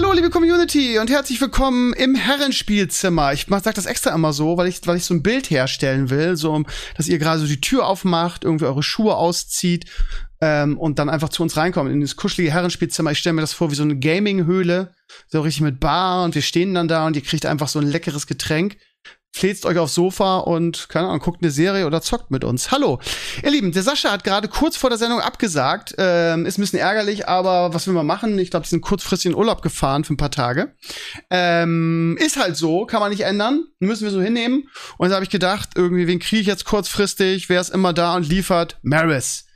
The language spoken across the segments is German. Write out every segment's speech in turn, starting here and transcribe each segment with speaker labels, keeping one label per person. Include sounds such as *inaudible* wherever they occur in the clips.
Speaker 1: Hallo, liebe Community und herzlich willkommen im Herrenspielzimmer. Ich sag das extra immer so, weil ich, weil ich so ein Bild herstellen will, so, dass ihr gerade so die Tür aufmacht, irgendwie eure Schuhe auszieht ähm, und dann einfach zu uns reinkommt in das kuschelige Herrenspielzimmer. Ich stelle mir das vor wie so eine Gaming-Höhle, so richtig mit Bar und wir stehen dann da und ihr kriegt einfach so ein leckeres Getränk fläzt euch aufs Sofa und, keine Ahnung, guckt eine Serie oder zockt mit uns. Hallo. Ihr Lieben, der Sascha hat gerade kurz vor der Sendung abgesagt. Ähm, ist ein bisschen ärgerlich, aber was will man machen? Ich glaube, die sind kurzfristig in Urlaub gefahren für ein paar Tage. Ähm, ist halt so, kann man nicht ändern. Müssen wir so hinnehmen. Und da habe ich gedacht, irgendwie, wen kriege ich jetzt kurzfristig? Wer ist immer da und liefert? Maris.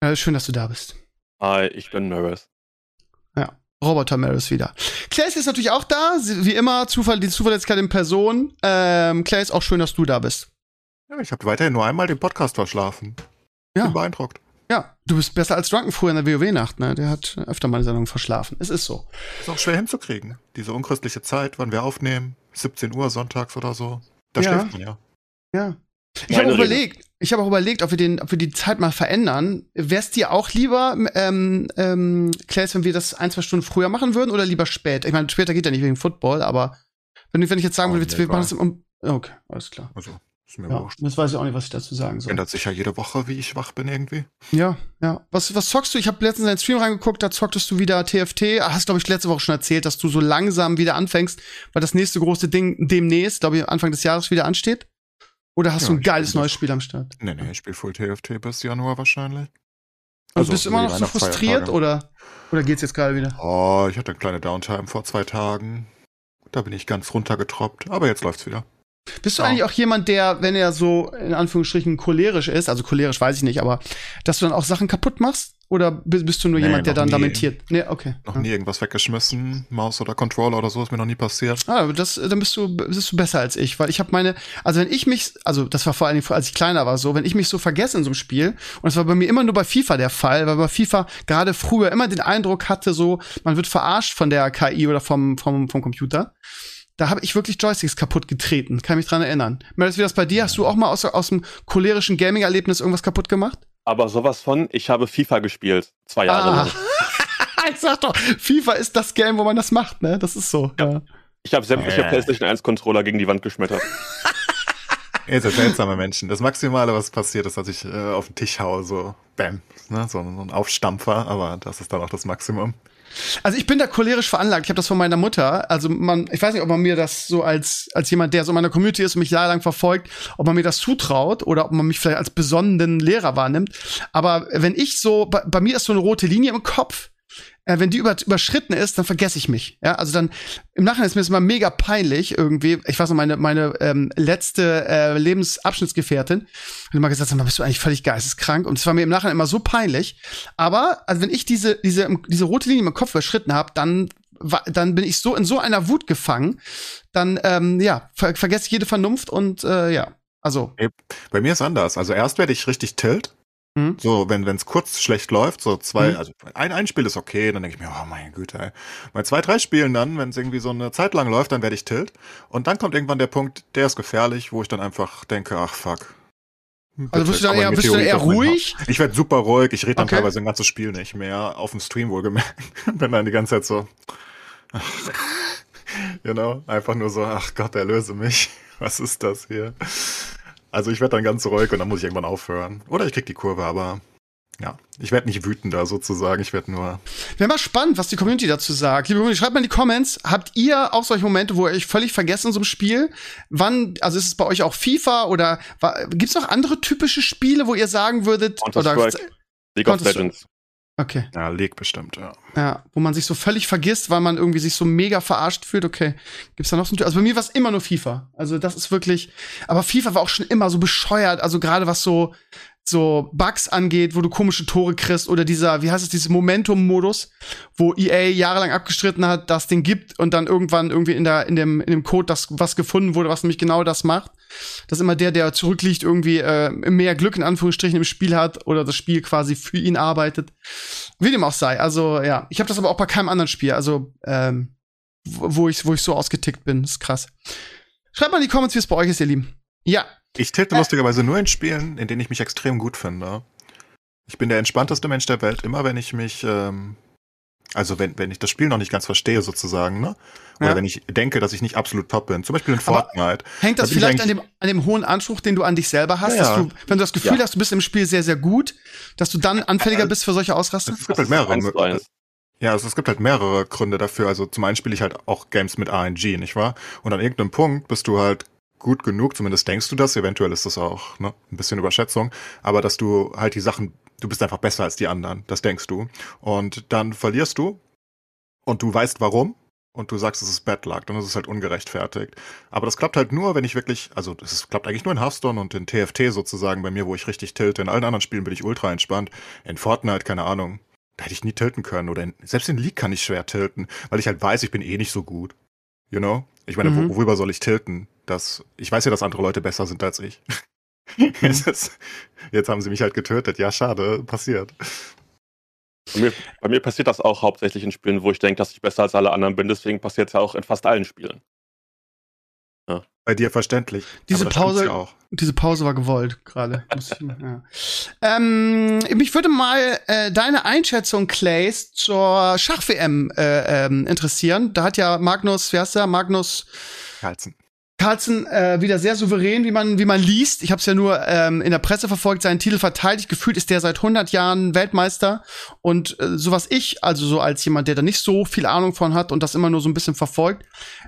Speaker 1: Äh, schön, dass du da bist.
Speaker 2: Hi, ich bin Maris.
Speaker 1: Roboter Maris wieder. Clay ist natürlich auch da, wie immer, Zufall, die Zuverlässigkeit in Person. Ähm, Clay ist auch schön, dass du da bist.
Speaker 3: Ja, ich habe weiterhin nur einmal den Podcast verschlafen.
Speaker 1: Ja.
Speaker 3: Bin beeindruckt.
Speaker 1: Ja, du bist besser als Drunken früher in der WoW-Nacht, ne? Der hat öfter mal die Sendung verschlafen. Es ist so.
Speaker 3: Ist auch schwer hinzukriegen. Diese unchristliche Zeit, wann wir aufnehmen, 17 Uhr sonntags oder so. Da
Speaker 1: Ja.
Speaker 3: schläft man ja.
Speaker 1: Ja. Ich habe überlegt, ich habe auch überlegt, ob wir den, ob wir die Zeit mal verändern. Wär's dir auch lieber, ähm, ähm, Claes, wenn wir das ein, zwei Stunden früher machen würden oder lieber spät? Ich meine, später geht ja nicht wegen Football, aber wenn, wenn ich jetzt sagen
Speaker 3: Oh,
Speaker 1: würde, wir machen das um. Okay, alles klar.
Speaker 3: Also, ist mir
Speaker 1: Ja,
Speaker 3: wurscht.
Speaker 1: das weiß ich auch nicht, was ich dazu sagen soll.
Speaker 3: Ändert sich ja jede Woche, wie ich wach bin irgendwie.
Speaker 1: Ja, ja. Was, was zockst du? Ich habe letztens in deinen Stream reingeguckt, da zocktest du wieder TFT. Hast, glaube ich, letzte Woche schon erzählt, dass du so langsam wieder anfängst, weil das nächste große Ding demnächst, glaube ich, Anfang des Jahres wieder ansteht. Oder hast
Speaker 3: Ja,
Speaker 1: du ein geiles neues Spiel am Start?
Speaker 3: Nee, nee, ich spiele Full TFT bis Januar wahrscheinlich.
Speaker 1: Also, bist du immer noch so frustriert oder, oder geht's jetzt gerade wieder?
Speaker 3: Oh, ich hatte eine kleine Downtime vor zwei Tagen. Da bin ich ganz runtergetroppt, aber jetzt läuft's wieder.
Speaker 1: Bist du
Speaker 3: Ja.
Speaker 1: eigentlich auch jemand, der, wenn er so in Anführungsstrichen cholerisch ist, also cholerisch weiß ich nicht, aber dass du dann auch Sachen kaputt machst? Oder bi- bist du nur
Speaker 3: Nee,
Speaker 1: jemand, der dann
Speaker 3: nie.
Speaker 1: lamentiert? Nee, okay.
Speaker 3: Noch
Speaker 1: ja.
Speaker 3: nie irgendwas weggeschmissen, Maus oder Controller oder so, ist mir noch nie passiert.
Speaker 1: Ah, das, dann bist du, bist du besser als ich, weil ich habe meine, also wenn ich mich, also das war vor allen Dingen, als ich kleiner war, so, wenn ich mich so vergesse in so einem Spiel, und das war bei mir immer nur bei FIFA der Fall, weil bei FIFA gerade früher immer den Eindruck hatte, so, man wird verarscht von der KI oder vom, vom, vom Computer. Da habe ich wirklich Joysticks kaputt getreten, kann mich dran erinnern. Meldest wie das bei dir? Hast du auch mal aus, aus dem cholerischen Gaming-Erlebnis irgendwas kaputt gemacht?
Speaker 2: Aber sowas von, ich habe FIFA gespielt. Zwei Jahre
Speaker 1: Ah.
Speaker 2: lang. *laughs*
Speaker 1: ich sag doch, FIFA ist das Game, wo man das macht, ne? Das ist so. Ja.
Speaker 2: Ich habe sämtliche
Speaker 3: Äh.
Speaker 2: PlayStation 1 Controller gegen die Wand geschmettert. *laughs*
Speaker 3: Ihr seid seltsame Menschen. Das Maximale, was passiert, ist, dass ich äh, auf den Tisch haue, so bam, ne? so, so ein Aufstampfer, aber das ist dann auch das Maximum.
Speaker 1: Also ich bin da cholerisch veranlagt. Ich habe das von meiner Mutter. Also man, ich weiß nicht, ob man mir das so als als jemand, der so in meiner Community ist und mich jahrelang verfolgt, ob man mir das zutraut oder ob man mich vielleicht als besonnenen Lehrer wahrnimmt. Aber wenn ich so, bei, bei mir ist so eine rote Linie im Kopf. Äh, wenn die über, überschritten ist, dann vergesse ich mich. Ja, also dann im Nachhinein ist mir das immer mega peinlich irgendwie. Ich weiß noch, meine meine ähm, letzte äh, Lebensabschnittsgefährtin hat immer gesagt, sag mal, bist du eigentlich völlig geisteskrank? Und es war mir im Nachhinein immer so peinlich. Aber also wenn ich diese diese diese rote Linie im Kopf überschritten habe, dann dann bin ich so in so einer Wut gefangen, dann ähm, ja ver vergesse ich jede Vernunft und äh, ja also
Speaker 3: Bei mir ist anders. Also erst werde ich richtig tilt.
Speaker 1: Mhm.
Speaker 3: So, wenn es kurz schlecht läuft, so zwei,
Speaker 1: Mhm.
Speaker 3: also ein, ein Spiel ist okay, dann denke ich mir, oh meine Güte, ey. Bei zwei, drei Spielen dann, wenn es irgendwie so eine Zeit lang läuft, dann werde ich tilt. Und dann kommt irgendwann der Punkt, der ist gefährlich, wo ich dann einfach denke, ach fuck.
Speaker 1: also bist du dann eher bist du eher
Speaker 3: mein
Speaker 1: ruhig?
Speaker 3: Ich werde super ruhig, ich rede dann
Speaker 1: Okay.
Speaker 3: teilweise ein ganzes Spiel nicht mehr, auf dem Stream wohlgemerkt. *laughs* Bin dann die ganze Zeit so, *laughs* genau, einfach nur so, ach Gott, erlöse mich. *laughs* Was ist das hier? Also ich werde dann ganz ruhig und dann muss ich irgendwann aufhören. Oder ich krieg die Kurve, aber ja, ich werde nicht wütender sozusagen, ich werde nur,
Speaker 1: Wäre mal spannend, was die Community dazu sagt. Liebe Community, schreibt mal in die Comments, habt ihr auch solche Momente, wo ihr euch völlig vergesst in so einem Spiel? Wann, also ist es bei euch auch FIFA oder gibt es noch andere typische Spiele, wo ihr sagen würdet, oder,
Speaker 2: Counter-Strike, League of. Legends.
Speaker 1: Okay,
Speaker 3: ja, Leg bestimmt, ja.
Speaker 1: ja, wo man sich so völlig vergisst, weil man irgendwie sich so mega verarscht fühlt, okay. Gibt's da noch so ein, also bei mir war es immer nur FIFA. Also das ist wirklich, aber FIFA war auch schon immer so bescheuert, also gerade was so, so Bugs angeht, wo du komische Tore kriegst oder dieser, wie heißt es, dieses Momentum-Modus, wo EA jahrelang abgestritten hat, dass den gibt und dann irgendwann irgendwie in der in dem in dem Code das was gefunden wurde, was nämlich genau das macht, dass immer der, der zurückliegt, irgendwie äh, mehr Glück in Anführungsstrichen im Spiel hat oder das Spiel quasi für ihn arbeitet, wie dem auch sei. Also ja, ich habe das aber auch bei keinem anderen Spiel, also ähm, wo ich wo ich so ausgetickt bin, das ist krass. Schreibt mal in die Comments, wie es bei euch ist, ihr Lieben. Ja,
Speaker 3: Ich tilte lustigerweise nur in Spielen, in denen ich mich extrem gut finde. Ich bin der entspannteste Mensch der Welt, immer wenn ich mich, ähm, also wenn, wenn ich das Spiel noch nicht ganz verstehe sozusagen, ne? Oder
Speaker 1: Ja.
Speaker 3: wenn ich denke, dass ich nicht absolut top bin. Zum Beispiel in
Speaker 1: Aber
Speaker 3: Fortnite.
Speaker 1: Hängt das
Speaker 3: Da
Speaker 1: vielleicht an dem, an dem hohen Anspruch, den du an dich selber hast,
Speaker 3: Ja,
Speaker 1: dass du, wenn du das Gefühl
Speaker 2: Ja.
Speaker 1: hast, du bist im Spiel sehr, sehr gut, dass du dann anfälliger bist für solche Ausraster?
Speaker 3: Es gibt halt mehrere. Ja, also es gibt halt mehrere Gründe dafür. Also zum einen spiele ich halt auch Games mit RNG, nicht wahr? Und an irgendeinem Punkt bist du halt gut genug, zumindest denkst du das, eventuell ist das auch ne, ein bisschen Überschätzung, aber dass du halt die Sachen, du bist einfach besser als die anderen, das denkst du. Und dann verlierst du und du weißt warum und du sagst, es ist Bad Luck, dann ist es halt ungerechtfertigt. Aber das klappt halt nur, wenn ich wirklich, also das ist, klappt eigentlich nur in Hearthstone und in TFT sozusagen bei mir, wo ich richtig tilte. In allen anderen Spielen bin ich ultra entspannt. In Fortnite, keine Ahnung, da hätte ich nie tilten können. Oder in, selbst in League kann ich schwer tilten, weil ich halt weiß, ich bin eh nicht so gut. You know? Ich meine,
Speaker 1: Mhm.
Speaker 3: wo, worüber soll ich tilten? Das, ich weiß ja, dass andere Leute besser sind als ich. *laughs* *laughs* Jetzt haben sie mich halt getötet. Ja, schade, passiert.
Speaker 2: Bei mir, bei mir passiert das auch hauptsächlich in Spielen, wo ich denke, dass ich besser als alle anderen bin. Deswegen passiert es ja auch in fast allen Spielen.
Speaker 3: Bei dir verständlich.
Speaker 1: Diese Pause-
Speaker 3: Ja auch.
Speaker 1: Diese Pause war gewollt gerade. Ja. ähm, mich würde mal äh, deine Einschätzung, Clays, zur Schach-WM äh, ähm, interessieren. Da hat ja Magnus, wie heißt der? Magnus
Speaker 3: Carlsen.
Speaker 1: Carlsen äh, wieder sehr souverän, wie man, wie man liest. Ich habe es ja nur ähm, in der Presse verfolgt, seinen Titel verteidigt. Gefühlt ist der seit 100 Jahren Weltmeister. Und äh, so was ich, also so als jemand, der da nicht so viel Ahnung von hat und das immer nur so ein bisschen verfolgt,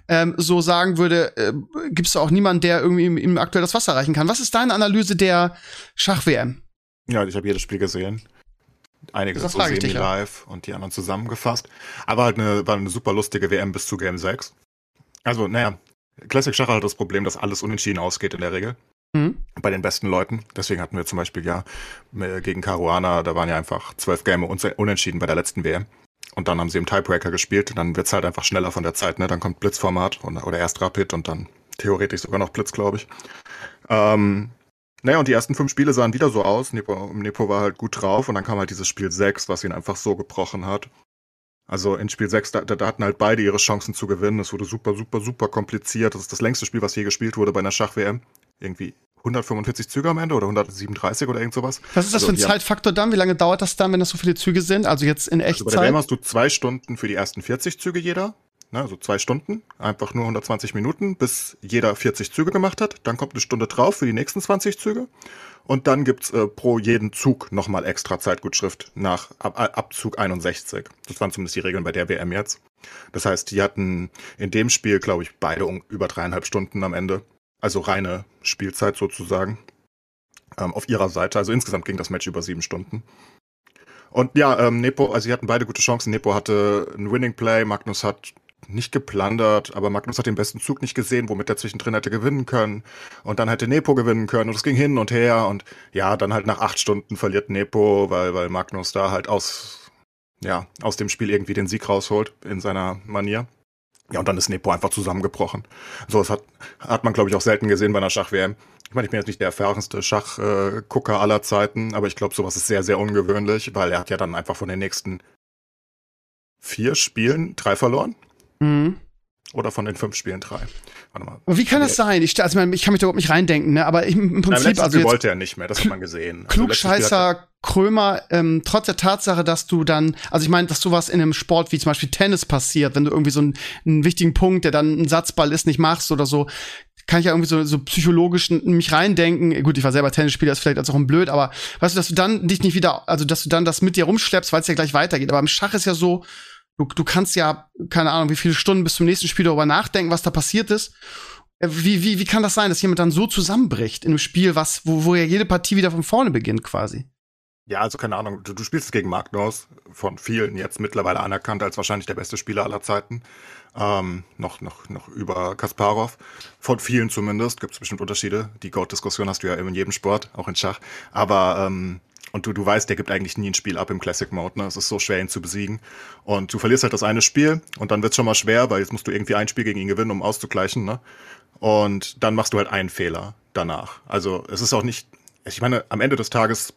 Speaker 1: ähm, so sagen würde, äh, gibt es auch niemanden, der irgendwie ihm, ihm aktuell das Wasser reichen kann. Was ist deine Analyse der Schach-WM?
Speaker 3: Ja, ich habe jedes Spiel gesehen. Einige
Speaker 1: Das
Speaker 3: so
Speaker 1: dich, ja.
Speaker 3: semi-live und die anderen zusammengefasst. Aber halt eine, war eine super lustige WM bis zu Game 6. Also, naja, Classic Schach hat das Problem, dass alles unentschieden ausgeht in der Regel.
Speaker 1: Hm?
Speaker 3: Bei den besten Leuten. Deswegen hatten wir zum Beispiel ja äh, gegen Caruana, da waren ja einfach zwölf Game unentschieden bei der letzten WM. Und dann haben sie im Tiebreaker gespielt. Dann wird's halt einfach schneller von der Zeit, ne? Dann kommt Blitzformat und, oder erst Rapid und dann theoretisch sogar noch Blitz, glaube ich. Ähm, naja, und die ersten fünf Spiele sahen wieder so aus. Nepo, Nepo war halt gut drauf und dann kam halt dieses Spiel 6, was ihn einfach so gebrochen hat. Also in Spiel 6, da, da hatten halt beide ihre Chancen zu gewinnen. Es wurde super, super, super kompliziert. Das ist das längste Spiel, was je gespielt wurde bei einer Schach-WM. Irgendwie 145 Züge am Ende oder 137 oder irgend sowas.
Speaker 1: Was ist das
Speaker 3: Also,
Speaker 1: für ein. Zeitfaktor dann? Wie lange dauert das dann, wenn das so viele Züge sind? Also jetzt in
Speaker 3: Also bei der
Speaker 1: Echtzeit?
Speaker 3: WM hast du zwei Stunden für die ersten 40 Züge jeder. Ne, also zwei Stunden, einfach nur 120 Minuten, bis jeder 40 Züge gemacht hat. Dann kommt eine Stunde drauf für die nächsten 20 Züge. Und dann gibt's äh, pro jeden Zug nochmal extra Zeitgutschrift nach Ab Ab- Abzug 61. Das waren zumindest die Regeln bei der WM jetzt. Das heißt, die hatten in dem Spiel, glaube ich, beide um über dreieinhalb Stunden am Ende. Also reine Spielzeit sozusagen. Ähm, auf ihrer Seite. Also insgesamt ging das Match über sieben Stunden. Und ja, ähm, Nepo, also sie hatten beide gute Chancen. Nepo hatte ein Winning Play, Magnus hat nicht geplundert, aber Magnus hat den besten Zug nicht gesehen, womit er zwischendrin hätte gewinnen können. Und dann hätte Nepo gewinnen können und es ging hin und her und ja, dann halt nach acht Stunden verliert Nepo, weil, weil Magnus da halt aus, ja, aus dem Spiel irgendwie den Sieg rausholt in seiner Manier. Ja, und dann ist Nepo einfach zusammengebrochen. So, das hat, hat man, glaube ich, auch selten gesehen bei einer Schach-WM. Ich meine, ich bin jetzt nicht der erfahrenste Schachgucker aller Zeiten, aber ich glaube, sowas ist sehr, sehr ungewöhnlich, weil er hat ja dann einfach von den nächsten vier Spielen drei verloren.
Speaker 1: Mhm.
Speaker 3: Oder von den fünf Spielen drei. Warte mal.
Speaker 1: Aber wie kann das sein? Ich, also, ich kann mich da überhaupt nicht reindenken, ne? Aber ich, im Prinzip,
Speaker 3: letzten
Speaker 1: also
Speaker 3: Spiel wollte er nicht mehr, das hat man gesehen. Also er-
Speaker 1: Klugscheißer Krömer, ähm, trotz der Tatsache, dass du dann, also ich meine, dass sowas in einem Sport wie zum Beispiel Tennis passiert, wenn du irgendwie so einen, einen wichtigen Punkt, der dann ein Satzball ist, nicht machst oder so, kann ich ja irgendwie so, so psychologisch mich reindenken. Gut, ich war selber Tennisspieler, ist vielleicht als auch ein blöd, aber weißt du, dass du dann dich nicht wieder, also dass du dann das mit dir rumschleppst, weil es ja gleich weitergeht. Aber im Schach ist ja so, du, du kannst ja, keine Ahnung, wie viele Stunden bis zum nächsten Spiel darüber nachdenken, was da passiert ist. Äh, Wie, wie, wie kann das sein, dass jemand dann so zusammenbricht in einem Spiel, was, wo, wo ja jede Partie wieder von vorne beginnt, quasi?
Speaker 3: Ja, also keine Ahnung, du, du spielst es gegen Magnus, von vielen jetzt mittlerweile anerkannt als wahrscheinlich der beste Spieler aller Zeiten. Ähm, noch, noch, noch über Kasparov. Von vielen zumindest. Gibt es bestimmt Unterschiede. Die Goat-Diskussion hast du ja in jedem Sport, auch in Schach. Aber ähm, und du, du weißt, der gibt eigentlich nie ein Spiel ab im Classic Mode. Ne? Es ist so schwer, ihn zu besiegen. Und du verlierst halt das eine Spiel und dann wird's schon mal schwer, weil jetzt musst du irgendwie ein Spiel gegen ihn gewinnen, um auszugleichen. Ne? Und dann machst du halt einen Fehler danach. Also es ist auch nicht, ich meine, am Ende des Tages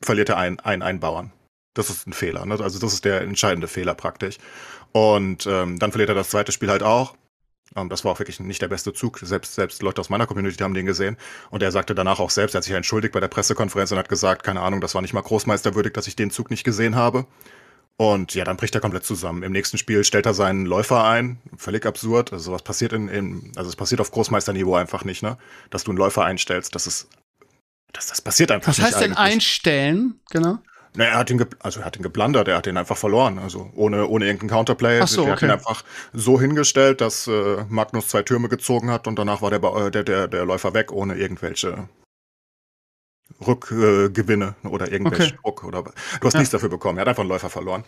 Speaker 3: verliert er einen, einen, einen Bauern. Das ist ein Fehler. Ne? Also das ist der entscheidende Fehler praktisch. Und ähm, dann verliert er das zweite Spiel halt auch. Ähm, das war auch wirklich nicht der beste Zug. Selbst, selbst Leute aus meiner Community haben den gesehen. Und er sagte danach auch selbst, er hat sich entschuldigt bei der Pressekonferenz und hat gesagt, keine Ahnung, das war nicht mal großmeisterwürdig, dass ich den Zug nicht gesehen habe. Und ja, dann bricht er komplett zusammen. Im nächsten Spiel stellt er seinen Läufer ein. Völlig absurd. Also sowas passiert in, in also es passiert auf Großmeisterniveau einfach nicht, ne? Dass du einen Läufer einstellst. Das ist das, das passiert einfach
Speaker 1: Was
Speaker 3: nicht.
Speaker 1: heißt denn
Speaker 3: eigentlich.
Speaker 1: einstellen? Genau.
Speaker 3: Na, er hat ihn, also er hat ihn geblundert, er hat ihn einfach verloren, also ohne, ohne irgendeinen Counterplay.
Speaker 1: Ach so,
Speaker 3: er hat ihn
Speaker 1: okay.
Speaker 3: einfach so hingestellt, dass äh, Magnus zwei Türme gezogen hat und danach war der, äh, der, der, der Läufer weg, ohne irgendwelche Rückgewinne äh, oder irgendwelchen
Speaker 1: Okay.
Speaker 3: Druck. Oder, du hast
Speaker 1: Ja.
Speaker 3: nichts dafür bekommen, er hat einfach einen Läufer verloren.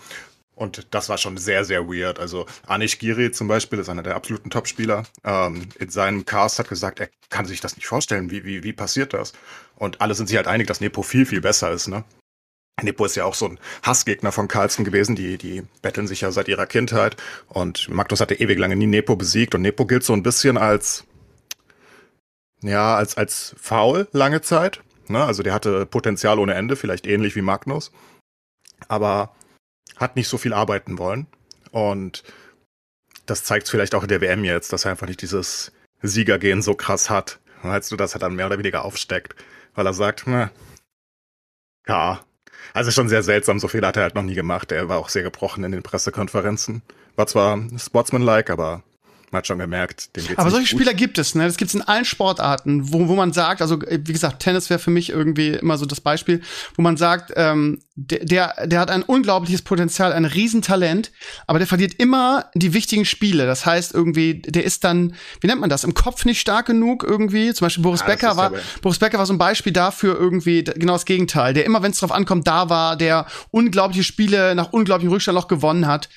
Speaker 3: Und das war schon sehr, sehr weird. Also Anish Giri zum Beispiel ist einer der absoluten Topspieler. Ähm, in seinem Cast hat gesagt, er kann sich das nicht vorstellen. Wie, wie, wie passiert das? Und alle sind sich halt einig, dass Nepo viel, viel besser ist, ne? Nepo ist ja auch so ein Hassgegner von Carlsen gewesen, die, die betteln sich ja seit ihrer Kindheit. Und Magnus hatte ewig lange nie Nepo besiegt und Nepo gilt so ein bisschen als, ja, als, als faul lange Zeit. Ne? Also der hatte Potenzial ohne Ende, vielleicht ähnlich wie Magnus. Aber hat nicht so viel arbeiten wollen. Und das zeigt vielleicht auch in der WM jetzt, dass er einfach nicht dieses Siegergehen so krass hat. Als du das halt dann mehr oder weniger aufsteckt. Weil er sagt, na, ja. Also schon sehr seltsam, so viel hat er halt noch nie gemacht. Er war auch sehr gebrochen in den Pressekonferenzen. War zwar sportsmanlike, aber man hat schon gemerkt, dem geht's
Speaker 1: Aber solche
Speaker 3: gut.
Speaker 1: Spieler gibt es, ne? Das gibt es in allen Sportarten, wo, wo man sagt, also äh, wie gesagt, Tennis wäre für mich irgendwie immer so das Beispiel, wo man sagt, ähm, der, der, der hat ein unglaubliches Potenzial, ein Riesentalent, aber der verliert immer die wichtigen Spiele. Das heißt irgendwie, der ist dann, wie nennt man das, im Kopf nicht stark genug irgendwie. Zum Beispiel Boris
Speaker 3: Ja, das
Speaker 1: Becker war, Boris Becker war so ein Beispiel dafür irgendwie genau das Gegenteil. Der immer, wenn es drauf ankommt, da war, der unglaubliche Spiele nach unglaublichem Rückstand noch gewonnen hat.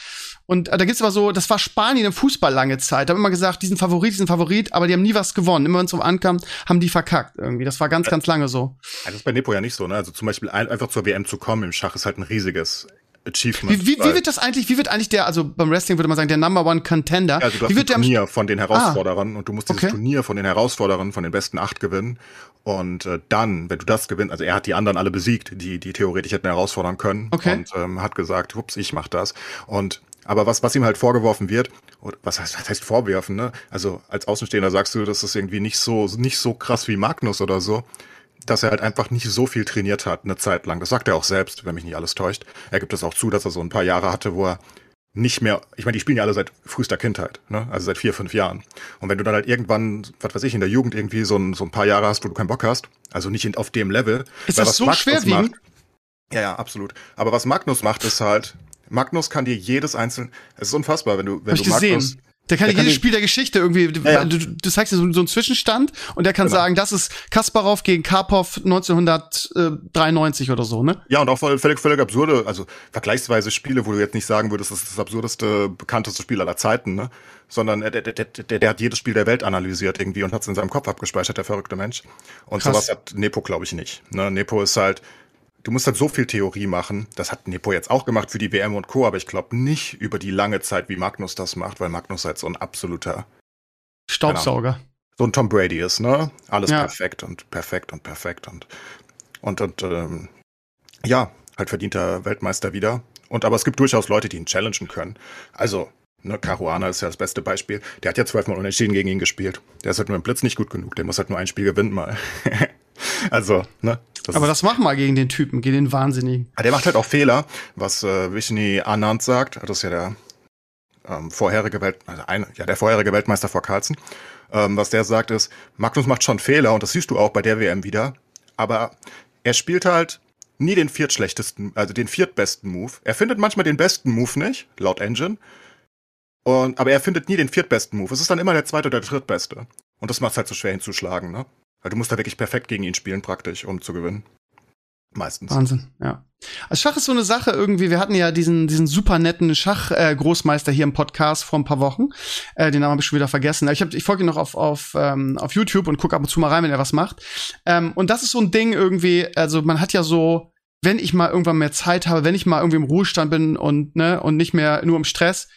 Speaker 1: Und äh, da gibt's aber so, das war Spanien im Fußball lange Zeit. Da haben immer gesagt, diesen Favorit, diesen Favorit, aber die haben nie was gewonnen. Immer wenn es drauf ankam, haben die verkackt irgendwie. Das war ganz, ganz lange so.
Speaker 3: Das ist bei Nepo ja nicht so, ne? Also zum Beispiel ein, einfach zur WM zu kommen im Schach ist halt ein riesiges Achievement.
Speaker 1: Wie, wie, wie wird das eigentlich, wie wird eigentlich der, also beim Wrestling würde man sagen, der Number One Contender,
Speaker 3: Also du hast
Speaker 1: wie
Speaker 3: ein
Speaker 1: wird der am
Speaker 3: Turnier von den Herausforderern und du musst dieses
Speaker 1: okay.
Speaker 3: Turnier von den Herausforderern, von den besten acht gewinnen. Und äh, dann, wenn du das gewinnst, also er hat die anderen alle besiegt, die, die theoretisch hätten herausfordern können.
Speaker 1: Okay.
Speaker 3: Und ähm, hat gesagt, ups, ich mach das. Und aber was, was ihm halt vorgeworfen wird, oder was heißt, was heißt vorwerfen, ne? Also als Außenstehender sagst du, das ist irgendwie nicht so, nicht so krass wie Magnus oder so, dass er halt einfach nicht so viel trainiert hat, eine Zeit lang. Das sagt er auch selbst, wenn mich nicht alles täuscht. Er gibt es auch zu, dass er so ein paar Jahre hatte, wo er nicht mehr, ich meine, die spielen ja alle seit frühester Kindheit, ne? also seit vier, fünf Jahren. Und wenn du dann halt irgendwann, was weiß ich, in der Jugend irgendwie so ein, so ein paar Jahre hast, wo du keinen Bock hast, also nicht in, auf dem Level.
Speaker 1: Ist
Speaker 3: weil
Speaker 1: das
Speaker 3: was
Speaker 1: so
Speaker 3: Magnus
Speaker 1: schwerwiegend?
Speaker 3: macht- Ja, ja, absolut. Aber was Magnus macht, ist halt, Magnus kann dir jedes einzelne, es ist unfassbar, wenn du, wenn
Speaker 1: Hab ich
Speaker 3: du Magnus,
Speaker 1: gesehen. Der kann
Speaker 3: der
Speaker 1: dir
Speaker 3: kann
Speaker 1: jedes
Speaker 3: dir-
Speaker 1: Spiel der Geschichte irgendwie,
Speaker 3: Ja, ja.
Speaker 1: Du, du zeigst dir so, so einen Zwischenstand und der kann
Speaker 3: Genau.
Speaker 1: sagen, das ist Kasparov gegen Karpov 1993 oder so, ne?
Speaker 3: Ja, und auch voll- völlig, völlig absurde, also vergleichsweise Spiele, wo du jetzt nicht sagen würdest, das ist das absurdeste, bekannteste Spiel aller Zeiten, ne? Sondern der, der, der, der, der hat jedes Spiel der Welt analysiert irgendwie und hat es in seinem Kopf abgespeichert, der verrückte Mensch. Und
Speaker 1: Krass.
Speaker 3: sowas hat Nepo, glaube ich, nicht. Ne? Nepo ist halt, du musst halt so viel Theorie machen. Das hat Nepo jetzt auch gemacht für die WM und Co., aber ich glaube nicht über die lange Zeit, wie Magnus das macht, weil Magnus halt so ein absoluter
Speaker 1: Staubsauger.
Speaker 3: so ein Tom Brady ist, ne? Alles
Speaker 1: Ja.
Speaker 3: perfekt und perfekt und perfekt und und und ähm, ja, halt verdienter Weltmeister wieder. Und aber es gibt durchaus Leute, die ihn challengen können. Also, ne, Caruana ist ja das beste Beispiel. Der hat ja zwölfmal unentschieden gegen ihn gespielt. Der ist halt nur im Blitz nicht gut genug. Der muss halt nur ein Spiel gewinnen mal. *laughs* also, ne? Das
Speaker 1: Aber das mach mal gegen den Typen, gegen den Wahnsinnigen.
Speaker 3: Ah, der macht halt auch Fehler, was äh, Vishni Anand sagt. Das ist ja der ähm, vorherige Welt, also ein, ja, der vorherige Weltmeister vor Carlsen. Ähm, was der sagt ist, Magnus macht schon Fehler und das siehst du auch bei der WM wieder. Aber er spielt halt nie den viertschlechtesten, also den viertbesten Move. Er findet manchmal den besten Move nicht, laut Engine. Und, aber er findet nie den viertbesten Move. Es ist dann immer der zweite oder der drittbeste. Und das macht es halt so schwer hinzuschlagen, ne? Weil du musst da wirklich perfekt gegen ihn spielen, praktisch, um zu gewinnen. Meistens.
Speaker 1: Wahnsinn, ja. Also Schach ist so eine Sache irgendwie. Wir hatten ja diesen, diesen super netten Schach-Großmeister hier im Podcast vor ein paar Wochen. Äh, den Namen habe ich schon wieder vergessen. Ich, hab, ich folge ihn noch auf, auf, ähm, auf YouTube und gucke ab und zu mal rein, wenn er was macht. Ähm, und das ist so ein Ding irgendwie, also man hat ja so, wenn ich mal irgendwann mehr Zeit habe, wenn ich mal irgendwie im Ruhestand bin und, ne, und nicht mehr nur im Stress,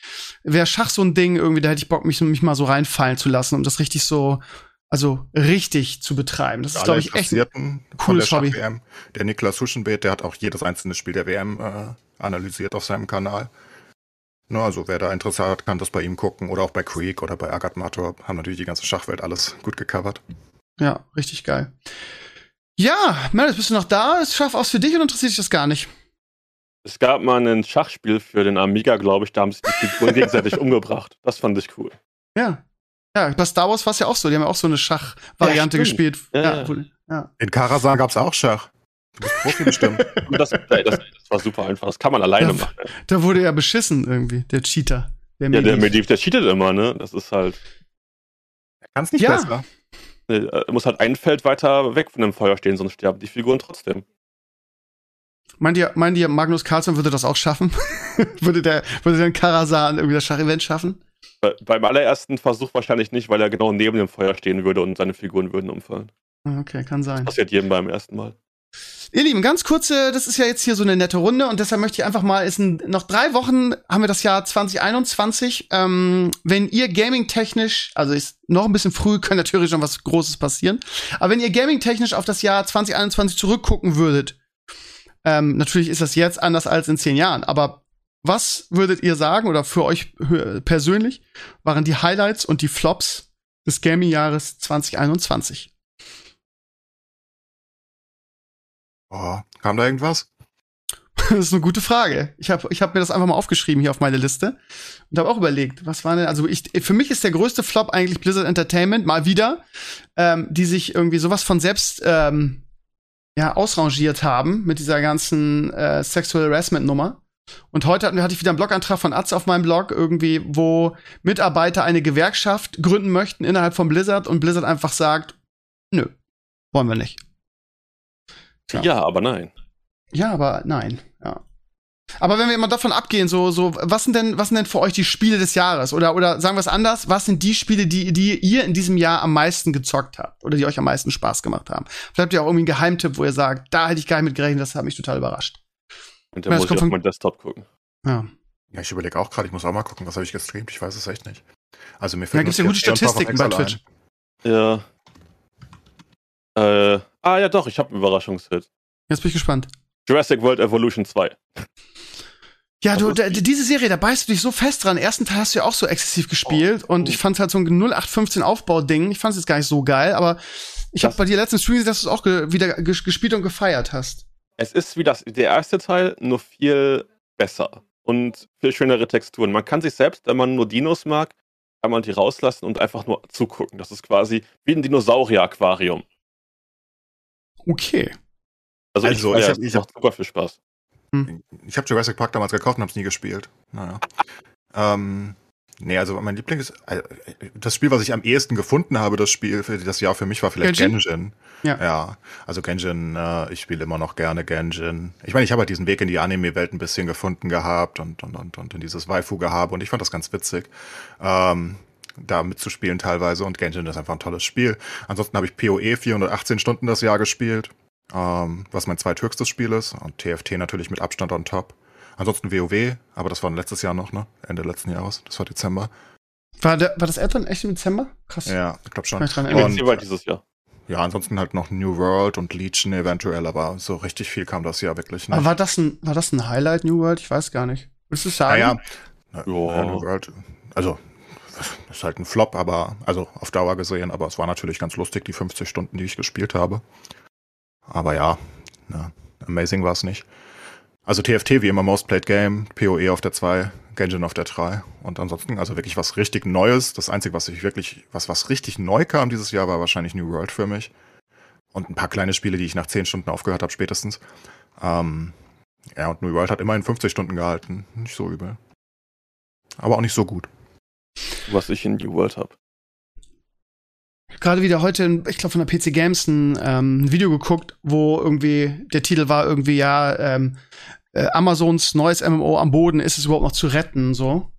Speaker 1: wäre Schach so ein Ding irgendwie, da hätte ich Bock, mich, mich mal so reinfallen zu lassen, um das richtig so also richtig zu betreiben. Das ist, glaube ich, echt ein cooles Hobby.
Speaker 3: WM. Der Niklas Huschenbeet, der hat auch jedes einzelne Spiel der WM äh, analysiert auf seinem Kanal. Na, also wer da Interesse hat, kann das bei ihm gucken oder auch bei Creek oder bei Agat Mator. Haben natürlich die ganze Schachwelt alles gut gecovert.
Speaker 1: Ja, richtig geil. Ja, Meredith, bist du noch da? Ist Schach aus für dich oder interessiert dich das gar nicht?
Speaker 2: Es gab mal ein Schachspiel für den Amiga, glaube ich, da haben sich die Figuren *laughs* gegenseitig umgebracht. Das fand ich cool.
Speaker 1: Ja, ja, bei Star Wars war es ja auch so. Die haben ja auch so eine Schachvariante ja, gespielt. Ja,
Speaker 3: ja. ja. In Karasan gab es auch Schach. Du bist Profi bestimmt. *laughs*
Speaker 2: das, das, das, war super einfach. Das kann man alleine
Speaker 1: da,
Speaker 2: machen.
Speaker 1: Da wurde ja beschissen irgendwie, der Cheater.
Speaker 2: Der ja, der Mediv, der cheatet immer, ne? Das ist halt.
Speaker 3: Er kann es nicht ja. besser.
Speaker 2: Er muss halt ein Feld weiter weg von dem Feuer stehen, sonst sterben die Figuren trotzdem.
Speaker 1: Meint ihr, meint ihr, Magnus Carlsson würde das auch schaffen? *laughs* würde der, würde der Karasan irgendwie das Schachevent schaffen?
Speaker 2: Be beim allerersten Versuch wahrscheinlich nicht, weil er genau neben dem Feuer stehen würde und seine Figuren würden umfallen.
Speaker 1: Ah, okay, kann sein.
Speaker 2: Das passiert jedem beim ersten Mal.
Speaker 1: Ihr Lieben, ganz kurze, das ist ja jetzt hier so eine nette Runde und deshalb möchte ich einfach mal, ist ein, noch drei Wochen haben wir das Jahr 2021. Ähm, wenn ihr gaming-technisch, also ist noch ein bisschen früh, kann natürlich schon was Großes passieren, aber wenn ihr gaming-technisch auf das Jahr 2021 zurückgucken würdet, ähm, natürlich ist das jetzt anders als in zehn Jahren, aber was würdet ihr sagen oder für euch persönlich waren die Highlights und die Flops des Gaming-Jahres 2021?
Speaker 3: Oh, kam da irgendwas? *laughs*
Speaker 1: Das ist eine gute Frage. Ich habe ich hab mir das einfach mal aufgeschrieben hier auf meine Liste und habe auch überlegt, was war denn, also ich, für mich ist der größte Flop eigentlich Blizzard Entertainment, mal wieder, ähm, die sich irgendwie sowas von selbst ähm, ja, ausrangiert haben mit dieser ganzen äh, Sexual Harassment Nummer. Und heute hatte ich wieder einen Blogantrag von Atz auf meinem Blog, irgendwie, wo Mitarbeiter eine Gewerkschaft gründen möchten innerhalb von Blizzard und Blizzard einfach sagt, nö, wollen wir nicht.
Speaker 2: Ja, ja aber nein.
Speaker 1: Ja, aber nein, ja. Aber wenn wir immer davon abgehen, so, so, was sind denn, was sind denn für euch die Spiele des Jahres? Oder, oder sagen wir es anders, was sind die Spiele, die, die ihr in diesem Jahr am meisten gezockt habt? Oder die euch am meisten Spaß gemacht haben? Vielleicht habt ihr auch irgendwie einen Geheimtipp, wo ihr sagt, da hätte ich gar nicht mit gerechnet, das hat mich total überrascht.
Speaker 2: Und dann ja, muss ich auf meinen Desktop gucken.
Speaker 1: Ja.
Speaker 3: Ja, ich überlege auch gerade, ich muss auch mal gucken, was habe ich gestreamt, ich weiß es echt nicht. Also mir
Speaker 1: fällt Da gibt's ja gute Statistiken bei Twitch.
Speaker 2: Ein. Ja. Äh, ah ja doch, ich habe einen Überraschungshit.
Speaker 1: Jetzt bin ich gespannt.
Speaker 2: Jurassic World Evolution 2.
Speaker 1: Ja, du, da, diese Serie, da beißt du dich so fest dran. Ersten Teil hast du ja auch so exzessiv gespielt oh, und ich fand halt so ein 0815 Aufbau-Ding. Ich fand es jetzt gar nicht so geil, aber ich habe bei dir letzten Stream gesehen, dass du es auch ge wieder gespielt und gefeiert hast.
Speaker 2: Es ist wie das, der erste Teil, nur viel besser und viel schönere Texturen. Man kann sich selbst, wenn man nur Dinos mag, kann man die rauslassen und einfach nur zugucken. Das ist quasi wie ein Dinosaurier-Aquarium.
Speaker 1: Okay.
Speaker 2: Also, also ich, ich, hab, ich super viel Spaß.
Speaker 3: Hm. Ich habe Jurassic Park damals gekauft und habe es nie gespielt. Naja. Ähm, Nee, also mein Liebling ist äh, das Spiel, was ich am ehesten gefunden habe, das Spiel für das Jahr für mich war vielleicht Genshin. Genshin. Ja. ja, also Genshin, äh, ich spiele immer noch gerne Genshin. Ich meine, ich habe halt diesen Weg in die Anime-Welt ein bisschen gefunden gehabt und, und, und, und in dieses Waifu-Gehabe und ich fand das ganz witzig. Ähm, da mitzuspielen teilweise und Genshin ist einfach ein tolles Spiel. Ansonsten habe ich PoE 418 Stunden das Jahr gespielt, ähm, was mein zweithöchstes Spiel ist und TFT natürlich mit Abstand on top. Ansonsten WoW, aber das war letztes Jahr noch, ne? Ende letzten Jahres. Das war Dezember.
Speaker 1: War, der, war das Eltern echt im Dezember?
Speaker 3: Krass. Ja, ich glaube schon.
Speaker 2: Ich und, war dieses Jahr.
Speaker 3: Ja, ansonsten halt noch New World und Legion eventuell, aber so richtig viel kam das Jahr wirklich
Speaker 1: nicht. Aber war das ein, war das ein Highlight, New World? Ich weiß gar nicht. Willst du sagen?
Speaker 3: Naja, na, ja. New World, also ist halt ein Flop, aber also auf Dauer gesehen, aber es war natürlich ganz lustig, die 50 Stunden, die ich gespielt habe. Aber ja, na, amazing war es nicht. Also TFT wie immer Most Played Game, PoE auf der 2, Genshin auf der 3 und ansonsten also wirklich was richtig Neues. Das einzige, was ich wirklich, was, was richtig neu kam dieses Jahr, war wahrscheinlich New World für mich. Und ein paar kleine Spiele, die ich nach 10 Stunden aufgehört habe spätestens. Ähm, ja, und New World hat immerhin 50 Stunden gehalten. Nicht so übel. Aber auch nicht so gut.
Speaker 2: Was ich in New World habe.
Speaker 1: Gerade wieder heute, ich glaube von der PC Games ein ähm, Video geguckt, wo irgendwie der Titel war irgendwie ja ähm, äh, Amazons neues MMO am Boden, ist es überhaupt noch zu retten so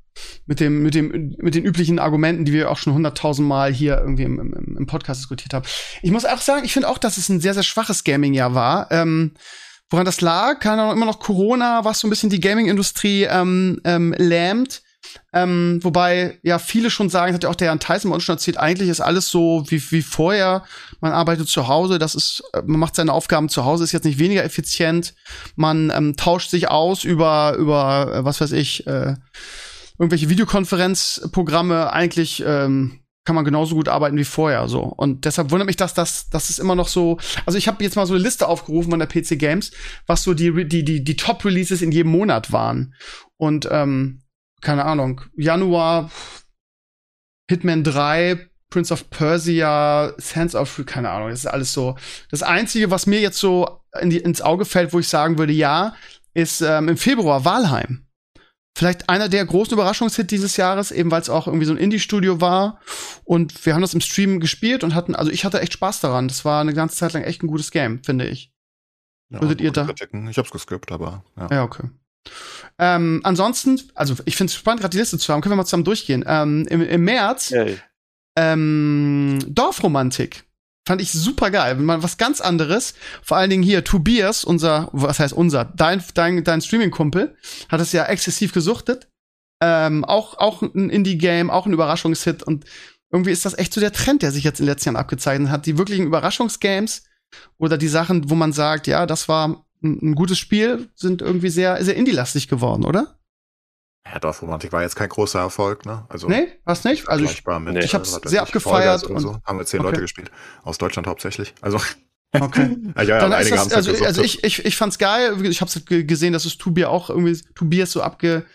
Speaker 1: mit dem mit dem mit den üblichen Argumenten, die wir auch schon hunderttausend Mal hier irgendwie im, im, im Podcast diskutiert haben. Ich muss auch sagen, ich finde auch, dass es ein sehr sehr schwaches Gaming-Jahr war. Ähm, woran das lag, keine Ahnung, immer noch Corona, was so ein bisschen die Gaming-Industrie ähm, ähm, lähmt. Ähm, wobei ja viele schon sagen, hat ja auch der Jan Tyson bei uns schon erzählt, eigentlich ist alles so wie, wie vorher. Man arbeitet zu Hause, das ist, äh, man macht seine Aufgaben zu Hause, ist jetzt nicht weniger effizient. Man ähm, tauscht sich aus über, über, äh, was weiß ich, äh, irgendwelche Videokonferenzprogramme. Eigentlich ähm, kann man genauso gut arbeiten wie vorher so. Und deshalb wundert mich, dass das, das ist immer noch so. Also ich habe jetzt mal so eine Liste aufgerufen von der PC Games, was so die, die, die, die Top-Releases in jedem Monat waren. Und ähm, keine Ahnung, Januar, Hitman 3, Prince of Persia, Sands of, keine Ahnung, das ist alles so. Das Einzige, was mir jetzt so in die, ins Auge fällt, wo ich sagen würde, ja, ist ähm, im Februar Walheim. Vielleicht einer der großen Überraschungshits dieses Jahres, eben weil es auch irgendwie so ein Indie-Studio war. Und wir haben das im Stream gespielt und hatten, also ich hatte echt Spaß daran. Das war eine ganze Zeit lang echt ein gutes Game, finde ich.
Speaker 3: Ja,
Speaker 1: Würdet ihr da?
Speaker 3: Kritiken. Ich hab's geskippt, aber ja.
Speaker 1: Ja, okay. Ähm, ansonsten, also ich finde es spannend, gerade die Liste zu haben. Können wir mal zusammen durchgehen. Ähm, im, Im März
Speaker 2: Yay.
Speaker 1: ähm, Dorfromantik. Fand ich super geil. Mal was ganz anderes. Vor allen Dingen hier, Tobias, unser, was heißt unser, dein, dein, dein Streaming-Kumpel, hat es ja exzessiv gesuchtet. Ähm, auch, auch ein Indie-Game, auch ein Überraschungshit. Und irgendwie ist das echt so der Trend, der sich jetzt in den letzten Jahren abgezeichnet hat. Die wirklichen Überraschungsgames oder die Sachen, wo man sagt, ja, das war ein, ein gutes Spiel, sind irgendwie sehr, sehr indie-lastig geworden, oder?
Speaker 3: Ja, Dorfromantik war jetzt kein großer Erfolg, ne? Also
Speaker 1: Nee, was nicht? Also ich,
Speaker 3: mit,
Speaker 2: nee.
Speaker 1: ich hab's
Speaker 3: was weiß
Speaker 1: sehr abgefeiert und-
Speaker 3: so. Haben wir zehn
Speaker 1: okay.
Speaker 3: Leute gespielt. Aus Deutschland hauptsächlich. Also, *laughs*
Speaker 1: okay.
Speaker 3: ja, ja,
Speaker 1: Dann
Speaker 3: einige
Speaker 1: das, also,
Speaker 3: ja
Speaker 1: also ich, ich, ich fand's geil. Ich hab's ge- gesehen, dass es Tobias auch irgendwie Tobias so abge,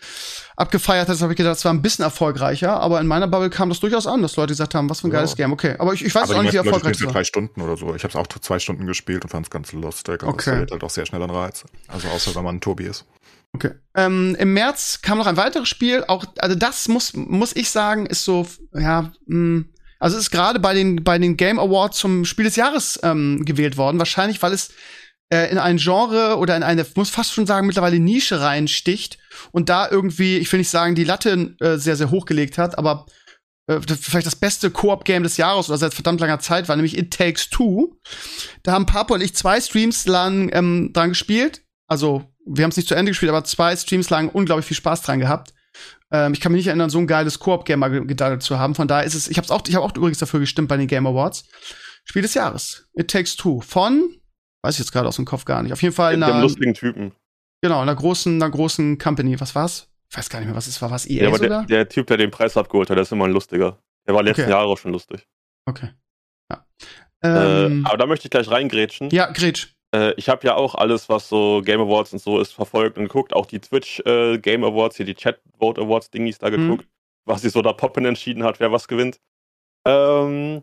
Speaker 1: abgefeiert hat. Das habe ich gedacht, das war ein bisschen erfolgreicher. Aber in meiner Bubble kam das durchaus an, dass Leute gesagt haben, was für ein
Speaker 3: Ja.
Speaker 1: geiles Game. Okay, aber ich, ich weiß
Speaker 3: aber
Speaker 1: auch nicht, wie erfolgreich es war.
Speaker 3: drei Stunden oder so. Ich habe es auch zwei Stunden gespielt und fand es ganz lustig. Und
Speaker 1: Okay.
Speaker 3: das verliert halt auch sehr schnell an Reiz. Also außer wenn man ein Tobi ist.
Speaker 1: Okay. Ähm, Im März kam noch ein weiteres Spiel. Auch, also das muss, muss ich sagen, ist so, ja, mh, also ist gerade bei den, bei den Game Awards zum Spiel des Jahres ähm, gewählt worden. Wahrscheinlich, weil es äh, in ein Genre oder in eine, muss fast schon sagen, mittlerweile Nische reinsticht und da irgendwie, ich will nicht sagen, die Latte äh, sehr, sehr hochgelegt hat, aber äh, vielleicht das beste Koop-Game des Jahres oder seit verdammt langer Zeit war, nämlich It Takes Two. Da haben Papo und ich zwei Streams lang ähm, dran gespielt. Also, wir haben es nicht zu Ende gespielt, aber zwei Streams lang unglaublich viel Spaß dran gehabt. Ähm, ich kann mich nicht erinnern, so ein geiles Koop-Game mal ge- gedacht zu haben. Von daher ist es, ich habe auch, ich habe auch übrigens dafür gestimmt bei den Game Awards. Spiel des Jahres. It Takes Two. Von, weiß ich jetzt gerade aus dem Kopf gar nicht. Auf jeden Fall
Speaker 2: Dem
Speaker 1: einer,
Speaker 2: lustigen Typen.
Speaker 1: genau, einer großen, einer großen Company. Was war's? Ich weiß gar nicht mehr, was es war. Was EA
Speaker 2: Ja, aber der,
Speaker 1: sogar?
Speaker 2: der Typ, der den Preis abgeholt hat, der ist immer ein lustiger. Der war letzten
Speaker 1: Okay.
Speaker 2: Jahre auch schon lustig.
Speaker 1: Okay. Ja.
Speaker 2: Äh,
Speaker 1: Ähm,
Speaker 2: aber da möchte ich gleich reingrätschen.
Speaker 1: ja, Gretsch.
Speaker 2: Äh, ich habe ja auch alles, was so Game Awards und so ist, verfolgt und geguckt. Auch die Twitch äh, Game Awards, hier die Chat Vote Awards Dingis da
Speaker 1: Mhm.
Speaker 2: geguckt, was sich so da Poppen entschieden hat, wer was gewinnt. Ähm,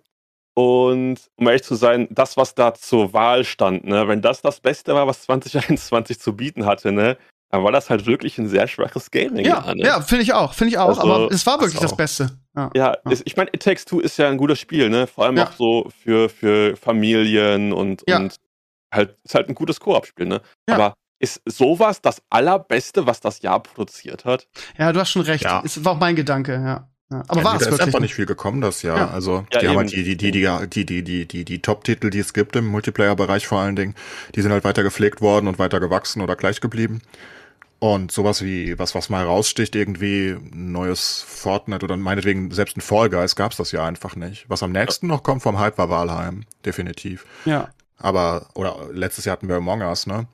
Speaker 2: und um ehrlich zu sein, das, was da zur Wahl stand, ne, wenn das das Beste war, was 2021 zu bieten hatte, ne, dann war das halt wirklich ein sehr schwaches Gaming.
Speaker 1: Ja,
Speaker 2: ne?
Speaker 1: ja, finde ich auch, finde ich auch.
Speaker 2: Also,
Speaker 1: aber es war
Speaker 3: das
Speaker 1: wirklich das
Speaker 3: auch.
Speaker 1: Beste. Ja.
Speaker 2: Ja,
Speaker 1: Ja.
Speaker 2: es- ich meine, It Takes Two ist ja ein gutes Spiel, ne? Vor allem
Speaker 1: Ja.
Speaker 2: auch so für, für Familien und,
Speaker 1: Ja.
Speaker 2: und halt, ist halt ein gutes Koop-Spiel, ne?
Speaker 1: Ja.
Speaker 2: Aber ist sowas das Allerbeste, was das Jahr produziert hat?
Speaker 1: Ja, du hast schon recht.
Speaker 3: Ja.
Speaker 1: Es war auch mein Gedanke, ja. Ja. Aber
Speaker 3: ja,
Speaker 1: war es
Speaker 3: da ist
Speaker 1: wirklich?
Speaker 3: einfach nicht viel gekommen das Jahr.
Speaker 1: Ja.
Speaker 3: Also
Speaker 2: Ja,
Speaker 3: die haben halt die, die, die, die, die, die, die, die, die Top-Titel, die es gibt im Multiplayer-Bereich vor allen Dingen, die sind halt weiter gepflegt worden und weiter gewachsen oder gleich geblieben. Und sowas wie, was, was mal raussticht, irgendwie ein neues Fortnite oder meinetwegen selbst ein Fall Guys gab's das ja einfach nicht. Was am nächsten noch kommt vom Hype war Valheim, definitiv.
Speaker 1: Ja.
Speaker 3: Aber, oder letztes Jahr hatten wir Among Us, ne?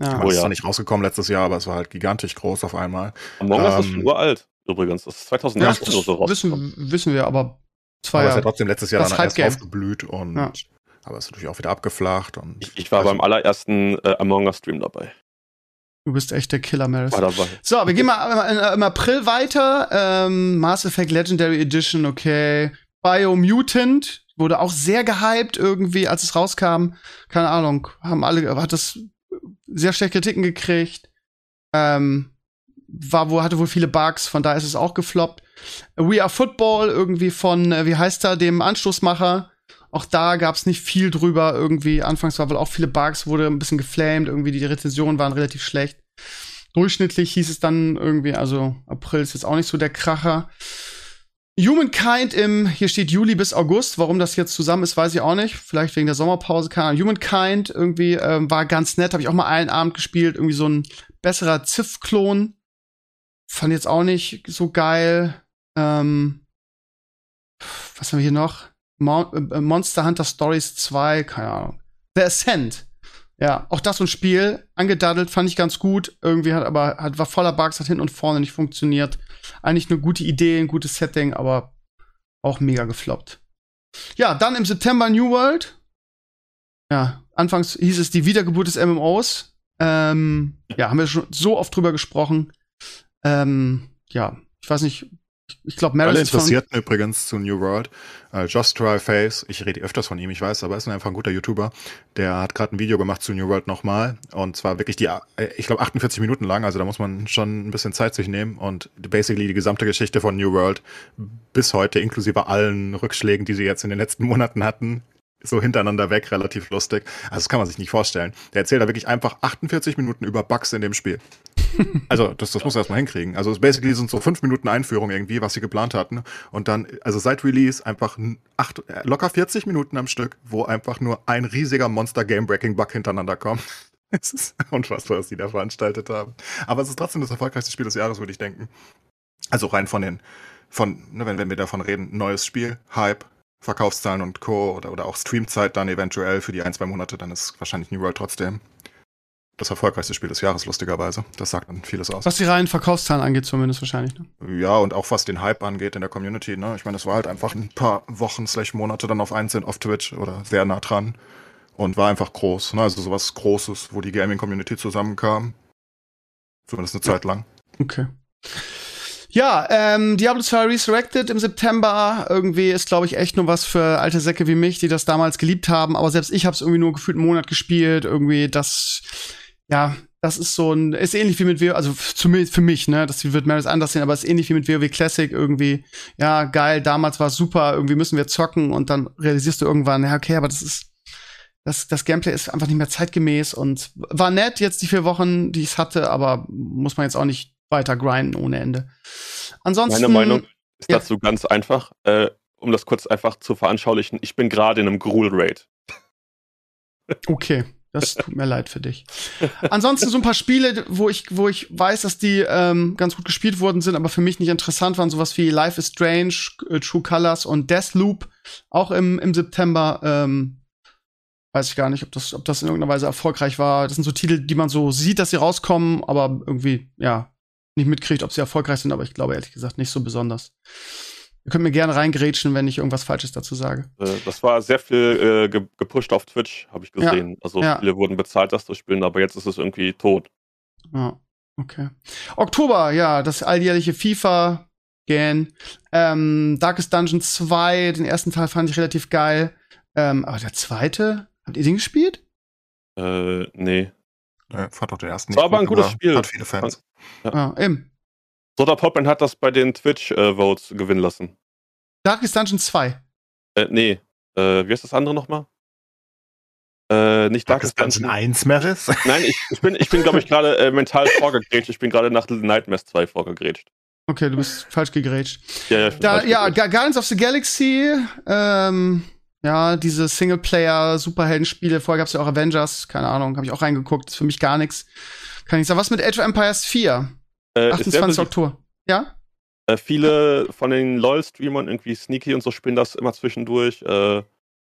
Speaker 1: Ja.
Speaker 2: Oh
Speaker 3: es ist
Speaker 2: ja.
Speaker 3: zwar nicht rausgekommen letztes Jahr, aber es war halt gigantisch groß auf einmal.
Speaker 2: Among Us ist
Speaker 3: Ähm,
Speaker 2: schon uralt, übrigens. Das ist
Speaker 1: Ja,
Speaker 2: 2008
Speaker 1: das
Speaker 2: oder so raus.
Speaker 1: wissen, wissen wir, aber zwei
Speaker 3: aber es ist ja
Speaker 1: Jahre.
Speaker 3: trotzdem letztes Jahr dann erst aufgeblüht und
Speaker 1: Ja.
Speaker 3: aber es ist natürlich auch wieder abgeflacht und
Speaker 2: Ich, ich war
Speaker 3: also,
Speaker 2: beim allerersten äh, Among Us Stream dabei.
Speaker 1: Du bist echt der Killer, Maris.
Speaker 2: War dabei.
Speaker 1: So, wir gehen mal im, im April weiter. Ähm, Mass Effect Legendary Edition, okay. Biomutant wurde auch sehr gehypt irgendwie, als es rauskam. Keine Ahnung, haben alle, hat das sehr schlechte Kritiken gekriegt. Ähm, war wo hatte wohl viele Bugs, von daher ist es auch gefloppt. We Are Football irgendwie von, äh, wie heißt er, dem Anstoßmacher Auch da gab es nicht viel drüber irgendwie. Anfangs war wohl auch viele Bugs, wurde ein bisschen geflamed, irgendwie die Rezensionen waren relativ schlecht. Durchschnittlich hieß es dann irgendwie, also April ist jetzt auch nicht so der Kracher. Humankind im, hier steht Juli bis August. Warum das jetzt zusammen ist, weiß ich auch nicht. Vielleicht wegen der Sommerpause, keine Ahnung. Humankind irgendwie ähm, war ganz nett, habe ich auch mal einen Abend gespielt. Irgendwie so ein besserer Ziff-Klon. Fand jetzt auch nicht so geil. Ähm, was haben wir hier noch? Äh, Monster Hunter Stories 2, keine Ahnung. The Ascent. Ja, auch das so ein Spiel, angedaddelt, fand ich ganz gut. Irgendwie hat aber, hat, war voller Bugs, hat hinten und vorne nicht funktioniert. Eigentlich eine gute Idee, ein gutes Setting, aber auch mega gefloppt. Ja, dann im September New World. Ja, anfangs hieß es die Wiedergeburt des MMOs. Ähm, ja, haben wir schon so oft drüber gesprochen. Ähm, ja, ich weiß nicht, ich glaube,
Speaker 3: Alle Interessierten übrigens zu New World. Uh, Just Try Face, ich rede öfters von ihm, ich weiß, aber er ist einfach ein guter YouTuber. Der hat gerade ein Video gemacht zu New World nochmal. Und zwar wirklich die, äh, ich glaube, 48 Minuten lang. Also da muss man schon ein bisschen Zeit sich nehmen. Und basically die gesamte Geschichte von New World bis heute, inklusive allen Rückschlägen, die sie jetzt in den letzten *laughs* Monaten hatten, so hintereinander weg, relativ lustig. Also das kann man sich nicht vorstellen. Der erzählt da wirklich einfach 48 Minuten über Bugs in dem Spiel. *laughs* Also das, das muss er erstmal hinkriegen. Also basically sind so fünf Minuten Einführung irgendwie, was sie geplant hatten. Und dann, also seit Release einfach acht, äh, locker 40 Minuten am Stück, wo einfach nur ein riesiger Monster-Game-Breaking-Bug hintereinander kommt. *laughs* Es ist unfassbar, was die da veranstaltet haben. Aber es ist trotzdem das erfolgreichste Spiel des Jahres, würde ich denken. Also rein von den, von, ne, wenn, wenn wir davon reden, neues Spiel, Hype, Verkaufszahlen und Co. Oder, oder auch Streamzeit dann eventuell für die ein, zwei Monate, dann ist wahrscheinlich New World trotzdem das erfolgreichste Spiel des Jahres, lustigerweise. Das sagt dann vieles aus.
Speaker 1: Was die reinen Verkaufszahlen angeht, zumindest wahrscheinlich.
Speaker 3: Ne? Ja, und auch was den Hype angeht in der Community. Ne? Ich meine, es war halt einfach ein paar Wochen, slash Monate dann auf einzeln auf Twitch oder sehr nah dran. Und war einfach groß. Ne? Also sowas Großes, wo die Gaming-Community zusammenkam. Zumindest eine Zeit lang.
Speaker 1: Okay. Ja, ähm, Diablo 2 Resurrected im September irgendwie ist, glaube ich, echt nur was für alte Säcke wie mich, die das damals geliebt haben. Aber selbst ich habe es irgendwie nur gefühlt einen Monat gespielt. Irgendwie das, ja, das ist so ein, ist ähnlich wie mit WoW, also zumindest für mich, ne, das wird Maris anders sehen, aber ist ähnlich wie mit WoW Classic irgendwie. Ja, geil, damals war super, irgendwie müssen wir zocken und dann realisierst du irgendwann, ja, okay, aber das ist, das, das Gameplay ist einfach nicht mehr zeitgemäß und war nett jetzt die vier Wochen, die ich hatte, aber muss man jetzt auch nicht weiter grinden ohne Ende. Ansonsten.
Speaker 2: Meine Meinung ist ja. dazu ganz einfach, äh, um das kurz einfach zu veranschaulichen. Ich bin gerade in einem Gruel-Raid.
Speaker 1: Okay. Das tut mir leid für dich. Ansonsten so ein paar Spiele, wo ich, wo ich weiß, dass die ähm, ganz gut gespielt worden sind, aber für mich nicht interessant waren. Sowas wie Life is Strange, äh, True Colors und Deathloop. Auch im, im September. Ähm, weiß ich gar nicht, ob das, ob das in irgendeiner Weise erfolgreich war. Das sind so Titel, die man so sieht, dass sie rauskommen, aber irgendwie, ja, nicht mitkriegt, ob sie erfolgreich sind, aber ich glaube ehrlich gesagt nicht so besonders. Ihr könnt mir gerne reingrätschen, wenn ich irgendwas Falsches dazu sage.
Speaker 2: Äh, das war sehr viel äh, gepusht auf Twitch, habe ich gesehen. Ja, also ja. viele wurden bezahlt, das zu spielen, aber jetzt ist es irgendwie tot.
Speaker 1: Ja, okay. Oktober, ja, das alljährliche FIFA. Gan. Ähm, Darkest Dungeon 2, den ersten Teil fand ich relativ geil. Ähm, aber der zweite, habt ihr den gespielt?
Speaker 2: Äh, nee.
Speaker 3: Ja, fand auch den ersten
Speaker 2: nicht. War aber ein gutes Spiel.
Speaker 3: Hat viele Fans.
Speaker 1: Ja, ja eben.
Speaker 2: Soda Popman hat das bei den Twitch-Votes äh, gewinnen lassen.
Speaker 1: Darkest Dungeon 2.
Speaker 2: Äh, nee. Äh, wie heißt das andere nochmal? Äh, nicht Darkest,
Speaker 3: Darkest Dungeon 1, Meris?
Speaker 2: Nein, ich, ich bin, ich bin glaube ich, gerade äh, mental vorgegrätscht. Ich bin gerade nach Little Nightmares 2 vorgegrätscht.
Speaker 1: Okay, du bist falsch gegrätscht.
Speaker 2: Ja, ja,
Speaker 1: da, ja Guardians of the Galaxy, ähm, ja, diese Singleplayer-Superhelden-Spiele. Vorher gab es ja auch Avengers, keine Ahnung, habe ich auch reingeguckt. Ist für mich gar nichts. Kann ich sagen. Was mit Age of Empires 4? Äh, 28. Oktober. Ja?
Speaker 2: Äh, viele von den LOL-Streamern, irgendwie Sneaky und so, spielen das immer zwischendurch. Äh,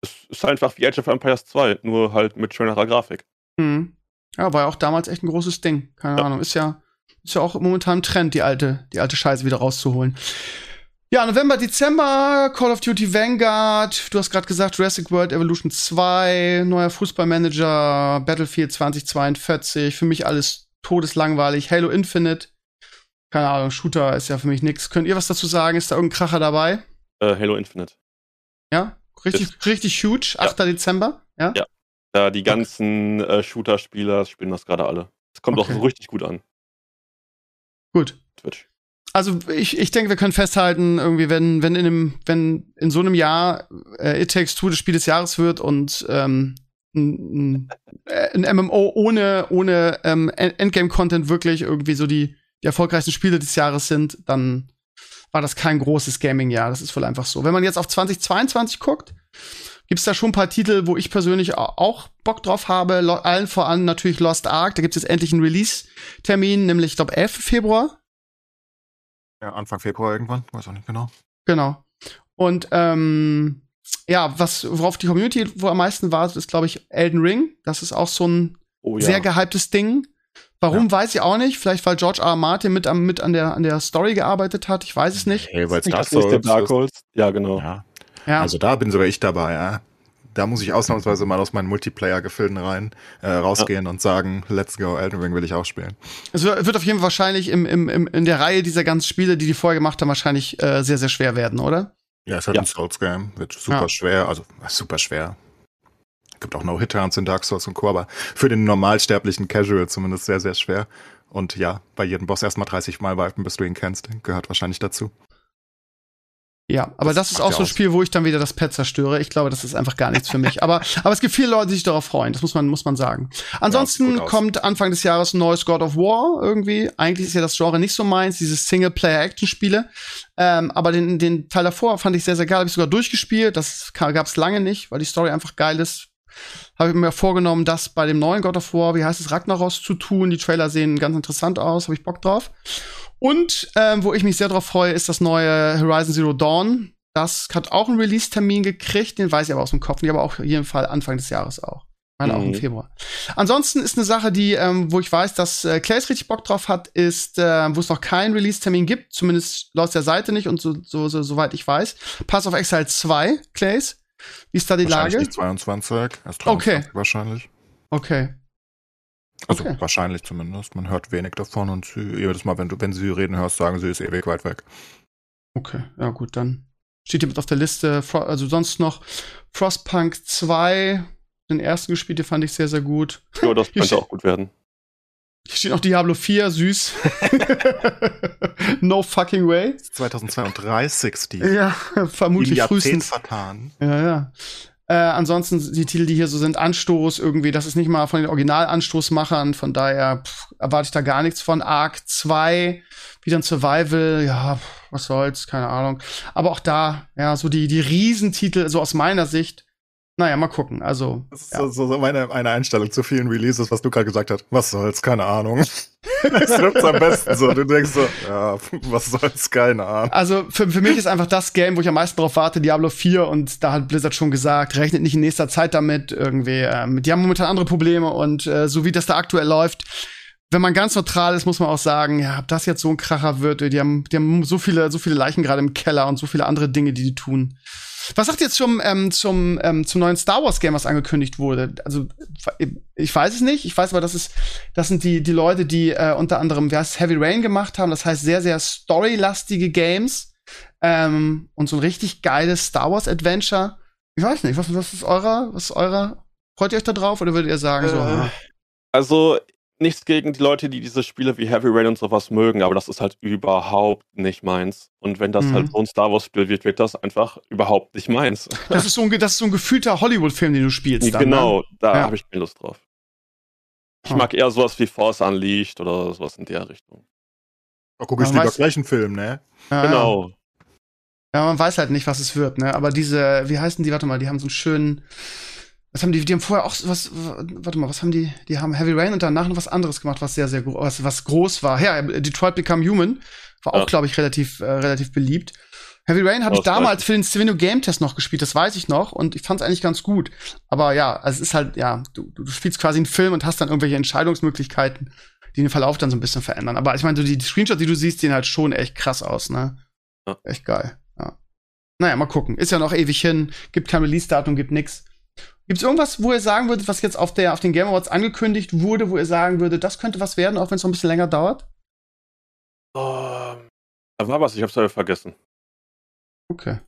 Speaker 2: es ist einfach wie Age of Empires 2, nur halt mit schönerer Grafik.
Speaker 1: Hm. Ja, war ja auch damals echt ein großes Ding. Keine ja. Ahnung. Ist ja, ist ja auch momentan ein Trend, die alte, die alte Scheiße wieder rauszuholen. Ja, November, Dezember, Call of Duty Vanguard, du hast gerade gesagt, Jurassic World Evolution 2, neuer Fußballmanager, Battlefield 2042, für mich alles todeslangweilig, Halo Infinite, keine Ahnung, Shooter ist ja für mich nix. Könnt ihr was dazu sagen? Ist da irgendein Kracher dabei?
Speaker 2: Äh, Halo Infinite.
Speaker 1: Ja? Richtig, ist, richtig huge, 8. Ja. Dezember? Ja.
Speaker 2: Ja, ja die ganzen äh, Shooter-Spieler spielen das gerade alle. Es kommt okay. auch richtig gut an.
Speaker 1: Gut.
Speaker 2: Twitch.
Speaker 1: Also ich, ich denke, wir können festhalten, irgendwie, wenn, wenn in einem, wenn in so einem Jahr äh, It Takes Two das Spiel des Jahres wird und ähm, ein, ein, ein MMO ohne, ohne ähm, Endgame-Content wirklich irgendwie so die, die erfolgreichsten Spiele des Jahres sind, dann war das kein großes Gaming-Jahr. Das ist wohl einfach so. Wenn man jetzt auf 2022 guckt, gibt es da schon ein paar Titel, wo ich persönlich auch Bock drauf habe. allen voran natürlich Lost Ark. Da gibt es jetzt endlich einen Release-Termin, nämlich, ich glaube, 11. Februar.
Speaker 3: Ja, Anfang Februar irgendwann, weiß auch nicht genau.
Speaker 1: Genau. Und ähm, ja, was, worauf die Community wo am meisten wartet, ist, glaube ich, Elden Ring. Das ist auch so ein oh, ja. sehr gehyptes Ding. Warum, ja. weiß ich auch nicht. Vielleicht, weil George R. R. Martin mit, am, mit an, der, an der Story gearbeitet hat. Ich weiß es nicht.
Speaker 3: Hey, weil es
Speaker 2: Dark Souls, Dark Souls. Ja, genau.
Speaker 3: Ja. ja. Also da bin sogar ich dabei, ja. Da muss ich ausnahmsweise mal aus meinen Multiplayer-Gefilden rein äh, rausgehen ja. und sagen, let's go, Elden Ring will ich auch spielen.
Speaker 1: Es wird auf jeden Fall wahrscheinlich im, im, im, in der Reihe dieser ganzen Spiele, die die vorher gemacht haben, wahrscheinlich äh, sehr, sehr schwer werden, oder?
Speaker 3: Ja, es hat ja. ein Souls-Game, wird super ja. schwer, also super schwer. Gibt auch No-Hit-Turns in Dark Souls und Co., aber für den normalsterblichen Casual zumindest sehr, sehr schwer. Und ja, bei jedem Boss erstmal 30 Mal wipen, bis du ihn kennst, gehört wahrscheinlich dazu.
Speaker 1: Ja, aber das, das ist auch so ein Spiel, wo ich dann wieder das Pad zerstöre. Ich glaube, das ist einfach gar nichts für mich. aber, *laughs* aber es gibt viele Leute, die sich darauf freuen. Das muss man, muss man sagen. Ansonsten ja, kommt Anfang des Jahres ein neues God of War irgendwie. Eigentlich ist ja das Genre nicht so meins, diese Singleplayer-Action-Spiele. Ähm, aber den, den Teil davor fand ich sehr, sehr geil. Habe ich sogar durchgespielt. Das gab es lange nicht, weil die Story einfach geil ist. Habe ich mir vorgenommen, das bei dem neuen God of War, wie heißt es, Ragnaros zu tun. Die Trailer sehen ganz interessant aus. Habe ich Bock drauf. Und ähm, wo ich mich sehr drauf freue, ist das neue Horizon Zero Dawn. Das hat auch einen Release-Termin gekriegt, den weiß ich aber aus dem Kopf nicht, aber auch in jedem Fall Anfang des Jahres auch. Meine mhm. auch im mhm. Februar. Ansonsten ist eine Sache, die, ähm, wo ich weiß, dass äh, Clays richtig Bock drauf hat, ist, äh, wo es noch keinen Release-Termin gibt, zumindest laut der Seite nicht und so, so, so, soweit ich weiß. Pass of Exile 2, Clays. Wie ist da die Lage?
Speaker 3: Nicht 22, erst 23
Speaker 1: okay.
Speaker 3: wahrscheinlich.
Speaker 1: Okay.
Speaker 3: Also okay. wahrscheinlich zumindest. Man hört wenig davon und sie, jedes Mal, wenn du, wenn sie reden hörst, sagen sie, ist ewig weit weg.
Speaker 1: Okay, ja gut, dann steht hier mit auf der Liste. Also sonst noch Frostpunk 2, den ersten gespielt, den fand ich sehr, sehr gut.
Speaker 2: Ja, das *laughs* könnte auch gut werden.
Speaker 1: Hier steht noch Diablo 4, süß. *laughs* no fucking way.
Speaker 3: 2032, Steve.
Speaker 1: Ja, vermutlich frühestens.
Speaker 3: vertan.
Speaker 1: Ja, ja. Äh, ansonsten die Titel, die hier so sind, Anstoß irgendwie, das ist nicht mal von den Originalanstoßmachern, von daher pff, erwarte ich da gar nichts von. Arc 2, wieder ein Survival, ja, was soll's, keine Ahnung. Aber auch da, ja, so die, die Riesentitel, so aus meiner Sicht, naja, mal gucken. Also.
Speaker 3: Das ist ja. so, so meine eine Einstellung zu vielen Releases, was du gerade gesagt hast. Was soll's, keine Ahnung. *laughs* das trifft's am besten so. Du denkst so, ja, was soll's, keine Ahnung.
Speaker 1: Also für, für mich ist einfach das Game, wo ich am meisten drauf warte, Diablo 4 und da hat Blizzard schon gesagt, rechnet nicht in nächster Zeit damit irgendwie. Ähm, die haben momentan andere Probleme und äh, so wie das da aktuell läuft, wenn man ganz neutral ist, muss man auch sagen, ja, ob das jetzt so ein Kracher wird, die haben, die haben so viele, so viele Leichen gerade im Keller und so viele andere Dinge, die die tun. Was sagt ihr zum, ähm, zum, ähm, zum neuen Star Wars Game, was angekündigt wurde? Also, ich weiß es nicht. Ich weiß aber, das ist, das sind die, die Leute, die äh, unter anderem, heißt Heavy Rain gemacht haben. Das heißt, sehr, sehr storylastige Games. Ähm, und so ein richtig geiles Star Wars Adventure. Ich weiß nicht, was, was ist eurer, was ist eurer? Freut ihr euch da drauf oder würdet ihr sagen, äh, so?
Speaker 2: Also, nichts gegen die Leute, die diese Spiele wie Heavy Rain und sowas mögen, aber das ist halt überhaupt nicht meins. Und wenn das halt mhm. halt so ein Star Wars-Spiel wird, wird das einfach überhaupt nicht meins. *laughs*
Speaker 1: Das ist so ein, das ist so ein gefühlter Hollywood-Film, den du spielst.
Speaker 2: Dann, genau, ne? da ja. habe ich keine Lust drauf. Ich oh. mag eher sowas wie Force Unleashed oder sowas in der Richtung.
Speaker 3: Da gucke ich lieber gleich einen Film, ne?
Speaker 2: Ja, genau.
Speaker 1: Ja. ja, man weiß halt nicht, was es wird, ne? Aber diese, wie heißen die, warte mal, die haben so einen schönen was haben die, die haben vorher auch was, warte mal, was haben die, die haben Heavy Rain und danach noch was anderes gemacht, was sehr, sehr groß, was, was groß war. Ja, Detroit Become Human war auch, ja. glaube ich, relativ, äh, relativ beliebt. Heavy Rain habe ich damals für den Stevenio Game Test noch gespielt, das weiß ich noch, und ich fand es eigentlich ganz gut. Aber ja, also es ist halt, ja, du, du spielst quasi einen Film und hast dann irgendwelche Entscheidungsmöglichkeiten, die den Verlauf dann so ein bisschen verändern. Aber ich meine, die Screenshots, die du siehst, sehen halt schon echt krass aus, ne? Ja. Echt geil, ja. Naja, mal gucken. Ist ja noch ewig hin, gibt kein Release-Datum, gibt nix. Gibt es irgendwas, wo ihr sagen würdet, was jetzt auf, der, auf den Game Awards angekündigt wurde, wo ihr sagen würdet, das könnte was werden, auch wenn es noch ein bisschen länger dauert?
Speaker 2: Um, da war was, ich hab's aber vergessen.
Speaker 1: Okay.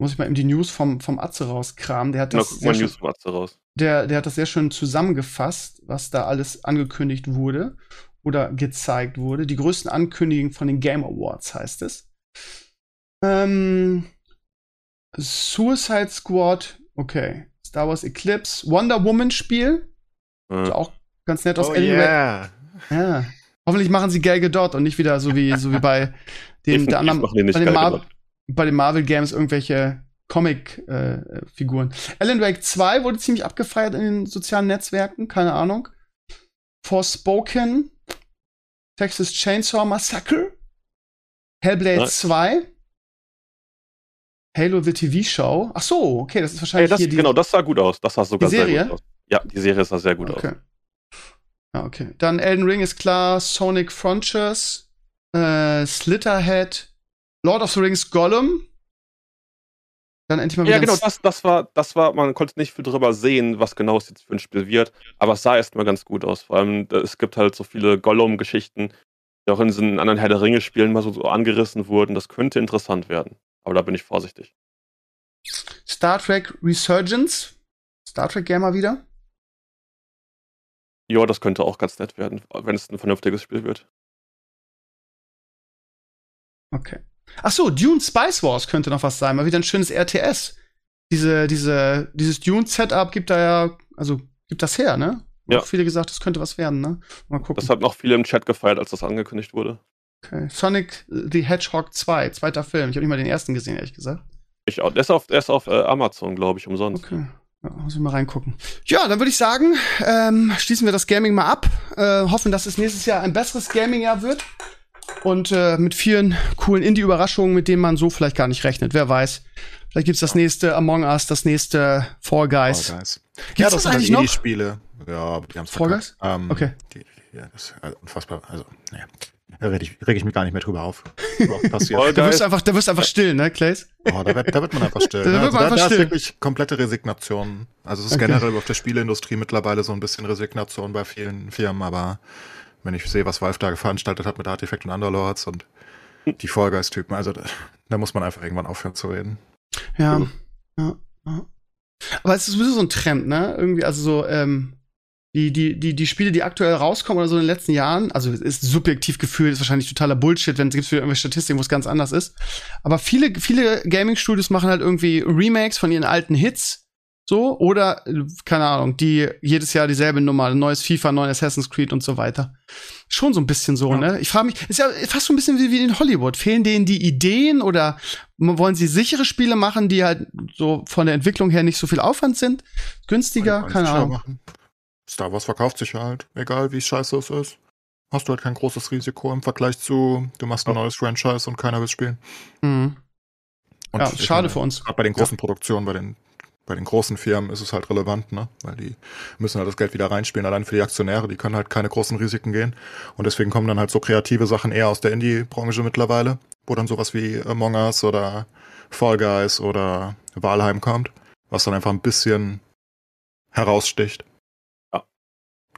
Speaker 1: Muss ich mal eben die News vom, vom Atze rauskramen. Der hat
Speaker 2: das. Vom Atze raus.
Speaker 1: Der, der hat das sehr schön zusammengefasst, was da alles angekündigt wurde. oder gezeigt wurde. Die größten Ankündigungen von den Game Awards heißt es. Ähm, Suicide Squad, okay. Star Wars Eclipse, Wonder Woman Spiel.
Speaker 2: Äh,
Speaker 1: Sah auch ganz nett aus.
Speaker 3: Oh yeah.
Speaker 1: Ja. Hoffentlich machen sie Gal Gadot und nicht wieder so wie, so wie bei *laughs* den, der anderen, bei den, Mar bei den Marvel Games irgendwelche Comic-Figuren. Alan Wake 2 wurde ziemlich abgefeiert in den sozialen Netzwerken, keine Ahnung. Forspoken, Texas Chainsaw Massacre, Hellblade
Speaker 2: Nice.
Speaker 1: 2, Halo the TV Show. Ach so, okay, das ist wahrscheinlich
Speaker 2: das,
Speaker 1: hier die
Speaker 2: genau, das sah gut aus. Das sah sogar
Speaker 1: Die
Speaker 2: sehr
Speaker 1: Serie?
Speaker 2: gut aus. Ja, die Serie sah sehr gut aus.
Speaker 1: Okay. Ja, okay. Dann Elden Ring ist klar, Sonic Frontiers, äh, Slitterhead, Lord of the Rings Gollum. Dann endlich mal wieder
Speaker 2: Ja, genau, das, das war, das war, man konnte nicht viel drüber sehen, was genau es jetzt für ein Spiel wird, aber es sah erstmal ganz gut aus. Vor allem, da- es gibt halt so viele Gollum-Geschichten, die auch in anderen Herr der Ringe-Spielen mal so, so angerissen wurden. Das könnte interessant werden. Aber da bin ich vorsichtig.
Speaker 1: Star Trek Resurgence. Star Trek Gamer wieder.
Speaker 2: Ja, das könnte auch ganz nett werden, wenn es ein vernünftiges Spiel wird.
Speaker 1: Okay. Ach so, Dune Spice Wars könnte noch was sein. Mal wieder ein schönes RTS. Diese, diese, dieses Dune-Setup gibt da ja, also gibt das her, ne?
Speaker 2: Ja.
Speaker 1: Auch viele gesagt, das könnte was werden, ne? Mal gucken.
Speaker 2: Das haben noch viele im Chat gefeiert, als das angekündigt wurde.
Speaker 1: Okay. Sonic the Hedgehog 2, zweiter Film. Ich habe nicht mal den ersten gesehen, ehrlich gesagt.
Speaker 2: Ich auch. Der ist auf, der ist auf äh, Amazon, glaube ich, umsonst.
Speaker 1: Okay. Ja, muss ich mal reingucken. Ja, dann würde ich sagen, ähm, schließen wir das Gaming mal ab. Äh, hoffen, dass es nächstes Jahr ein besseres Gaming-Jahr wird. Und äh, mit vielen coolen Indie-Überraschungen, mit denen man so vielleicht gar nicht rechnet. Wer weiß. Vielleicht gibt's das nächste Among Us, das nächste Fall Guys.
Speaker 3: Fall Guys.
Speaker 1: Gibt's
Speaker 3: ja,
Speaker 1: das
Speaker 3: das sind
Speaker 1: eigentlich noch?
Speaker 3: die Spiele. Ja, aber die haben's
Speaker 1: Fall
Speaker 3: verkackt. Ähm,
Speaker 1: Okay.
Speaker 3: Die, die, ja, das ist also unfassbar. Also, naja. Da reg ich, reg ich mich gar nicht mehr drüber auf. *laughs* Passiert.
Speaker 1: Da wirst einfach, da wirst du einfach still, ne, Clays?
Speaker 3: Oh, da, wird, da wird man einfach still.
Speaker 1: Da
Speaker 3: ne?
Speaker 1: wird
Speaker 3: also
Speaker 1: man
Speaker 3: da,
Speaker 1: einfach
Speaker 3: da ist
Speaker 1: still.
Speaker 3: wirklich komplette Resignation. Also es ist
Speaker 1: Okay.
Speaker 3: generell auf der Spieleindustrie mittlerweile so ein bisschen Resignation bei vielen Firmen, aber wenn ich sehe, was Valve da veranstaltet hat mit Artifact und Underlords und die Fall Guys-Typen, also da, da muss man einfach irgendwann aufhören zu reden.
Speaker 1: Ja. Ja, ja. Aber es ist sowieso so ein Trend, ne? Irgendwie, also so, ähm, die, die, die, die Spiele, die aktuell rauskommen oder so in den letzten Jahren, also ist subjektiv gefühlt, ist wahrscheinlich totaler Bullshit, wenn es gibt irgendwelche Statistiken, wo es ganz anders ist. Aber viele, viele Gaming-Studios machen halt irgendwie Remakes von ihren alten Hits. So, oder, keine Ahnung, die jedes Jahr dieselbe Nummer, neues FIFA, neues Assassin's Creed und so weiter. Schon so ein bisschen so,
Speaker 3: Ja.
Speaker 1: ne? Ich frage mich, ist ja fast so ein bisschen wie, wie in Hollywood. Fehlen denen die Ideen oder wollen sie sichere Spiele machen, die halt so von der Entwicklung her nicht so viel Aufwand sind? Günstiger? Keine Ahnung.
Speaker 3: machen. Star Wars verkauft sich halt, egal wie scheiße es ist. Hast du halt kein großes Risiko im Vergleich zu, du machst ein neues Franchise und keiner will spielen.
Speaker 1: Mhm.
Speaker 3: Und
Speaker 1: Ja, schade
Speaker 3: meine,
Speaker 1: für uns.
Speaker 3: Gerade bei den großen Produktionen, bei den, bei den großen Firmen ist es halt relevant, ne? Weil die müssen halt das Geld wieder reinspielen, allein für die Aktionäre, die können halt keine großen Risiken gehen. Und deswegen kommen dann halt so kreative Sachen eher aus der Indie-Branche mittlerweile, wo dann sowas wie Among Us oder Fall Guys oder Valheim kommt, was dann einfach ein bisschen heraussticht.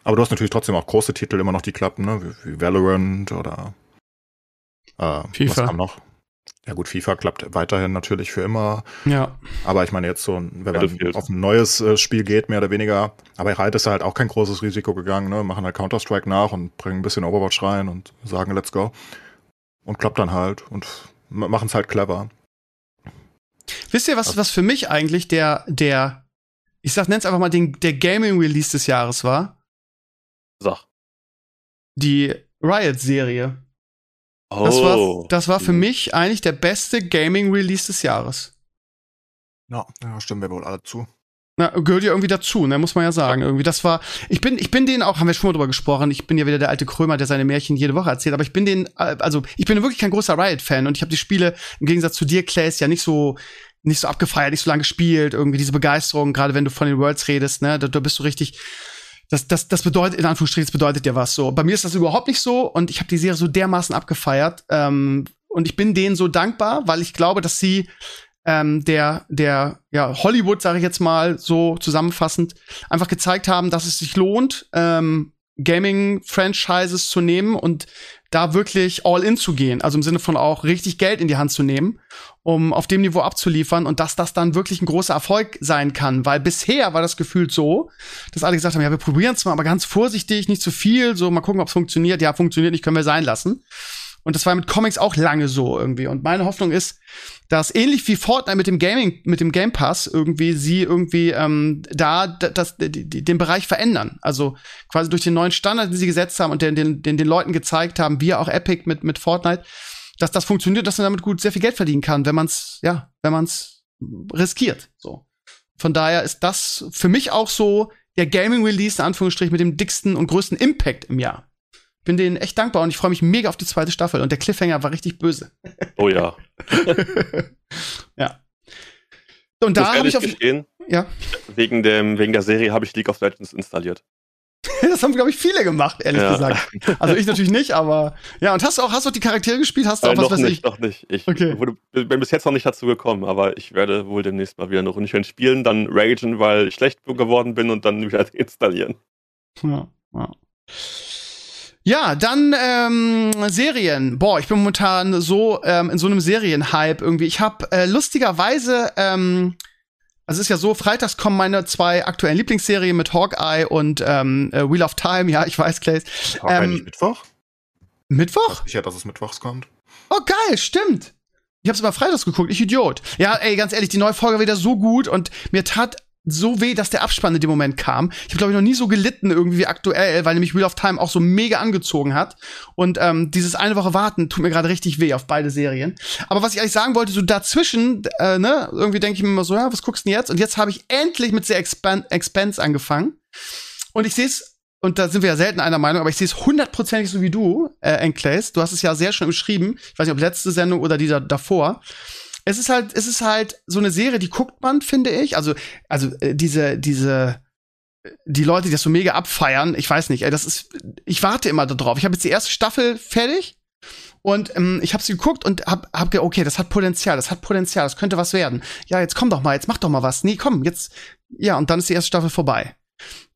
Speaker 3: Aber du hast natürlich trotzdem auch große Titel immer noch, die klappen, ne? Wie, wie Valorant oder äh,
Speaker 1: FIFA.
Speaker 3: Was kam noch? Ja gut, FIFA klappt weiterhin natürlich für immer.
Speaker 1: Ja.
Speaker 3: Aber ich meine jetzt so, wenn man auf ein neues äh, Spiel geht, mehr oder weniger. Aber Riot ist halt auch kein großes Risiko gegangen, ne? Machen halt Counter-Strike nach und bringen ein bisschen Overwatch rein und sagen, let's go. Und klappt dann halt und machen es halt clever.
Speaker 1: Wisst ihr, was, was für mich eigentlich der, der, ich sag, nenn's einfach mal den, der Gaming-Release des Jahres war?
Speaker 2: Sag.
Speaker 1: Die Riot-Serie.
Speaker 2: Oh.
Speaker 1: Das war, das war für mich eigentlich der beste Gaming-Release des Jahres.
Speaker 3: Ja, ja stimmen wir wohl alle zu.
Speaker 1: Na, gehört ja irgendwie dazu, ne, muss man ja sagen. Irgendwie, das war, ich bin, ich bin denen auch, haben wir schon mal drüber gesprochen, ich bin ja wieder der alte Krömer, der seine Märchen jede Woche erzählt, aber ich bin den, äh, also, ich bin wirklich kein großer Riot-Fan und ich habe die Spiele im Gegensatz zu dir, Clays, ja nicht so, nicht so abgefeiert, nicht so lange gespielt, irgendwie diese Begeisterung, gerade wenn du von den Worlds redest, ne, da, da bist du richtig, das, das, das bedeutet, in Anführungsstrichen, das bedeutet ja was so. Bei mir ist das überhaupt nicht so und ich habe die Serie so dermaßen abgefeiert ähm, und ich bin denen so dankbar, weil ich glaube, dass sie ähm, der, der, ja, Hollywood, sage ich jetzt mal so zusammenfassend, einfach gezeigt haben, dass es sich lohnt, ähm, Gaming-Franchises zu nehmen und da wirklich all in zu gehen. Also im Sinne von auch richtig Geld in die Hand zu nehmen um auf dem Niveau abzuliefern und dass das dann wirklich ein großer Erfolg sein kann. Weil bisher war das gefühlt so, dass alle gesagt haben, ja, wir probieren es mal, aber ganz vorsichtig, nicht zu viel, so mal gucken, ob es funktioniert. Ja, funktioniert nicht, können wir sein lassen. Und das war mit Comics auch lange so irgendwie. Und meine Hoffnung ist, dass ähnlich wie Fortnite mit dem Gaming, mit dem Game Pass irgendwie sie irgendwie ähm, da das, den Bereich verändern. Also quasi durch den neuen Standard, den sie gesetzt haben und den, den, den, den Leuten gezeigt haben, wie auch Epic mit, mit Fortnite, dass das funktioniert, dass man damit gut sehr viel Geld verdienen kann, wenn man es, ja, wenn man es riskiert. So. Von daher ist das für mich auch so der Gaming Release, in Anführungsstrich, mit dem dicksten und größten Impact im Jahr bin denen echt dankbar und ich freue mich mega auf die zweite Staffel. Und der Cliffhanger war richtig böse.
Speaker 2: Oh ja. *laughs*
Speaker 1: ja. Und da habe ich auf
Speaker 2: gestehen, ja. wegen dem wegen der Serie habe ich League of Legends installiert. *laughs*
Speaker 1: das haben glaube ich viele gemacht, ehrlich ja. gesagt. Also ich natürlich nicht, aber ja. Und hast du auch hast du auch die Charaktere gespielt? Hast du auch
Speaker 2: äh,
Speaker 1: was
Speaker 2: noch nicht, ich? Noch nicht. Ich okay. wurde, bin bis jetzt noch nicht dazu gekommen, aber ich werde wohl demnächst mal wieder eine Runde spielen, dann ragen, weil ich schlecht geworden bin und dann wieder *laughs* installieren.
Speaker 1: Ja. ja. Ja, dann ähm, Serien. Boah, ich bin momentan so ähm, in so einem Serienhype irgendwie. Ich habe äh, lustigerweise, ähm, also es ist ja so, freitags kommen meine zwei aktuellen Lieblingsserien mit Hawkeye und ähm, äh, Wheel of Time. Ja, ich weiß, Clay.
Speaker 3: Hawkeye ähm, nicht Mittwoch?
Speaker 1: Mittwoch?
Speaker 3: Sicher, dass es mittwochs kommt.
Speaker 1: Oh, geil, stimmt. Ich hab's aber freitags geguckt, ich Idiot. Ja, ey, ganz ehrlich, die neue Folge war wieder so gut und mir tat so weh, dass der Abspann in dem Moment kam. Ich habe glaube ich noch nie so gelitten irgendwie aktuell, weil nämlich Wheel of Time auch so mega angezogen hat und ähm, dieses eine Woche warten tut mir gerade richtig weh auf beide Serien. Aber was ich eigentlich sagen wollte, so dazwischen, äh, ne, irgendwie denke ich mir immer so, ja, was guckst du denn jetzt? Und jetzt habe ich endlich mit The Expan Expanse angefangen und ich sehe es und da sind wir ja selten einer Meinung, aber ich sehe es hundertprozentig so wie du, äh, Enclays. Du hast es ja sehr schön beschrieben. Ich weiß nicht, ob letzte Sendung oder die da, davor es ist halt, es ist halt so eine Serie, die guckt man, finde ich. Also, also äh, diese, diese, die Leute, die das so mega abfeiern, ich weiß nicht, ey, das ist, ich warte immer darauf. Ich habe jetzt die erste Staffel fertig und ähm, ich habe sie geguckt und hab, hab gedacht, okay, das hat Potenzial, das hat Potenzial, das könnte was werden. Ja, jetzt komm doch mal, jetzt mach doch mal was. Nee, komm, jetzt, ja, und dann ist die erste Staffel vorbei.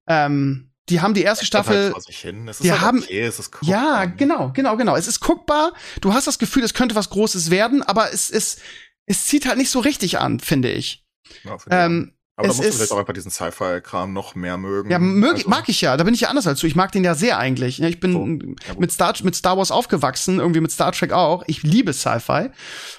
Speaker 1: Ähm, die haben die erste Staffel.
Speaker 3: Halt
Speaker 1: die halt haben, okay, ja, genau, genau, genau. Es ist guckbar. Du hast das Gefühl, es könnte was Großes werden, aber es ist, es zieht halt nicht so richtig an, finde ich.
Speaker 3: Ja, ähm, aber da musst du vielleicht auch einfach diesen Sci-Fi-Kram noch mehr mögen.
Speaker 1: Ja, mög, also. mag ich ja. Da bin ich ja anders als du. Ich mag den ja sehr eigentlich. Ich bin so. ja, mit, Star, mit Star Wars aufgewachsen, irgendwie mit Star Trek auch. Ich liebe Sci-Fi.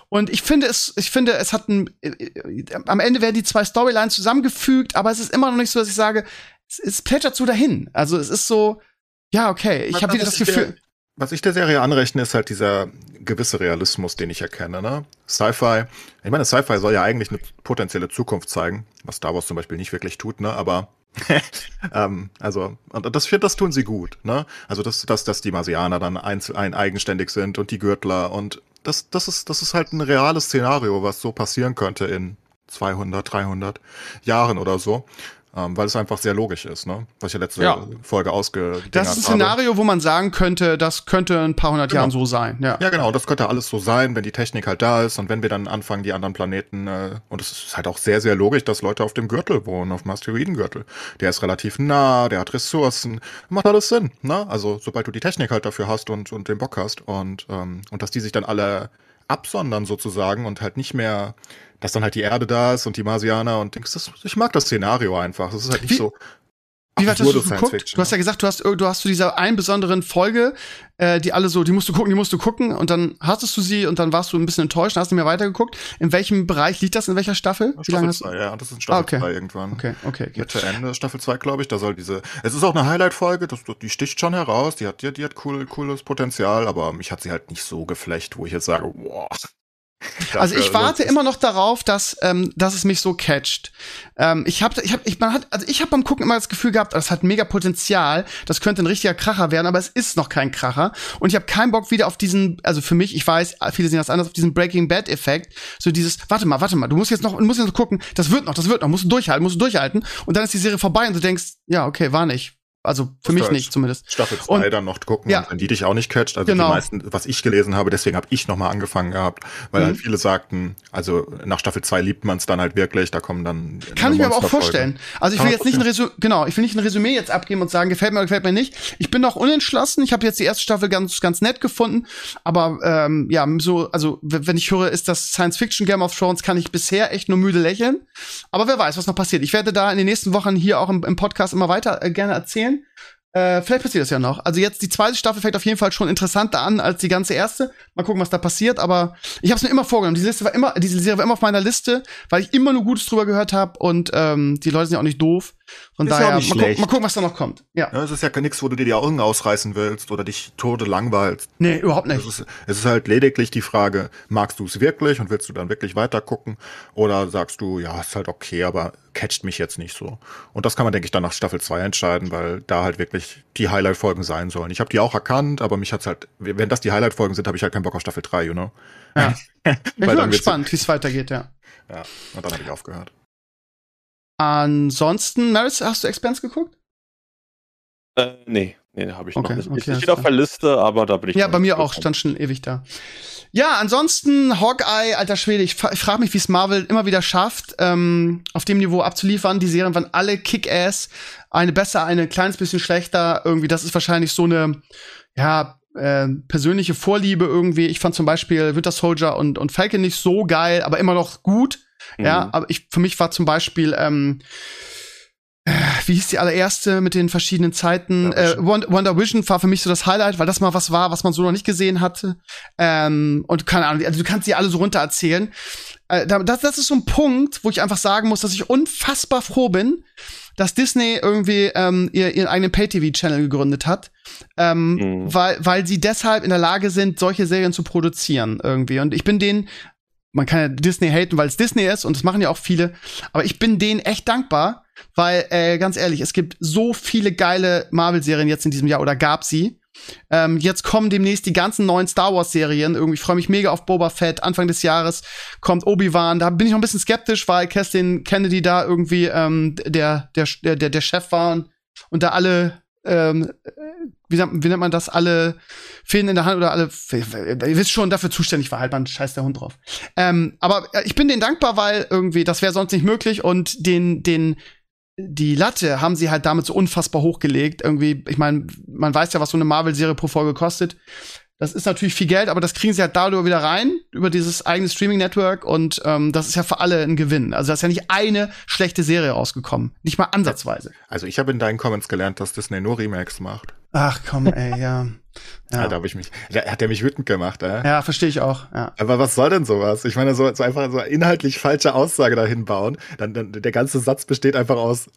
Speaker 1: Und ich finde es, ich finde, es hat ein, äh, äh, am Ende werden die zwei Storylines zusammengefügt, aber es ist immer noch nicht so, dass ich sage, es, es plätschert so dahin. Also es ist so, ja, okay. Ich habe wieder das Gefühl.
Speaker 3: Was ich der Serie anrechne, ist halt dieser gewisse Realismus, den ich erkenne. Ne? Sci-Fi, ich meine, Sci-Fi soll ja eigentlich eine potenzielle Zukunft zeigen, was Star Wars zum Beispiel nicht wirklich tut, ne? aber *laughs* ähm, also, und das, das tun sie gut. Ne? Also, dass, dass, dass die Marsianer dann einzel, ein, eigenständig sind und die Gürtler und das, das, ist, das ist halt ein reales Szenario, was so passieren könnte in 200, 300 Jahren oder so. Ähm, weil es einfach sehr logisch ist, ne? Was ich ja letzte ja. Folge ausge.
Speaker 1: Das ist ein Szenario, habe. wo man sagen könnte, das könnte ein paar hundert genau. Jahren so sein. Ja.
Speaker 3: ja, genau, das könnte alles so sein, wenn die Technik halt da ist und wenn wir dann anfangen, die anderen Planeten, äh, und es ist halt auch sehr, sehr logisch, dass Leute auf dem Gürtel wohnen, auf dem Asteroidengürtel. Der ist relativ nah, der hat Ressourcen, macht alles Sinn, ne? Also, sobald du die Technik halt dafür hast und, und den Bock hast und, ähm, und dass die sich dann alle absondern sozusagen und halt nicht mehr dass dann halt die Erde da ist und die Marsianer und denkst, das, ich mag das Szenario einfach. Das ist halt nicht
Speaker 1: wie,
Speaker 3: so.
Speaker 1: Wie weit hast du geguckt? Du hast ja gesagt, du hast, du hast zu dieser einen besonderen Folge, äh, die alle so, die musst du gucken, die musst du gucken und dann hattest du sie und dann warst du ein bisschen enttäuscht, hast du mir weitergeguckt. In welchem Bereich liegt das? In welcher Staffel?
Speaker 3: Wie lange zwei, ja, das ist Staffel 2 ah, okay. irgendwann.
Speaker 1: Okay, okay, okay.
Speaker 3: Mitte Ende Staffel 2, glaube ich, da soll diese, es ist auch eine Highlight-Folge, die sticht schon heraus, die hat, die, die hat cool, cooles Potenzial, aber mich hat sie halt nicht so geflecht, wo ich jetzt sage, wow,
Speaker 1: also ich warte immer noch darauf, dass, ähm, dass es mich so catcht. Ähm, ich habe, ich hab, ich, man hat, also ich habe beim Gucken immer das Gefühl gehabt, das hat mega Potenzial, das könnte ein richtiger Kracher werden, aber es ist noch kein Kracher. Und ich habe keinen Bock wieder auf diesen, also für mich, ich weiß, viele sehen das anders, auf diesen Breaking Bad Effekt. So dieses, warte mal, warte mal, du musst jetzt noch, du musst jetzt noch gucken, das wird noch, das wird noch, musst du durchhalten, musst du durchhalten. Und dann ist die Serie vorbei und du denkst, ja, okay, war nicht Also für mich
Speaker 3: halt
Speaker 1: nicht zumindest.
Speaker 3: Staffel 2
Speaker 1: Und-
Speaker 3: dann noch gucken,
Speaker 1: Ja.
Speaker 3: und wenn die dich auch nicht catcht, also
Speaker 1: Genau.
Speaker 3: die meisten, was ich gelesen habe, deswegen habe ich nochmal angefangen gehabt, weil
Speaker 1: Mhm.
Speaker 3: halt viele sagten, also nach Staffel 2 liebt man es dann halt wirklich, da kommen dann
Speaker 1: Kann ich mir aber auch vorstellen. Also ich will jetzt nicht ein Resümee, genau, ich will nicht ein Resümee jetzt abgeben und sagen, gefällt mir oder gefällt mir nicht. Ich bin noch unentschlossen. Ich habe jetzt die erste Staffel ganz, ganz nett gefunden. Aber ähm, ja, so, also wenn ich höre, ist das Science Fiction Game of Thrones, kann ich bisher echt nur müde lächeln. Aber wer weiß, was noch passiert. Ich werde da in den nächsten Wochen hier auch im, im Podcast immer weiter äh, gerne erzählen. Äh, vielleicht passiert das ja noch. Also jetzt die zweite Staffel fängt auf jeden Fall schon interessanter an als die ganze erste. Mal gucken, was da passiert. Aber ich habe es mir immer vorgenommen. Diese Liste war immer, diese Serie war immer auf meiner Liste, weil ich immer nur Gutes drüber gehört habe und ähm, die Leute sind ja auch nicht doof. Von
Speaker 3: Ist ja
Speaker 1: daher
Speaker 3: nicht
Speaker 1: mal,
Speaker 3: schlecht.
Speaker 1: mal gucken, was da noch kommt. Ja.
Speaker 3: Ja, es ist ja nichts, wo du dir die Augen ausreißen willst oder dich tode langweilst.
Speaker 1: Nee, überhaupt nicht.
Speaker 3: Es ist, es ist halt lediglich die Frage, magst du es wirklich und willst du dann wirklich weiter gucken? Oder sagst du, ja, ist halt okay, aber catcht mich jetzt nicht so. Und das kann man, denke ich, dann nach Staffel 2 entscheiden, weil da halt wirklich die Highlight-Folgen sein sollen. Ich habe die auch erkannt, aber mich hat's halt, wenn das die Highlight-Folgen sind, habe ich halt keinen Bock auf Staffel 3, you know?
Speaker 1: Ja. *laughs* Ich bin gespannt, wie es weitergeht, ja.
Speaker 3: Ja, und dann habe ich aufgehört.
Speaker 1: Ansonsten, Maris, hast du Expanse geguckt?
Speaker 2: Äh, nee, nee, habe ich
Speaker 1: Okay,
Speaker 2: noch nicht.
Speaker 1: okay, alles
Speaker 2: steht auf der Liste, aber da bin ich
Speaker 1: Ja, bei mir auch, stand schon ewig da. Ja, ansonsten Hawkeye, alter Schwede, ich, ich frage mich, wie es Marvel immer wieder schafft, ähm, auf dem Niveau abzuliefern. Die Serien waren alle Kick-Ass, eine besser, eine kleines bisschen schlechter. Irgendwie, das ist wahrscheinlich so eine, ja, äh, persönliche Vorliebe irgendwie. Ich fand zum Beispiel Winter Soldier und, und Falcon nicht so geil, aber immer noch gut. Ja,
Speaker 2: Mhm.
Speaker 1: aber ich, für mich war zum Beispiel, ähm, äh, wie hieß die allererste mit den verschiedenen Zeiten?
Speaker 3: Wonder
Speaker 1: Äh,
Speaker 3: Vision.
Speaker 1: Wonder, Vision war für mich so das Highlight, weil das mal was war, was man so noch nicht gesehen hatte. Ähm, und keine Ahnung, also du kannst die alle so runter erzählen. Äh, da- das, das ist so ein Punkt, wo ich einfach sagen muss, dass ich unfassbar froh bin, dass Disney irgendwie ähm, ihr, ihren eigenen Pay-TV-Channel gegründet hat, ähm,
Speaker 2: Mhm.
Speaker 1: weil, weil sie deshalb in der Lage sind, solche Serien zu produzieren irgendwie. Und ich bin denen, man kann ja Disney haten, weil es Disney ist und das machen ja auch viele, aber ich bin denen echt dankbar, weil, äh, ganz ehrlich, es gibt so viele geile Marvel-Serien jetzt in diesem Jahr oder gab sie. Ähm, jetzt kommen demnächst die ganzen neuen Star Wars-Serien. Irgendwie freue mich mega auf Boba Fett. Anfang des Jahres kommt Obi-Wan. Da bin ich noch ein bisschen skeptisch, weil Kathleen Kennedy da irgendwie ähm, der, der, der, der, der Chef war und, und da alle, ähm, äh, wie, nennt- wie nennt man das, alle Fäden in der Hand oder alle, ihr wisst schon, dafür zuständig war halt man scheiß der Hund drauf. Ähm, aber äh, ich bin denen dankbar, weil irgendwie, das wäre sonst nicht möglich und den, den, die Latte haben sie halt damit so unfassbar hochgelegt. Irgendwie, ich meine, man weiß ja, was so eine Marvel-Serie pro Folge kostet. Das ist natürlich viel Geld, aber das kriegen sie halt dadurch wieder rein, über dieses eigene Streaming-Network und ähm, das ist ja für alle ein Gewinn. Also da ist ja nicht eine schlechte Serie rausgekommen. Nicht mal ansatzweise.
Speaker 3: Also ich habe in deinen Comments gelernt, dass Disney nur Remakes macht.
Speaker 1: Ach komm, ey, ja. *laughs*
Speaker 3: Ja.
Speaker 1: Ja,
Speaker 3: da habe ich mich, da hat er mich wütend gemacht, äh?
Speaker 1: ja verstehe ich auch. Ja.
Speaker 3: Aber was soll denn sowas? Ich meine, so, so einfach so inhaltlich falsche Aussage dahin bauen. Dann, dann der ganze Satz besteht einfach aus,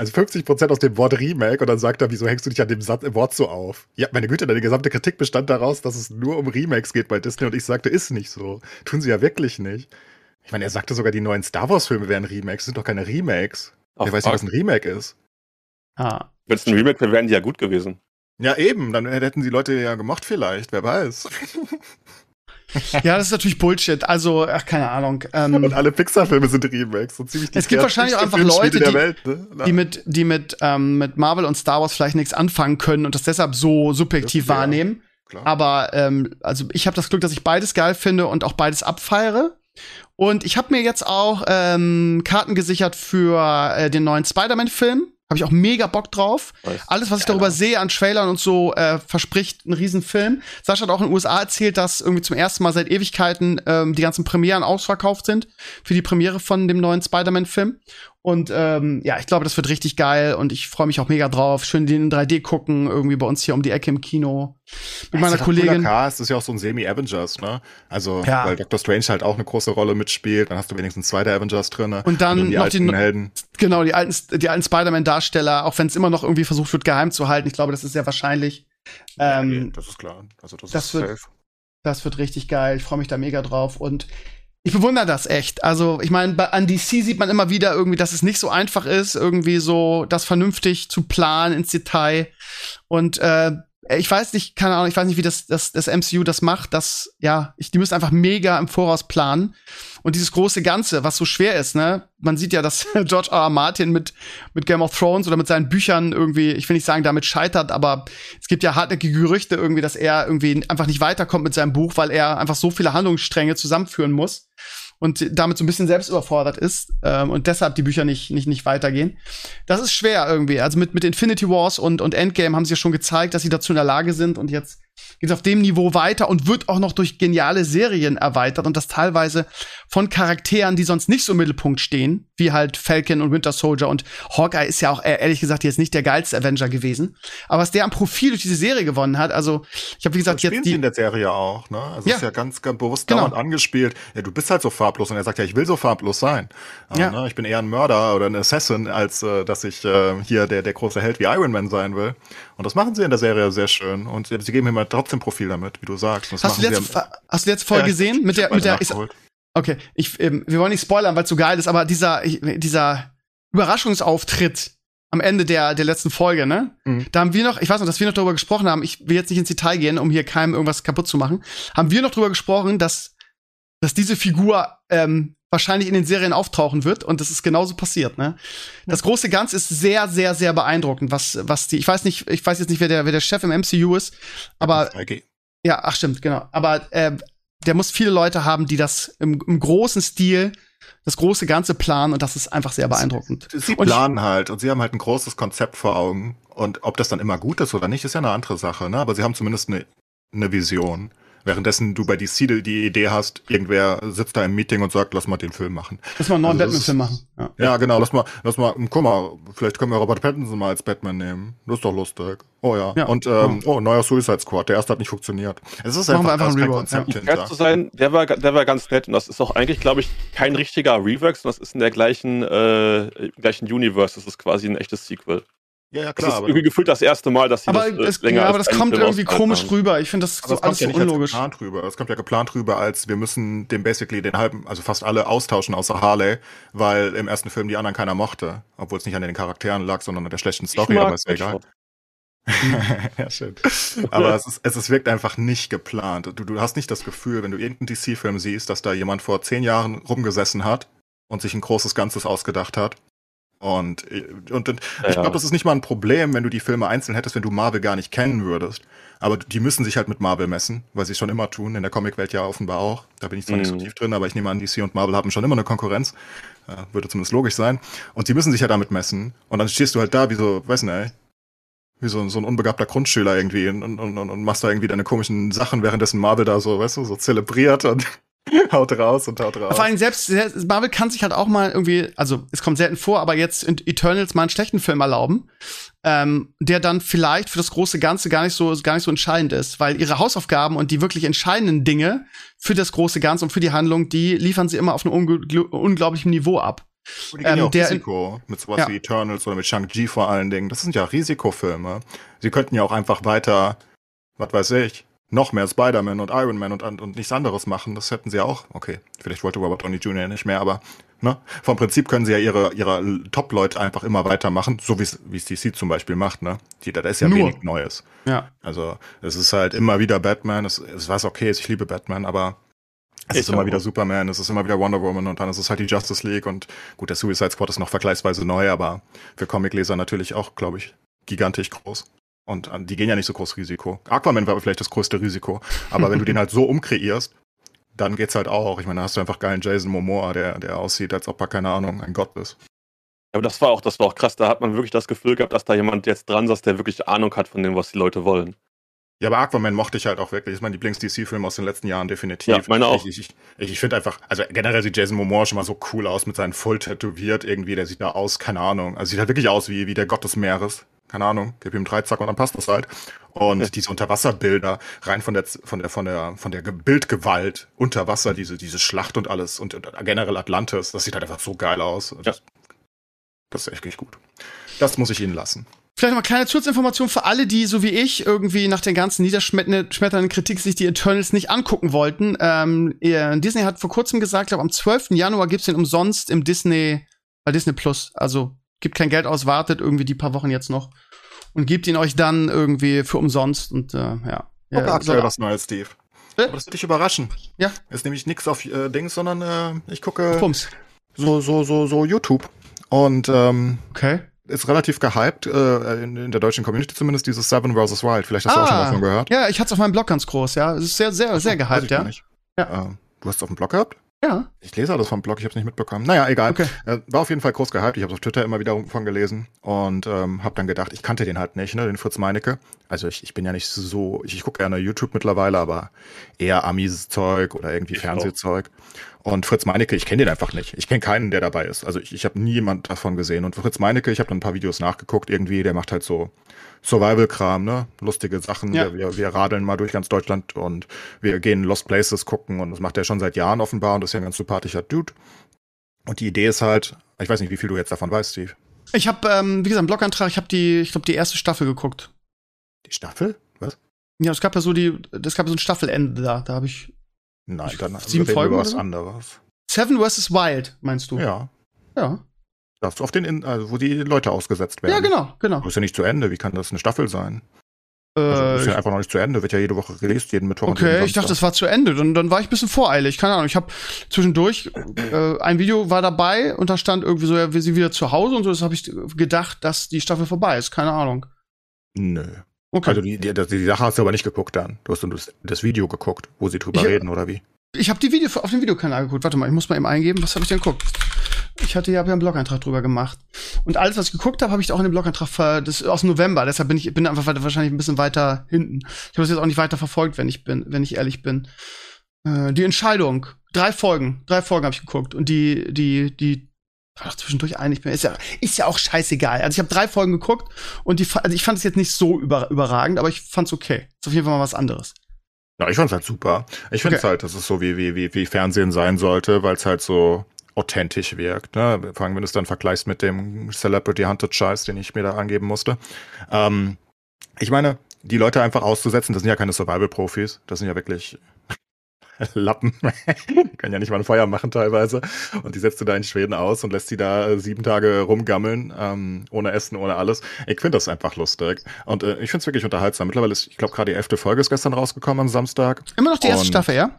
Speaker 3: also 50 Prozent aus dem Wort Remake und dann sagt er, wieso hängst du dich an dem Satz, im Wort so auf? Ja, meine Güte, deine gesamte Kritik bestand daraus, dass es nur um Remakes geht bei Disney und ich sagte, ist nicht so. Tun sie ja wirklich nicht. Ich meine, er sagte sogar, die neuen Star Wars Filme wären Remakes, sind doch keine Remakes.
Speaker 2: Ach,
Speaker 3: Wer weiß nicht, was ein Remake ist.
Speaker 1: Ah.
Speaker 2: Wenn es ein Remake wäre, wären die ja gut gewesen.
Speaker 3: Ja, eben, dann hätten die Leute ja gemocht vielleicht, wer weiß. *laughs* *laughs*
Speaker 1: ja, das ist natürlich Bullshit. Also, ach, keine Ahnung.
Speaker 3: Und
Speaker 1: Ähm,
Speaker 3: alle Pixar-Filme sind Remakes. So ziemlich die
Speaker 1: Es gibt wahrscheinlich auch einfach Leute, die-
Speaker 3: Welt, ne?
Speaker 1: die mit, die mit, ähm, mit Marvel und Star Wars vielleicht nichts anfangen können und das deshalb so subjektiv
Speaker 3: ja.
Speaker 1: wahrnehmen.
Speaker 3: Klar.
Speaker 1: Aber ähm, also ich habe das Glück, dass ich beides geil finde und auch beides abfeiere. Und ich habe mir jetzt auch ähm, Karten gesichert für äh, den neuen Spider-Man-Film. Habe ich auch mega Bock drauf.
Speaker 2: Weiß.
Speaker 1: Alles, was ich darüber sehe an Trailern und so, äh, verspricht einen riesen Film. Sascha hat auch in den USA erzählt, dass irgendwie zum ersten Mal seit Ewigkeiten ähm, die ganzen Premieren ausverkauft sind für die Premiere von dem neuen Spider-Man-Film. Und ähm, ja, ich glaube, das wird richtig geil und ich freue mich auch mega drauf. Schön den in 3D gucken, irgendwie bei uns hier um die Ecke im Kino. Mit meiner Kollegin.
Speaker 3: Cast, ist ja auch so ein Semi-Avengers, ne? Also,
Speaker 1: Ja.
Speaker 3: weil Doctor Strange halt auch eine große Rolle mitspielt, dann hast du wenigstens zwei der Avengers drin.
Speaker 1: Und dann
Speaker 3: die
Speaker 1: noch
Speaker 3: alten
Speaker 1: die-
Speaker 3: Helden.
Speaker 1: Genau, die alten, die alten Spider-Man-Darsteller, auch wenn es immer noch irgendwie versucht wird, geheim zu halten. Ich glaube, das ist sehr wahrscheinlich.
Speaker 3: Ja, nee,
Speaker 1: Ähm,
Speaker 3: das ist klar. Also, das,
Speaker 1: das
Speaker 3: ist
Speaker 1: wird-
Speaker 3: safe.
Speaker 1: Das wird richtig geil. Ich freue mich da mega drauf. Und ich bewundere das echt. Also, ich meine, bei- an DC sieht man immer wieder irgendwie, dass es nicht so einfach ist, irgendwie so das vernünftig zu planen ins Detail. Und äh, ich weiß nicht, keine Ahnung, ich weiß nicht, wie das, das, das MCU das macht, dass, ja, ich, die müssen einfach mega im Voraus planen. Und dieses große Ganze, was so schwer ist, ne? Man sieht ja, dass *laughs* George R. R. Martin mit, mit Game of Thrones oder mit seinen Büchern irgendwie, ich will nicht sagen, damit scheitert, aber es gibt ja hartnäckige Gerüchte irgendwie, dass er irgendwie einfach nicht weiterkommt mit seinem Buch, weil er einfach so viele Handlungsstränge zusammenführen muss und damit so ein bisschen selbst überfordert ist ähm, und deshalb die Bücher nicht, nicht, nicht weitergehen. Das ist schwer irgendwie. Also mit, mit Infinity Wars und, und Endgame haben sie ja schon gezeigt, dass sie dazu in der Lage sind und jetzt geht auf dem Niveau weiter und wird auch noch durch geniale Serien erweitert und das teilweise von Charakteren, die sonst nicht so im Mittelpunkt stehen, wie halt Falcon und Winter Soldier und Hawkeye ist ja auch äh, ehrlich gesagt jetzt nicht der geilste Avenger gewesen, aber was der am Profil durch diese Serie gewonnen hat, also ich habe wie gesagt
Speaker 3: das
Speaker 1: jetzt die
Speaker 3: in der Serie auch, ne? Also
Speaker 1: Ja.
Speaker 3: ist ja ganz, ganz bewusst
Speaker 1: Genau.
Speaker 3: dauernd angespielt. Ja, du bist halt so farblos und er sagt ja, ich will so farblos sein. Ja.
Speaker 1: Ja.
Speaker 3: Ne? Ich bin eher ein Mörder oder ein Assassin, als äh, dass ich äh, hier der der große Held wie Iron Man sein will. Und das machen sie in der Serie sehr schön und sie, sie geben ihm halt trotzdem Profil damit, wie du sagst.
Speaker 1: Hast du,
Speaker 3: sie ja-
Speaker 1: hast du letzte Folge
Speaker 3: Ja,
Speaker 1: gesehen? Mit der, mit der, ist, okay, ich, ähm, wir wollen nicht spoilern, weil es so geil ist, aber dieser, dieser Überraschungsauftritt am Ende der, der letzten Folge, ne?
Speaker 3: Mhm.
Speaker 1: Da haben wir noch, ich weiß noch, dass wir noch darüber gesprochen haben, ich will jetzt nicht ins Detail gehen, um hier keinem irgendwas kaputt zu machen, haben wir noch darüber gesprochen, dass, dass diese Figur ähm, wahrscheinlich in den Serien auftauchen wird und das ist genauso passiert, ne? Das große Ganze ist sehr, sehr, sehr beeindruckend, was, was die, ich weiß nicht, ich weiß jetzt nicht, wer der, wer der Chef im MCU ist, aber
Speaker 3: 3G.
Speaker 1: ja, ach stimmt, genau. Aber äh, der muss viele Leute haben, die das im, im großen Stil, das große Ganze planen und das ist einfach sehr beeindruckend.
Speaker 3: Sie
Speaker 1: ich-
Speaker 3: planen halt und sie haben halt ein großes Konzept vor Augen. Und ob das dann immer gut ist oder nicht, ist ja eine andere Sache, ne? Aber sie haben zumindest eine, eine Vision. Währenddessen du bei DC die, die Idee hast, irgendwer sitzt da im Meeting und sagt, lass mal den Film machen.
Speaker 1: Lass mal einen neuen
Speaker 3: Also
Speaker 1: Batman-Film machen. Ja.
Speaker 3: Ja, genau, lass mal, lass mal, guck mal, vielleicht können wir Robert Pattinson mal als Batman nehmen. Das ist doch lustig. Oh ja.
Speaker 1: Ja.
Speaker 3: Und ähm, oh, neuer Suicide Squad, der erste hat nicht funktioniert. Es ist
Speaker 1: Machen wir
Speaker 3: einfach,
Speaker 1: einfach
Speaker 3: kein
Speaker 1: Reboot,
Speaker 3: Konzept
Speaker 2: Um fair
Speaker 3: hinter.
Speaker 2: zu sein, der war, der war ganz nett und das ist auch eigentlich, glaube ich, kein richtiger Rework, sondern das ist in der gleichen, äh, gleichen Universe. Das ist quasi ein echtes Sequel.
Speaker 3: Ja, ja,
Speaker 2: Das
Speaker 3: klar,
Speaker 2: ist
Speaker 3: aber,
Speaker 2: irgendwie gefühlt das erste Mal, dass sie
Speaker 1: Aber,
Speaker 2: das äh,
Speaker 1: es,
Speaker 2: länger
Speaker 1: ja, aber das kommt
Speaker 2: Film
Speaker 1: irgendwie komisch
Speaker 2: haben.
Speaker 1: rüber. Ich finde das
Speaker 3: aber
Speaker 1: so
Speaker 3: es
Speaker 1: alles
Speaker 3: kommt ja
Speaker 1: so
Speaker 3: nicht als
Speaker 1: unlogisch.
Speaker 3: geplant rüber. Es kommt ja geplant rüber, als wir müssen dem basically den halben, also fast alle austauschen außer Harley, weil im ersten Film die anderen keiner mochte. Obwohl es nicht an den Charakteren lag, sondern an der schlechten Story, aber ist ja egal. *laughs* *laughs* Ja, schön. Aber es, ist, es ist, wirkt einfach nicht geplant. Du, du hast nicht das Gefühl, wenn du irgendeinen DC-Film siehst, dass da jemand vor zehn Jahren rumgesessen hat und sich ein großes Ganzes ausgedacht hat. Und, und, und
Speaker 2: Ja,
Speaker 3: ich
Speaker 2: ja.
Speaker 3: glaube, das ist nicht mal ein Problem, wenn du die Filme einzeln hättest, wenn du Marvel gar nicht kennen würdest. Aber die müssen sich halt mit Marvel messen, weil sie es schon immer tun, in der Comicwelt ja offenbar auch. Da bin ich zwar nicht so
Speaker 2: Mhm.
Speaker 3: tief drin, aber ich nehme an, DC und Marvel haben schon immer eine Konkurrenz. Äh, würde zumindest logisch sein. Und sie müssen sich ja damit messen. Und dann stehst du halt da wie so, weiß nicht, wie so, so ein unbegabter Grundschüler irgendwie und, und, und, und machst da irgendwie deine komischen Sachen, währenddessen Marvel da so, weißt du, so zelebriert und *laughs* haut raus und haut raus.
Speaker 1: Vor allem selbst, selbst Marvel kann sich halt auch mal irgendwie, also es kommt selten vor, aber jetzt in Eternals mal einen schlechten Film erlauben, ähm, der dann vielleicht für das große Ganze gar nicht so gar nicht so entscheidend ist, weil ihre Hausaufgaben und die wirklich entscheidenden Dinge für das große Ganze und für die Handlung, die liefern sie immer auf einem ungl- unglaublichen Niveau ab.
Speaker 3: Und die gehen ja
Speaker 1: ähm,
Speaker 3: auch
Speaker 1: der-
Speaker 3: Risiko mit sowas
Speaker 1: Ja.
Speaker 3: wie Eternals oder mit Shang-Chi vor allen Dingen. Das sind ja Risikofilme. Sie könnten ja auch einfach weiter, was weiß ich, noch mehr Spider-Man und Iron Man und, und nichts anderes machen. Das hätten sie ja auch. Okay, vielleicht wollte Robert Downey Jr. nicht mehr, aber ne? vom Prinzip können sie ja ihre, ihre Top-Leute einfach immer weitermachen, so wie es wie es DC zum Beispiel macht. Ne? Die, da ist ja
Speaker 1: Nur.
Speaker 3: wenig Neues.
Speaker 1: Ja.
Speaker 3: Also es ist halt immer wieder Batman. Es, es was okay ist, ich liebe Batman, aber es
Speaker 2: Ich
Speaker 3: ist immer
Speaker 2: auch.
Speaker 3: wieder Superman, es ist immer wieder Wonder Woman und dann ist es halt die Justice League und gut, der Suicide Squad ist noch vergleichsweise neu, aber für Comicleser natürlich auch, glaube ich, gigantisch groß. Und äh, die gehen ja nicht so groß Risiko. Aquaman war vielleicht das größte Risiko, aber wenn du den *laughs* halt so umkreierst, dann geht's halt auch. Ich meine, da hast du einfach geilen Jason Momoa, der, der aussieht, als ob er, keine Ahnung, ein Gott ist.
Speaker 2: Aber das war auch, das war auch krass. Da hat man wirklich das Gefühl gehabt, dass da jemand jetzt dran saß, der wirklich Ahnung hat von dem, was die Leute wollen.
Speaker 3: Ja, aber Aquaman mochte ich halt auch wirklich. Das ist mein Lieblings-DC-Film aus den letzten Jahren, definitiv.
Speaker 2: Ja, meine auch.
Speaker 3: Ich, ich, ich, ich finde einfach, also generell sieht Jason Momoa schon mal so cool aus mit seinen voll tätowiert irgendwie. Der sieht da aus, keine Ahnung. Also sieht halt wirklich aus wie, wie der Gott des Meeres. Keine Ahnung, gib ihm einen Dreizack und dann passt das halt. Und diese Unterwasserbilder, rein von der, von der, von der, von der Ge- Bildgewalt unter Wasser, diese, diese Schlacht und alles und, und generell Atlantis, das sieht halt einfach so geil aus. Das, das ist echt richtig gut. Das muss ich Ihnen lassen.
Speaker 1: Vielleicht noch mal kleine Zusatzinformation für alle, die so wie ich irgendwie nach den ganzen niederschmetternden Kritik sich die Eternals nicht angucken wollten. Ähm, äh, Disney hat vor kurzem gesagt, ich glaube am 12. Januar gibt's den umsonst im Disney, bei Disney Plus. Also gibt kein Geld aus, wartet irgendwie die paar Wochen jetzt noch. und gibt ihn euch dann irgendwie für umsonst und äh, ja.
Speaker 3: Guck
Speaker 1: ja,
Speaker 3: aktuell was Neues, Steve.
Speaker 1: Äh?
Speaker 3: Aber das wird dich überraschen.
Speaker 1: Ja.
Speaker 3: Ist nämlich nix auf äh, Dings, sondern äh, ich gucke
Speaker 1: Pumps.
Speaker 3: so, so, so, so YouTube. Und ähm,
Speaker 1: Okay.
Speaker 3: ist relativ gehypt, äh, in, in der deutschen Community zumindest, dieses Seven vs. Wild. Vielleicht hast du auch schon
Speaker 1: Ah.
Speaker 3: davon gehört.
Speaker 1: Ja, ich hatte es auf meinem Blog ganz groß, ja. Es ist sehr, sehr, sehr gehypt, ja.
Speaker 3: nicht.
Speaker 1: Ja.
Speaker 3: Äh, du hast es auf dem Blog gehabt?
Speaker 1: Ja.
Speaker 3: Ich lese alles vom Blog, ich habe es nicht mitbekommen. Naja, egal.
Speaker 1: Okay.
Speaker 3: Äh, war auf jeden Fall groß gehypt. Ich habe auf Twitter immer wieder von gelesen und ähm, habe dann gedacht, ich kannte den halt nicht, ne, den Fritz Meinecke. Also ich, ich bin ja nicht so, ich, ich gucke gerne YouTube mittlerweile, aber eher Amis-Zeug oder irgendwie
Speaker 2: Ich
Speaker 3: Fernsehzeug. Und Fritz Meinecke, ich kenne den einfach nicht. Ich kenne keinen, der dabei ist. Also ich, ich habe nie jemand davon gesehen. Und Fritz Meinecke, ich habe dann ein paar Videos nachgeguckt irgendwie, der macht halt so Survival-Kram, ne? Lustige Sachen.
Speaker 1: Ja.
Speaker 3: Wir, wir, radeln mal durch ganz Deutschland und wir gehen Lost Places gucken und das macht er schon seit Jahren offenbar und das ist ja ein ganz sympathischer Dude. Und die Idee ist halt, ich weiß nicht, wie viel du jetzt davon weißt, Steve.
Speaker 1: Ich habe, ähm, wie gesagt, einen Blogantrag, ich habe die, ich glaube, die erste Staffel geguckt.
Speaker 3: Die Staffel? Was?
Speaker 1: Ja, es gab ja so die, es gab so ein Staffelende da, da habe ich
Speaker 3: Nein,
Speaker 1: Ich-
Speaker 3: dann
Speaker 1: sieben
Speaker 3: reden
Speaker 1: Folgen
Speaker 3: über was
Speaker 1: so?
Speaker 3: anderes.
Speaker 1: Seven vs. Wild, meinst du?
Speaker 3: Ja.
Speaker 1: Ja.
Speaker 3: Das auf den, In also wo die Leute ausgesetzt werden.
Speaker 1: Ja, genau, genau.
Speaker 3: Das ist ja nicht zu Ende. Wie kann das eine Staffel sein? Also, das ist ja
Speaker 1: Äh,
Speaker 3: einfach noch nicht zu Ende. Wird ja jede Woche released, jeden Mittwoch. und
Speaker 1: okay, ich dachte, das war zu Ende. Dann, dann war ich ein bisschen voreilig. Keine Ahnung. Ich habe zwischendurch äh, ein Video war dabei und da stand irgendwie so, ja, wir sind wieder zu Hause und so. Das habe ich gedacht, dass die Staffel vorbei ist. Keine Ahnung.
Speaker 3: Nö.
Speaker 1: Okay.
Speaker 3: Also die, die, die, Sache hast du aber nicht geguckt dann. Du hast nur das, das Video geguckt, wo sie drüber
Speaker 1: Ich-
Speaker 3: reden, oder wie?
Speaker 1: Ich habe die Video auf dem Videokanal geguckt. Warte mal, ich muss mal eben eingeben. Was habe ich denn geguckt? Ich hatte ja einen Blog-Eintrag drüber gemacht. Und alles, was ich geguckt habe, habe ich auch in dem Blog-Eintrag ver das ist aus November. Deshalb bin ich bin einfach wahrscheinlich ein bisschen weiter hinten. Ich habe das jetzt auch nicht weiter verfolgt, wenn ich bin, wenn ich ehrlich bin. Äh, die Entscheidung. Drei Folgen. Drei Folgen habe ich geguckt. Und die, die, die war doch zwischendurch einig. Ist ja, ist ja auch scheißegal. Also ich habe drei Folgen geguckt und die, also ich fand es jetzt nicht so über, überragend, aber ich fand's okay. Ist auf jeden Fall mal was anderes.
Speaker 3: Ja, ich fand's halt super. Ich finde es
Speaker 1: Okay.
Speaker 3: halt, dass es so wie, wie, wie, wie Fernsehen sein sollte, weil es halt so authentisch wirkt. Ne? Vor allem, wenn du es dann vergleichst mit dem Celebrity Hunted Scheiß, den ich mir da angeben musste. Ähm, ich meine, die Leute einfach auszusetzen, das sind ja keine Survival-Profis, das sind ja wirklich *laughs* Lappen. die können ja nicht mal ein Feuer machen teilweise. Und die setzt du da in Schweden aus und lässt sie da äh, sieben Tage rumgammeln, ähm, ohne Essen, ohne alles. Ich finde das einfach lustig. Und äh, ich finde es wirklich unterhaltsam. Mittlerweile ist, ich glaube, gerade die elfte Folge ist gestern rausgekommen am Samstag.
Speaker 1: Immer noch die erste
Speaker 3: Und-
Speaker 1: Staffel, ja?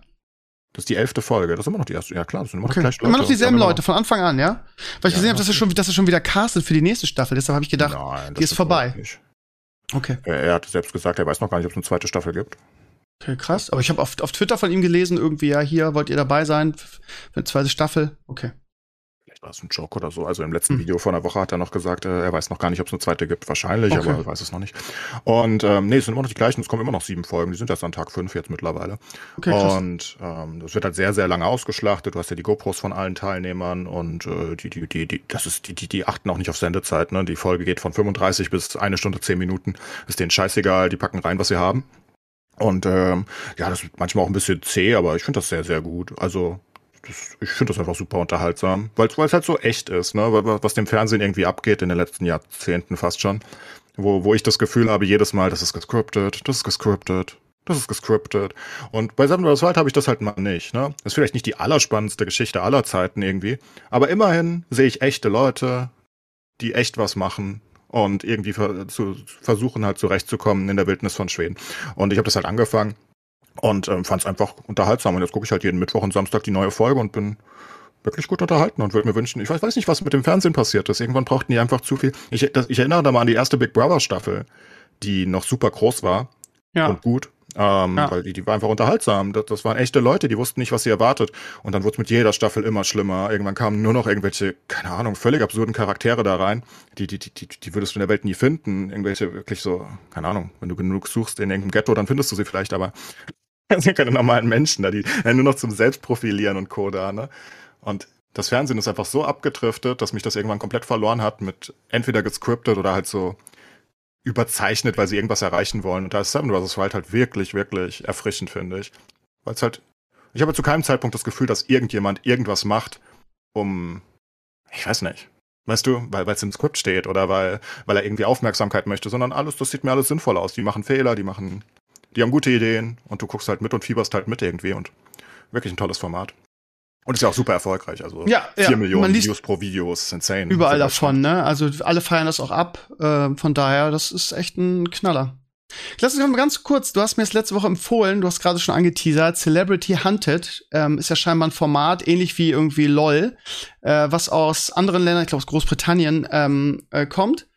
Speaker 3: Das ist die elfte Folge. Das ist immer noch die erste. Ja, klar, das sind immer noch
Speaker 1: Okay.
Speaker 3: die gleichen
Speaker 1: Immer noch dieselben
Speaker 3: haben
Speaker 1: Leute von Anfang an, ja? Weil ich
Speaker 3: Ja,
Speaker 1: gesehen habe, dass er schon, dass er schon wieder castet für die nächste Staffel. Deshalb habe ich
Speaker 3: immer-
Speaker 1: gedacht,
Speaker 3: Nein,
Speaker 1: die ist
Speaker 3: das
Speaker 1: vorbei. okay,
Speaker 3: Er, er hat selbst gesagt, er weiß noch gar nicht, ob es eine zweite Staffel gibt.
Speaker 1: Okay, krass. Aber ich habe auf, auf Twitter von ihm gelesen, irgendwie, ja, hier wollt ihr dabei sein für eine zweite Staffel. Okay.
Speaker 3: Vielleicht war es ein Joke oder so. Also im letzten
Speaker 1: Hm.
Speaker 3: Video vor einer Woche hat er noch gesagt, äh, er weiß noch gar nicht, ob es eine zweite gibt. Wahrscheinlich,
Speaker 1: Okay.
Speaker 3: aber er weiß es noch nicht. Und ähm, nee, es sind immer noch die gleichen. Es kommen immer noch sieben Folgen. Die sind erst an Tag fünf jetzt mittlerweile.
Speaker 1: Okay, krass.
Speaker 3: Und ähm, das wird halt sehr, sehr lange ausgeschlachtet. Du hast ja die GoPros von allen Teilnehmern und äh, die, die, die, die, das ist, die, die, die achten auch nicht auf Sendezeit. Ne? Die Folge geht von 35 bis eine Stunde zehn Minuten. Ist denen scheißegal, die packen rein, was sie haben. Und ähm, ja, das ist manchmal auch ein bisschen zäh, aber ich finde das sehr, sehr gut. Also das, ich finde das einfach super unterhaltsam, weil es halt so echt ist, ne? Wa- Was dem Fernsehen irgendwie abgeht in den letzten Jahrzehnten fast schon. Wo, wo ich das Gefühl habe, jedes Mal, das ist gescriptet, das ist gescriptet, das ist gescriptet. Und bei Seven vs. Wild habe ich das halt mal nicht, ne? Das ist vielleicht nicht die allerspannendste Geschichte aller Zeiten irgendwie, aber immerhin sehe ich echte Leute, die echt was machen und irgendwie ver zu, versuchen halt zurechtzukommen in der Wildnis von Schweden. Und ich habe das halt angefangen und ähm, fand es einfach unterhaltsam. Und jetzt gucke ich halt jeden Mittwoch und Samstag die neue Folge und bin wirklich gut unterhalten und würde mir wünschen, ich weiß, weiß nicht, was mit dem Fernsehen passiert ist. Irgendwann brauchten die einfach zu viel. Ich, das, ich erinnere da mal an die erste Big Brother Staffel, die noch super groß war
Speaker 1: Ja.
Speaker 3: und gut. Ähm,
Speaker 1: Ja.
Speaker 3: Weil die, die war einfach unterhaltsam. Das, das waren echte Leute, die wussten nicht, was sie erwartet. Und dann wurde es mit jeder Staffel immer schlimmer. Irgendwann kamen nur noch irgendwelche, keine Ahnung, völlig absurden Charaktere da rein. Die, die, die, die, die würdest du in der Welt nie finden. Irgendwelche wirklich so, keine Ahnung, wenn du genug suchst in irgendeinem Ghetto, dann findest du sie vielleicht, aber *laughs* das sind keine normalen Menschen da, die nur noch zum Selbstprofilieren und Co. da, ne? Und das Fernsehen ist einfach so abgedriftet, dass mich das irgendwann komplett verloren hat mit entweder gescriptet oder halt so überzeichnet, weil sie irgendwas erreichen wollen. Und da ist Seven vs. Wild halt wirklich, wirklich erfrischend, finde ich. Weil es halt, ich habe zu keinem Zeitpunkt das Gefühl, dass irgendjemand irgendwas macht, um, ich weiß nicht, weißt du, weil es im Skript steht oder weil, weil er irgendwie Aufmerksamkeit möchte, sondern alles, das sieht mir alles sinnvoll aus. Die machen Fehler, die machen, die haben gute Ideen und du guckst halt mit und fieberst halt mit irgendwie und wirklich ein tolles Format. Und ist ja auch super erfolgreich. Also
Speaker 1: Ja,
Speaker 3: 4
Speaker 1: ja,
Speaker 3: Millionen Views pro Video ist insane.
Speaker 1: Überall davon, ne? Also alle feiern das auch ab. Äh, von daher, das ist echt ein Knaller. Lass uns mal ganz kurz, du hast mir das letzte Woche empfohlen, du hast gerade schon angeteasert, Celebrity Hunted ähm, ist ja scheinbar ein Format, ähnlich wie irgendwie LOL, äh, was aus anderen Ländern, ich glaube aus Großbritannien, ähm, äh, kommt.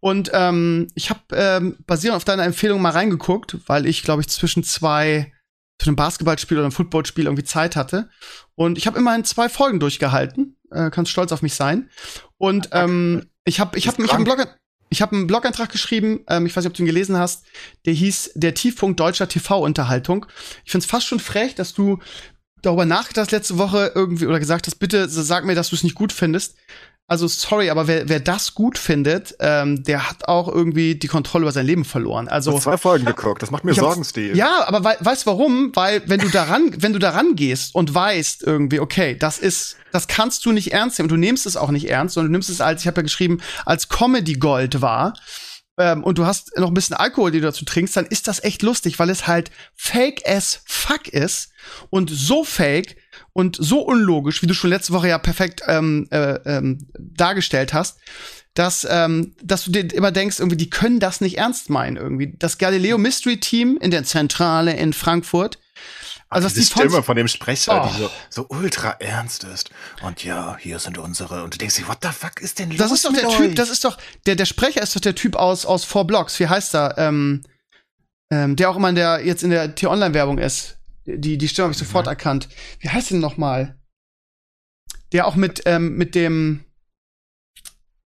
Speaker 1: Und ähm, ich habe ähm, basierend auf deiner Empfehlung mal reingeguckt, weil ich, glaube ich, zwischen zwei, zwischen einem Basketballspiel oder einem Footballspiel irgendwie Zeit hatte. Und ich habe immerhin zwei Folgen durchgehalten. Äh, kannst stolz auf mich sein. Und ähm, ich habe ich hab, ich hab einen? Blog, ich habe einen Blog-Eintrag geschrieben, ähm, ich weiß nicht, ob du ihn gelesen hast, der hieß Der Tiefpunkt deutscher TV-Unterhaltung. Ich finde es fast schon frech, dass du darüber nachgedacht hast letzte Woche irgendwie oder gesagt hast, bitte sag mir, dass du es nicht gut findest. Also sorry, aber wer, wer das gut findet, ähm, der hat auch irgendwie die Kontrolle über sein Leben verloren.
Speaker 3: Ich
Speaker 1: Also
Speaker 3: habe zwei Folgen geguckt. Das macht mir Sorgen, Steve.
Speaker 1: ja, aber wei weißt warum? Weil wenn du daran, wenn du daran gehst und weißt irgendwie, okay, das ist, das kannst du nicht ernst nehmen. Du nimmst es auch nicht ernst, sondern du nimmst es als, ich habe ja geschrieben, als Comedy Gold wahr. Ähm, und du hast noch ein bisschen Alkohol, die du dazu trinkst, dann ist das echt lustig, weil es halt fake as fuck ist und so fake und so unlogisch, wie du schon letzte Woche ja perfekt ähm, äh, ähm, dargestellt hast, dass, ähm, dass du dir immer denkst, irgendwie, die können das nicht ernst meinen, irgendwie. Das Galileo Mystery Team in der Zentrale in Frankfurt. Also,
Speaker 3: Diese
Speaker 1: die von-
Speaker 3: Stimme von dem Sprecher,
Speaker 1: Oh.
Speaker 3: die so, so ultra ernst ist. Und ja, hier sind unsere. Und du denkst dir, what the fuck ist denn los
Speaker 1: Das ist doch der
Speaker 3: euch?
Speaker 1: Typ, das ist doch, der, der Sprecher ist doch der Typ aus, aus Four Blocks. Wie heißt er? Ähm, ähm, der auch immer in der, jetzt in der T-Online-Werbung ist. Die, die Stimme habe ich sofort erkannt. Wie heißt denn noch mal? Der auch mit, ähm, mit dem,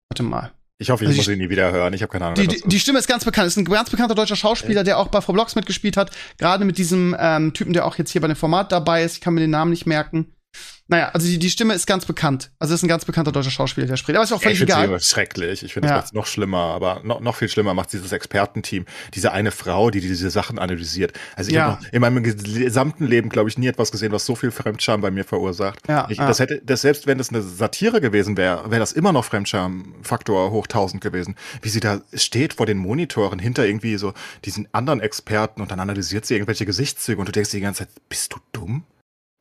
Speaker 1: warte mal.
Speaker 3: ich hoffe, ich
Speaker 1: Also
Speaker 3: muss ihn nie wieder hören. Ich habe keine Ahnung.
Speaker 1: Die, die, die Stimme ist ganz bekannt. Ist ein ganz bekannter deutscher Schauspieler, der auch bei Four Blocks mitgespielt hat. Gerade mit diesem ähm, Typen, der auch jetzt hier bei dem Format dabei ist. Ich kann mir den Namen nicht merken. Naja, also die, die Stimme ist ganz bekannt. Also ist ein ganz bekannter deutscher Schauspieler, der spricht. Aber ist auch
Speaker 3: Ja, ich
Speaker 1: völlig
Speaker 3: finde
Speaker 1: egal.
Speaker 3: es schrecklich. Ich finde, das
Speaker 1: Ja.
Speaker 3: es noch schlimmer. Aber noch, noch viel schlimmer macht dieses Expertenteam. Diese eine Frau, die diese Sachen analysiert. Also ich
Speaker 1: Ja.
Speaker 3: habe in meinem gesamten Leben, glaube ich, nie etwas gesehen, was so viel Fremdscham bei mir verursacht.
Speaker 1: Ja,
Speaker 3: ich,
Speaker 1: ja.
Speaker 3: Das hätte, das, selbst wenn das eine Satire gewesen wäre, wäre das immer noch Fremdscham-Faktor hoch 1000 gewesen. Wie sie da steht vor den Monitoren hinter irgendwie so diesen anderen Experten und dann analysiert sie irgendwelche Gesichtszüge und du denkst dir die ganze Zeit, bist du dumm?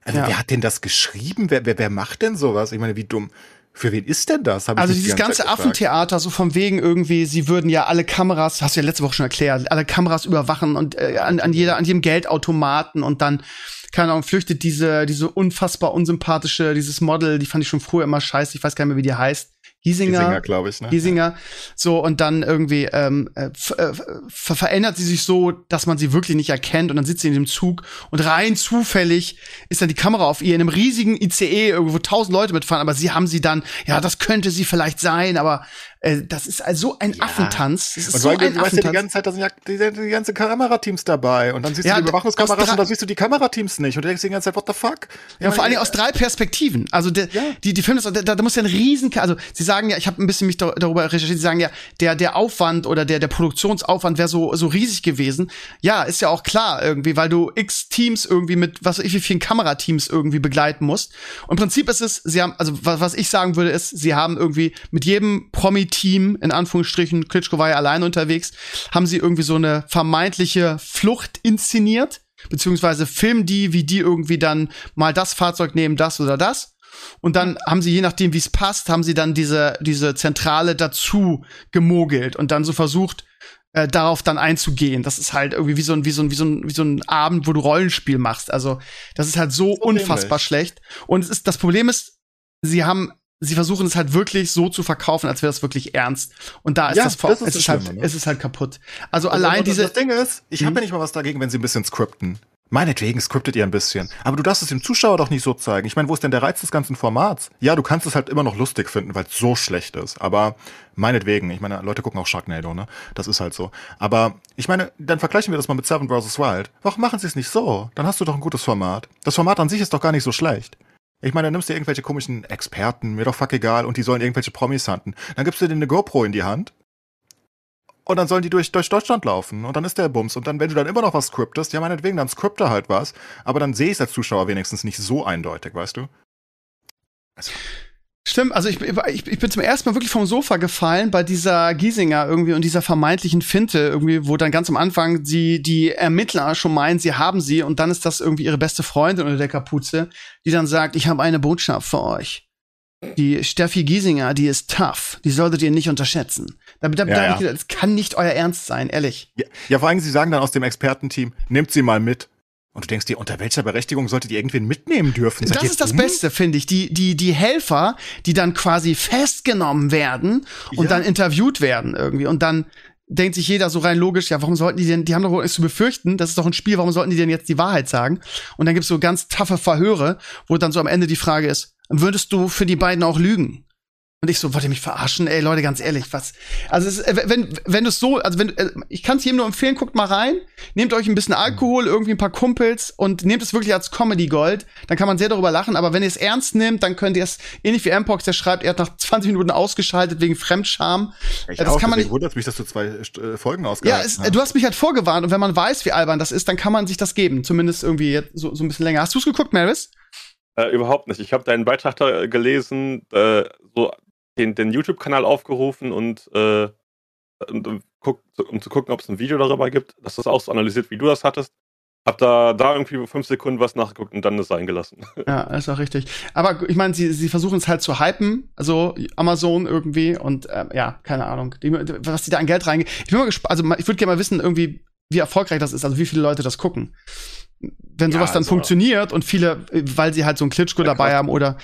Speaker 3: Also
Speaker 1: Ja.
Speaker 3: wer hat denn das geschrieben? Wer, wer, wer macht denn sowas? Ich meine, wie dumm? Für wen ist denn das? Hab
Speaker 1: Also
Speaker 3: mich die
Speaker 1: dieses ganze
Speaker 3: gefragt.
Speaker 1: Affentheater, so von wegen irgendwie, sie würden ja alle Kameras, hast du ja letzte Woche schon erklärt, alle Kameras überwachen und äh, an, an jeder, an jedem Geldautomaten und dann, keine Ahnung, flüchtet diese, diese unfassbar unsympathische, dieses Model, die fand ich schon früher immer scheiße, ich weiß gar nicht mehr, wie die heißt. Giesinger.
Speaker 3: Giesinger, glaube ich, ne?
Speaker 1: Giesinger. So, und dann irgendwie ähm, äh, äh, ver verändert sie sich so, dass man sie wirklich nicht erkennt. Und dann sitzt sie in dem Zug und rein zufällig ist dann die Kamera auf ihr in einem riesigen ICE, irgendwo tausend Leute mitfahren, aber sie haben sie dann, ja, das könnte sie vielleicht sein, aber das ist also ein Affentanz. Das ist
Speaker 3: Und
Speaker 1: so
Speaker 3: du,
Speaker 1: ein
Speaker 3: du weißt ja die ganze Zeit, da sind ja die, die, die ganze Kamerateams dabei. Und dann siehst
Speaker 1: Ja,
Speaker 3: du die Überwachungskameras und dann siehst du die Kamerateams nicht. Und du denkst die ganze Zeit, what the fuck?
Speaker 1: Ja, vor allen Dingen aus drei Perspektiven. Also der,
Speaker 3: Ja.
Speaker 1: die, die Filme, da, da muss ja ein riesen, also sie sagen ja, ich habe ein bisschen mich dar- darüber recherchiert, sie sagen ja, der der Aufwand oder der der Produktionsaufwand wäre so so riesig gewesen. Ja, ist ja auch klar irgendwie, weil du X Teams irgendwie mit was weiß ich wie vielen Kamerateams irgendwie begleiten musst. Und im Prinzip ist es, sie haben also was, was ich sagen würde ist, sie haben irgendwie mit jedem Promi Team in Anführungsstrichen Klitschko war ja alleine unterwegs, haben sie irgendwie so eine vermeintliche Flucht inszeniert beziehungsweise filmen die, wie die irgendwie dann mal das Fahrzeug nehmen, das oder das. Und dann haben sie, je nachdem, wie es passt, haben sie dann diese, diese Zentrale dazu gemogelt und dann so versucht, äh, darauf dann einzugehen. Das ist halt irgendwie wie so ein, wie so ein, wie so ein, wie so ein Abend, wo du Rollenspiel machst. Also, das ist halt so unfassbar schlecht. Und es ist, das Problem ist, sie haben, sie versuchen es halt wirklich so zu verkaufen, als wäre das wirklich ernst. Und da ist
Speaker 3: Ja,
Speaker 1: das,
Speaker 3: das ist
Speaker 1: es ist halt,
Speaker 3: Schlimme, ne?
Speaker 1: es ist halt kaputt. Also
Speaker 3: Und-
Speaker 1: allein
Speaker 3: und
Speaker 1: diese,
Speaker 3: Das Ding ist, ich habe
Speaker 1: Hm?
Speaker 3: ja nicht mal was dagegen, wenn sie ein bisschen skripten. Meinetwegen skriptet ihr ein bisschen. Aber du darfst es dem Zuschauer doch nicht so zeigen. Ich meine, wo ist denn der Reiz des ganzen Formats? Ja, du kannst es halt immer noch lustig finden, weil es so schlecht ist. Aber meinetwegen, ich meine, Leute gucken auch Sharknado, ne? Das ist halt so. Aber ich meine, dann vergleichen wir das mal mit Seven vs. Wild. Warum machen sie es nicht so? Dann hast du doch ein gutes Format. Das Format an sich ist doch gar nicht so schlecht. Ich meine, dann nimmst du irgendwelche komischen Experten, mir doch fuck egal, und die sollen irgendwelche Promis hunten. Dann gibst du denen eine GoPro in die Hand und dann sollen die durch, durch Deutschland laufen und dann ist der Bums. Und dann, wenn du dann immer noch was scriptest, ja meinetwegen, dann scripte halt was, aber dann sehe ich es als Zuschauer wenigstens nicht so eindeutig, weißt du? Also,
Speaker 1: Stimmt, also ich, ich, ich bin zum ersten Mal wirklich vom Sofa gefallen bei dieser Giesinger irgendwie und dieser vermeintlichen Finte irgendwie, wo dann ganz am Anfang sie die Ermittler schon meinen, sie haben sie und dann ist das irgendwie ihre beste Freundin unter der Kapuze, die dann sagt, ich habe eine Botschaft für euch. Die Steffi Giesinger, die ist tough, die solltet ihr nicht unterschätzen. Da, da,
Speaker 3: Ja,
Speaker 1: da,
Speaker 3: ja.
Speaker 1: Das kann nicht euer Ernst sein, ehrlich.
Speaker 3: Ja, ja, vor allem, sie sagen dann aus dem Expertenteam, nehmt sie mal mit. Und du denkst dir, unter welcher Berechtigung solltet ihr irgendwen mitnehmen dürfen? Seid
Speaker 1: Das ist das
Speaker 3: dumm?
Speaker 1: Beste, finde ich. Die, die, die Helfer, die dann quasi festgenommen werden und
Speaker 3: Ja.
Speaker 1: dann interviewt werden irgendwie. Und dann denkt sich jeder so rein logisch, ja, warum sollten die denn, die haben doch wohl nichts zu befürchten, das ist doch ein Spiel, warum sollten die denn jetzt die Wahrheit sagen? Und dann gibt's so ganz taffe Verhöre, wo dann so am Ende die Frage ist, würdest du für die beiden auch lügen? Und ich so, wollt ihr mich verarschen? Ey, Leute, ganz ehrlich, was? Also, es ist, äh, wenn, wenn du es so, also wenn, äh, ich kann es jedem nur empfehlen, guckt mal rein, nehmt euch ein bisschen Alkohol, irgendwie ein paar Kumpels und nehmt es wirklich als Comedy Gold. Dann kann man sehr darüber lachen, aber wenn ihr es ernst nehmt, dann könnt ihr es, ähnlich wie Mpox, der schreibt, er hat nach 20 Minuten ausgeschaltet wegen Fremdscham.
Speaker 3: Ich
Speaker 1: das
Speaker 3: auch,
Speaker 1: kann man nicht.
Speaker 3: wundert mich, dass du zwei äh, Folgen
Speaker 1: Ja,
Speaker 3: ausgehalten
Speaker 1: es,
Speaker 3: hast.
Speaker 1: du hast mich halt vorgewarnt und wenn man weiß, wie albern das ist, dann kann man sich das geben. Zumindest irgendwie jetzt so, so ein bisschen länger. Hast du es geguckt, Maris?
Speaker 2: Äh, überhaupt nicht. Ich habe deinen Beitrag da gelesen, äh, so den, den YouTube-Kanal aufgerufen und, äh, und, um, guck, um zu gucken, ob es ein Video darüber gibt, dass das auch so analysiert, wie du das hattest. Hab da, da irgendwie fünf Sekunden was nachgeguckt und dann es sein gelassen. *laughs*
Speaker 1: Ja, ist auch richtig. Aber ich meine, sie, sie versuchen es halt zu hypen, also Amazon irgendwie und ähm, ja, keine Ahnung, die, was die da an Geld reingehen. Ich bin mal gespannt, also ich würde gerne mal wissen, irgendwie, wie erfolgreich das ist, also wie viele Leute das gucken. Wenn
Speaker 3: Ja,
Speaker 1: sowas dann
Speaker 3: also-
Speaker 1: funktioniert und viele, äh, weil sie halt so einen Klitschko
Speaker 2: Ja,
Speaker 1: dabei
Speaker 2: krass.
Speaker 1: haben oder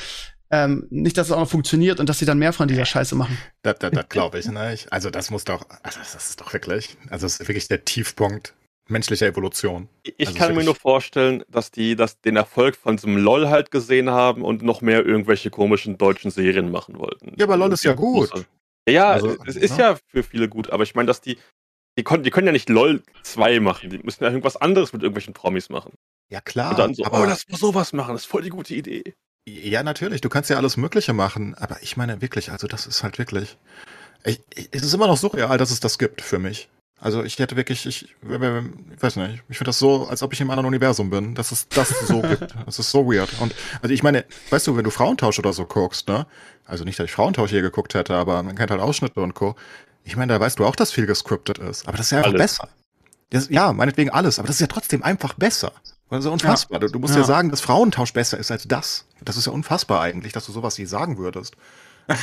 Speaker 1: ähm, nicht, dass es auch noch funktioniert und dass sie dann mehr von dieser Scheiße machen.
Speaker 3: Das, das, das glaube ich, ne? Ich, also das muss doch, also das ist doch wirklich, also das ist wirklich der Tiefpunkt menschlicher Evolution.
Speaker 2: Ich
Speaker 3: Also
Speaker 2: kann mir nur vorstellen, dass die dass den Erfolg von diesem LOL halt gesehen haben und noch mehr irgendwelche komischen deutschen Serien machen wollten.
Speaker 3: Ja, aber LOL ist ja gut.
Speaker 2: Ja,
Speaker 3: Also,
Speaker 2: es ist
Speaker 3: ne?
Speaker 2: ja für viele gut, aber ich meine, dass die die, kon die können ja nicht LOL 2 machen, die müssen ja irgendwas anderes mit irgendwelchen Promis machen.
Speaker 3: Ja klar,
Speaker 2: und dann so,
Speaker 3: aber
Speaker 2: oh, lass mal sowas machen, das ist voll die gute Idee.
Speaker 3: Ja natürlich, du kannst ja alles Mögliche machen, aber ich meine wirklich, also das ist halt wirklich, ich, ich, es ist immer noch surreal, dass es das gibt für mich. Also ich hätte wirklich, ich, ich weiß nicht, ich finde das so, als ob ich im anderen Universum bin, dass es das so *laughs* gibt. Das ist so weird. Und also ich meine, weißt du, wenn du Frauentausch oder so guckst, ne? Also nicht, dass ich Frauentausch hier geguckt hätte, aber man kennt halt Ausschnitte und Co. Ich meine, da weißt du auch, dass viel gescriptet ist. Aber das ist ja einfach
Speaker 2: Alles.
Speaker 3: besser. Das, ja, meinetwegen alles, aber das ist ja trotzdem einfach besser. Also unfassbar. Du, du musst ja.
Speaker 1: Ja.
Speaker 3: sagen, dass Frauentausch besser ist als das. Das ist ja unfassbar eigentlich, dass du sowas je sagen würdest. *laughs*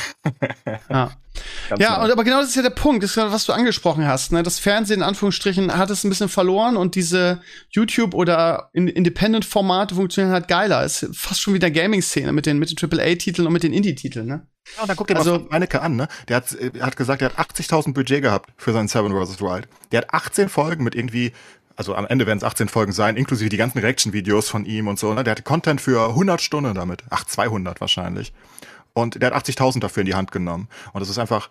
Speaker 1: Ja. Ja,
Speaker 3: neu.
Speaker 1: und, aber genau das ist ja der Punkt, das ist ja, was du angesprochen hast. Ne? Das Fernsehen in Anführungsstrichen hat es ein bisschen verloren und diese YouTube- oder In- Independent-Formate funktionieren halt geiler. Es ist fast schon wieder Gaming-Szene mit den, mit den AAA-Titeln und mit den Indie-Titeln. Ne?
Speaker 3: Ja, und dann guck dir
Speaker 1: Also-
Speaker 3: mal Meinecke an, ne? Der hat, äh, hat gesagt, der hat 80.000 Budget gehabt für seinen Seven vs. Wild. Der hat 18 Folgen mit irgendwie, also am Ende werden es 18 Folgen sein, inklusive die ganzen Reaction-Videos von ihm und so, ne? Der hat Content für 100 Stunden damit. Ach, 200 wahrscheinlich. Und der hat 80.000 dafür in die Hand genommen. Und das ist einfach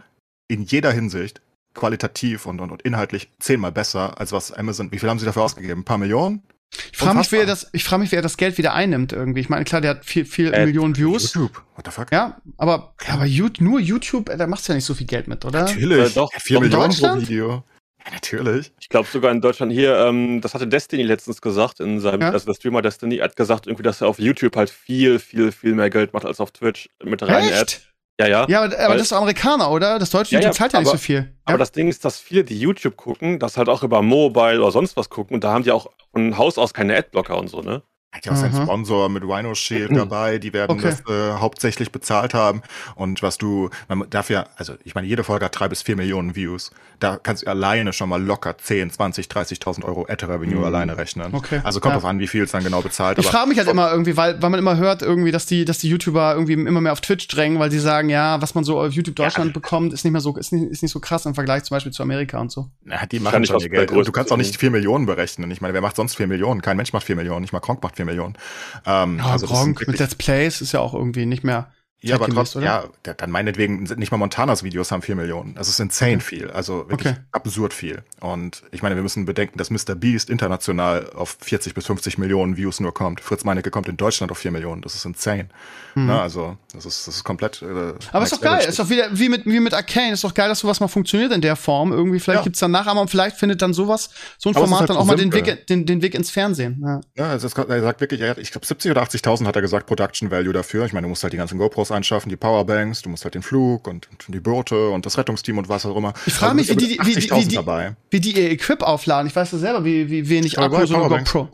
Speaker 3: in jeder Hinsicht qualitativ und, und, und inhaltlich zehnmal besser, als was Amazon, wie viel haben sie dafür ausgegeben? Ein paar Millionen?
Speaker 1: Ich frage mich, wer das, ich frage mich, wer das Geld wieder einnimmt irgendwie. Ich meine, klar, der hat viel, viel
Speaker 2: Äh,
Speaker 1: Millionen Views.
Speaker 3: YouTube. What the fuck?
Speaker 1: Ja, aber, aber nur YouTube, äh, da machst du ja nicht so viel Geld mit, oder?
Speaker 3: Natürlich.
Speaker 2: Äh, doch,
Speaker 3: Ja, 4
Speaker 2: doch,
Speaker 3: Millionen pro? Video. Ja, natürlich.
Speaker 2: Ich glaube sogar in Deutschland hier, ähm, das hatte Destiny letztens gesagt, in seinem,
Speaker 1: Ja.
Speaker 2: also der Streamer Destiny hat gesagt, irgendwie, dass er auf YouTube halt viel, viel, viel mehr Geld macht als auf Twitch mit reinen Ads.
Speaker 1: Echt?
Speaker 2: Ja, ja.
Speaker 1: Ja, aber, aber
Speaker 2: Weil-
Speaker 1: das ist Amerikaner, oder? Das deutsche
Speaker 2: Ja,
Speaker 1: YouTube zahlt ja nicht
Speaker 2: aber-
Speaker 1: so viel.
Speaker 2: Aber
Speaker 1: ja?
Speaker 2: das Ding ist, dass viele, die YouTube gucken, das halt auch über Mobile oder sonst was gucken und da haben die auch von Haus aus keine Adblocker und so, ne?
Speaker 3: Hat ja auch seinen
Speaker 1: Mhm.
Speaker 3: Sponsor mit Rhino Shield dabei, die werden
Speaker 1: Okay.
Speaker 3: das äh, hauptsächlich bezahlt haben. Und was du, man darf ja, also ich meine, jede Folge hat drei bis vier Millionen Views. Da kannst du alleine schon mal locker 10, 20, 30.000 Euro Ad-Revenue
Speaker 2: Mhm.
Speaker 3: alleine rechnen.
Speaker 1: Okay.
Speaker 3: Also kommt
Speaker 1: Ja.
Speaker 3: drauf an, wie viel es dann genau bezahlt.
Speaker 1: Ich frage mich halt immer irgendwie, weil, weil man immer hört irgendwie, dass die, dass die YouTuber irgendwie immer mehr auf Twitch drängen, weil sie sagen, ja, was man so auf YouTube Deutschland bekommt, ist nicht mehr so, ist nicht, ist nicht so krass im Vergleich zum Beispiel zu Amerika und so.
Speaker 3: Na, die machen schon ihr Geld. Und du kannst auch nicht vier Millionen berechnen. Ich meine, wer macht sonst vier Millionen? Kein Mensch macht vier Millionen. Nicht mal Gronk macht vier Millionen. Ähm,
Speaker 1: Ja,
Speaker 3: also
Speaker 1: Gronk mit Let's Plays ist ja auch irgendwie nicht mehr.
Speaker 3: Ja, aber trotzdem, ja, da- dann meinetwegen, nicht mal Montanas Videos haben vier Millionen. Das ist insane viel. Also wirklich
Speaker 1: Okay.
Speaker 3: absurd viel. Und ich meine, wir müssen bedenken, dass Mr. Beast international auf 40 bis 50 Millionen Views nur kommt. Fritz Meinecke kommt in Deutschland auf vier Millionen. Das ist insane. Na, also, das ist, das ist komplett. Äh,
Speaker 1: Mhm. Aber ist doch geil, ist doch wieder wie mit, wie mit Arcane, ist doch geil, dass sowas mal funktioniert in der Form. Irgendwie, vielleicht
Speaker 3: Ja.
Speaker 1: gibt's dann Nachahmer und vielleicht findet dann sowas, so ein
Speaker 3: Aber
Speaker 1: Format
Speaker 3: halt
Speaker 1: dann auch mal den. Weg, den, den Weg ins Fernsehen. Ja.
Speaker 3: Ja, also es, er sagt wirklich, er hat, ich glaube 70 oder 80.000 hat er gesagt Production Value dafür. Ich meine, du musst halt die ganzen GoPros GoPros einschaffen, die Powerbanks, du musst halt den Flug und, und die Boote und das Rettungsteam und was auch immer.
Speaker 1: Ich frage
Speaker 3: Also
Speaker 1: mich, wie die, wie, wie,
Speaker 3: 80.000
Speaker 1: die,
Speaker 3: dabei.
Speaker 1: wie die ihr Equip aufladen. Ich weiß das selber, wie, wie wenig Akku so eine. GoPro.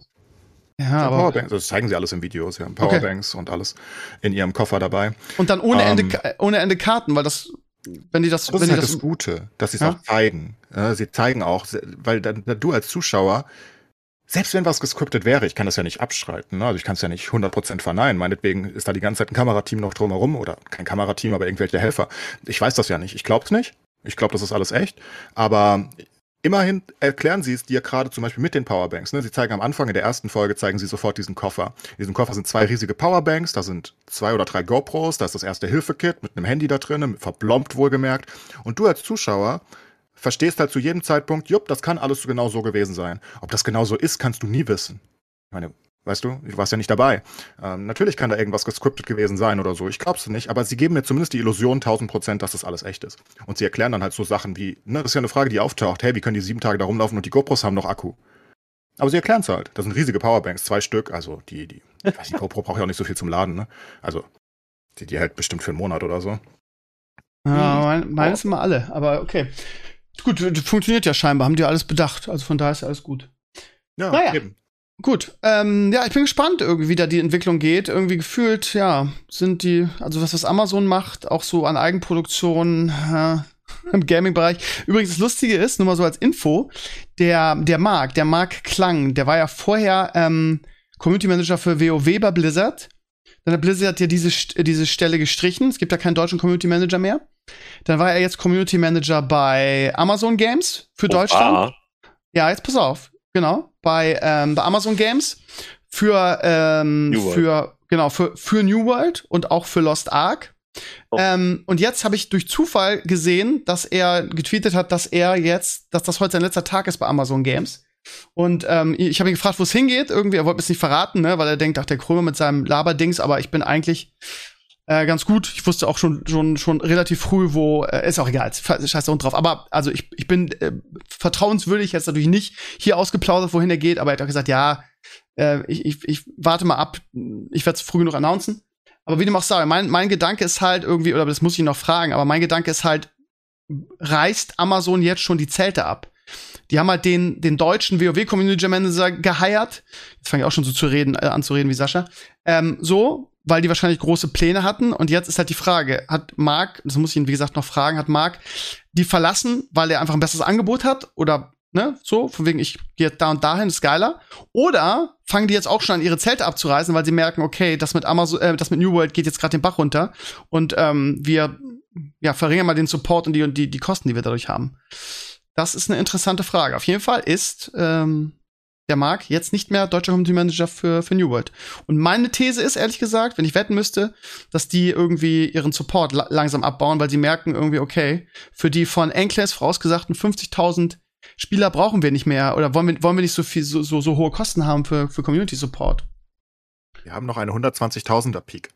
Speaker 1: Ja, aber.
Speaker 3: Powerbanks, das zeigen sie alles in Videos, ja. Powerbanks und alles in ihrem Koffer dabei.
Speaker 1: Und dann ohne Ende,
Speaker 3: Ähm,
Speaker 1: Ka- ohne Ende Karten, weil das, wenn die das,
Speaker 3: Das
Speaker 1: wenn
Speaker 3: ist
Speaker 1: die
Speaker 3: halt
Speaker 1: das,
Speaker 3: das Gute, dass sie es
Speaker 1: Ja.
Speaker 3: auch zeigen. Ja, sie zeigen auch, weil dann du als Zuschauer, selbst wenn was gescriptet wäre, ich kann das ja nicht abstreiten, ne? also ich kann es ja nicht 100% verneinen. Meinetwegen ist da die ganze Zeit ein Kamerateam noch drumherum oder kein Kamerateam, aber irgendwelche Helfer. Ich weiß das ja nicht. Ich glaube es nicht. Ich glaube, das ist alles echt. Aber immerhin erklären sie es dir gerade zum Beispiel mit den Powerbanks. Ne? Sie zeigen am Anfang in der ersten Folge zeigen sie sofort diesen Koffer. In diesem Koffer sind zwei riesige Powerbanks, da sind zwei oder drei GoPros, da ist das erste Hilfekit mit einem Handy da drin, verblombt wohlgemerkt. Und du als Zuschauer verstehst halt zu jedem Zeitpunkt, jupp, das kann alles genau so gewesen sein. Ob das genau so ist, kannst du nie wissen. Ich meine, weißt du, du warst ja nicht dabei. Ähm, natürlich kann da irgendwas gescriptet gewesen sein oder so. Ich glaub's nicht, aber sie geben mir zumindest die Illusion 1000 Prozent, dass das alles echt ist. Und sie erklären dann halt so Sachen wie, ne, das ist ja eine Frage, die auftaucht. Hey, wie können die sieben Tage da rumlaufen und die GoPros haben noch Akku? Aber sie erklären es halt. Das sind riesige Powerbanks, zwei Stück. Also die, die, ich weiß nicht, GoPro braucht ja auch nicht so viel zum Laden, ne? Also die, die hält bestimmt für einen Monat oder so.
Speaker 1: ja, mein, meine sind immer alle, aber okay. Gut, funktioniert ja scheinbar, haben die alles bedacht, also von daher ist ja alles gut.
Speaker 3: Ja,
Speaker 1: Naja.
Speaker 3: eben.
Speaker 1: Gut, ähm, ja, ich bin gespannt, irgendwie, wie da die Entwicklung geht. Irgendwie gefühlt, ja, sind die, also was das Amazon macht, auch so an Eigenproduktion äh, *laughs* im Gaming-Bereich. Übrigens, das Lustige ist, nur mal so als Info, der, der Marc, der Marc Klang, der war ja vorher ähm, Community Manager für WoW bei Blizzard. Dann hat Blizzard ja diese, diese Stelle gestrichen. Es gibt ja keinen deutschen Community Manager mehr. Dann war er jetzt Community Manager bei Amazon Games für Deutschland.
Speaker 2: Oha.
Speaker 1: Ja, jetzt pass auf. Genau. Bei, ähm, bei Amazon Games für, ähm,
Speaker 2: New World.
Speaker 1: für, genau, für, für New World und auch für Lost Ark.
Speaker 2: Oh.
Speaker 1: Ähm, und jetzt habe ich durch Zufall gesehen, dass er getweetet hat, dass er jetzt, dass das heute sein letzter Tag ist bei Amazon Games. Und ähm, ich habe ihn gefragt, wo es hingeht. Irgendwie, er wollte es nicht verraten, ne, weil er denkt, ach, der Krömer mit seinem Laberdings, aber ich bin eigentlich äh, ganz gut. Ich wusste auch schon, schon, schon relativ früh, wo, äh, ist auch egal, scheiß da unten drauf. Aber also ich, ich bin äh, vertrauenswürdig, jetzt natürlich nicht hier ausgeplaudert, wohin er geht, aber er hat auch gesagt, ja, äh, ich, ich, ich warte mal ab, ich werde es früh genug announcen. Aber wie dem auch sei, mein, mein Gedanke ist halt irgendwie, oder das muss ich noch fragen, aber mein Gedanke ist halt, reißt Amazon jetzt schon die Zelte ab? Die haben halt den, den deutschen WoW-Community Manager geheiert. Jetzt fange ich auch schon so zu reden, äh, an zu reden wie Sascha. Ähm, so, weil die wahrscheinlich große Pläne hatten. Und jetzt ist halt die Frage, hat Marc, das muss ich ihn wie gesagt noch fragen, hat Marc die verlassen, weil er einfach ein besseres Angebot hat? Oder, ne, so, von wegen, ich gehe da und dahin, ist geiler. Oder fangen die jetzt auch schon an, ihre Zelte abzureißen, weil sie merken, okay, das mit Amazon, äh, das mit New World geht jetzt gerade den Bach runter. Und ähm, wir ja, verringern mal den Support und die, und die, die Kosten, die wir dadurch haben. Das ist eine interessante Frage. Auf jeden Fall ist ähm, der Marc jetzt nicht mehr deutscher Community Manager für, für New World. Und meine These ist, ehrlich gesagt, wenn ich wetten müsste, dass die irgendwie ihren Support la langsam abbauen, weil sie merken irgendwie, okay, für die von Enclaves vorausgesagten 50.000 Spieler brauchen wir nicht mehr oder wollen wir, wollen wir nicht so viel, so, so, so hohe Kosten haben für, für Community Support.
Speaker 3: Wir haben noch eine 120.000er Peak.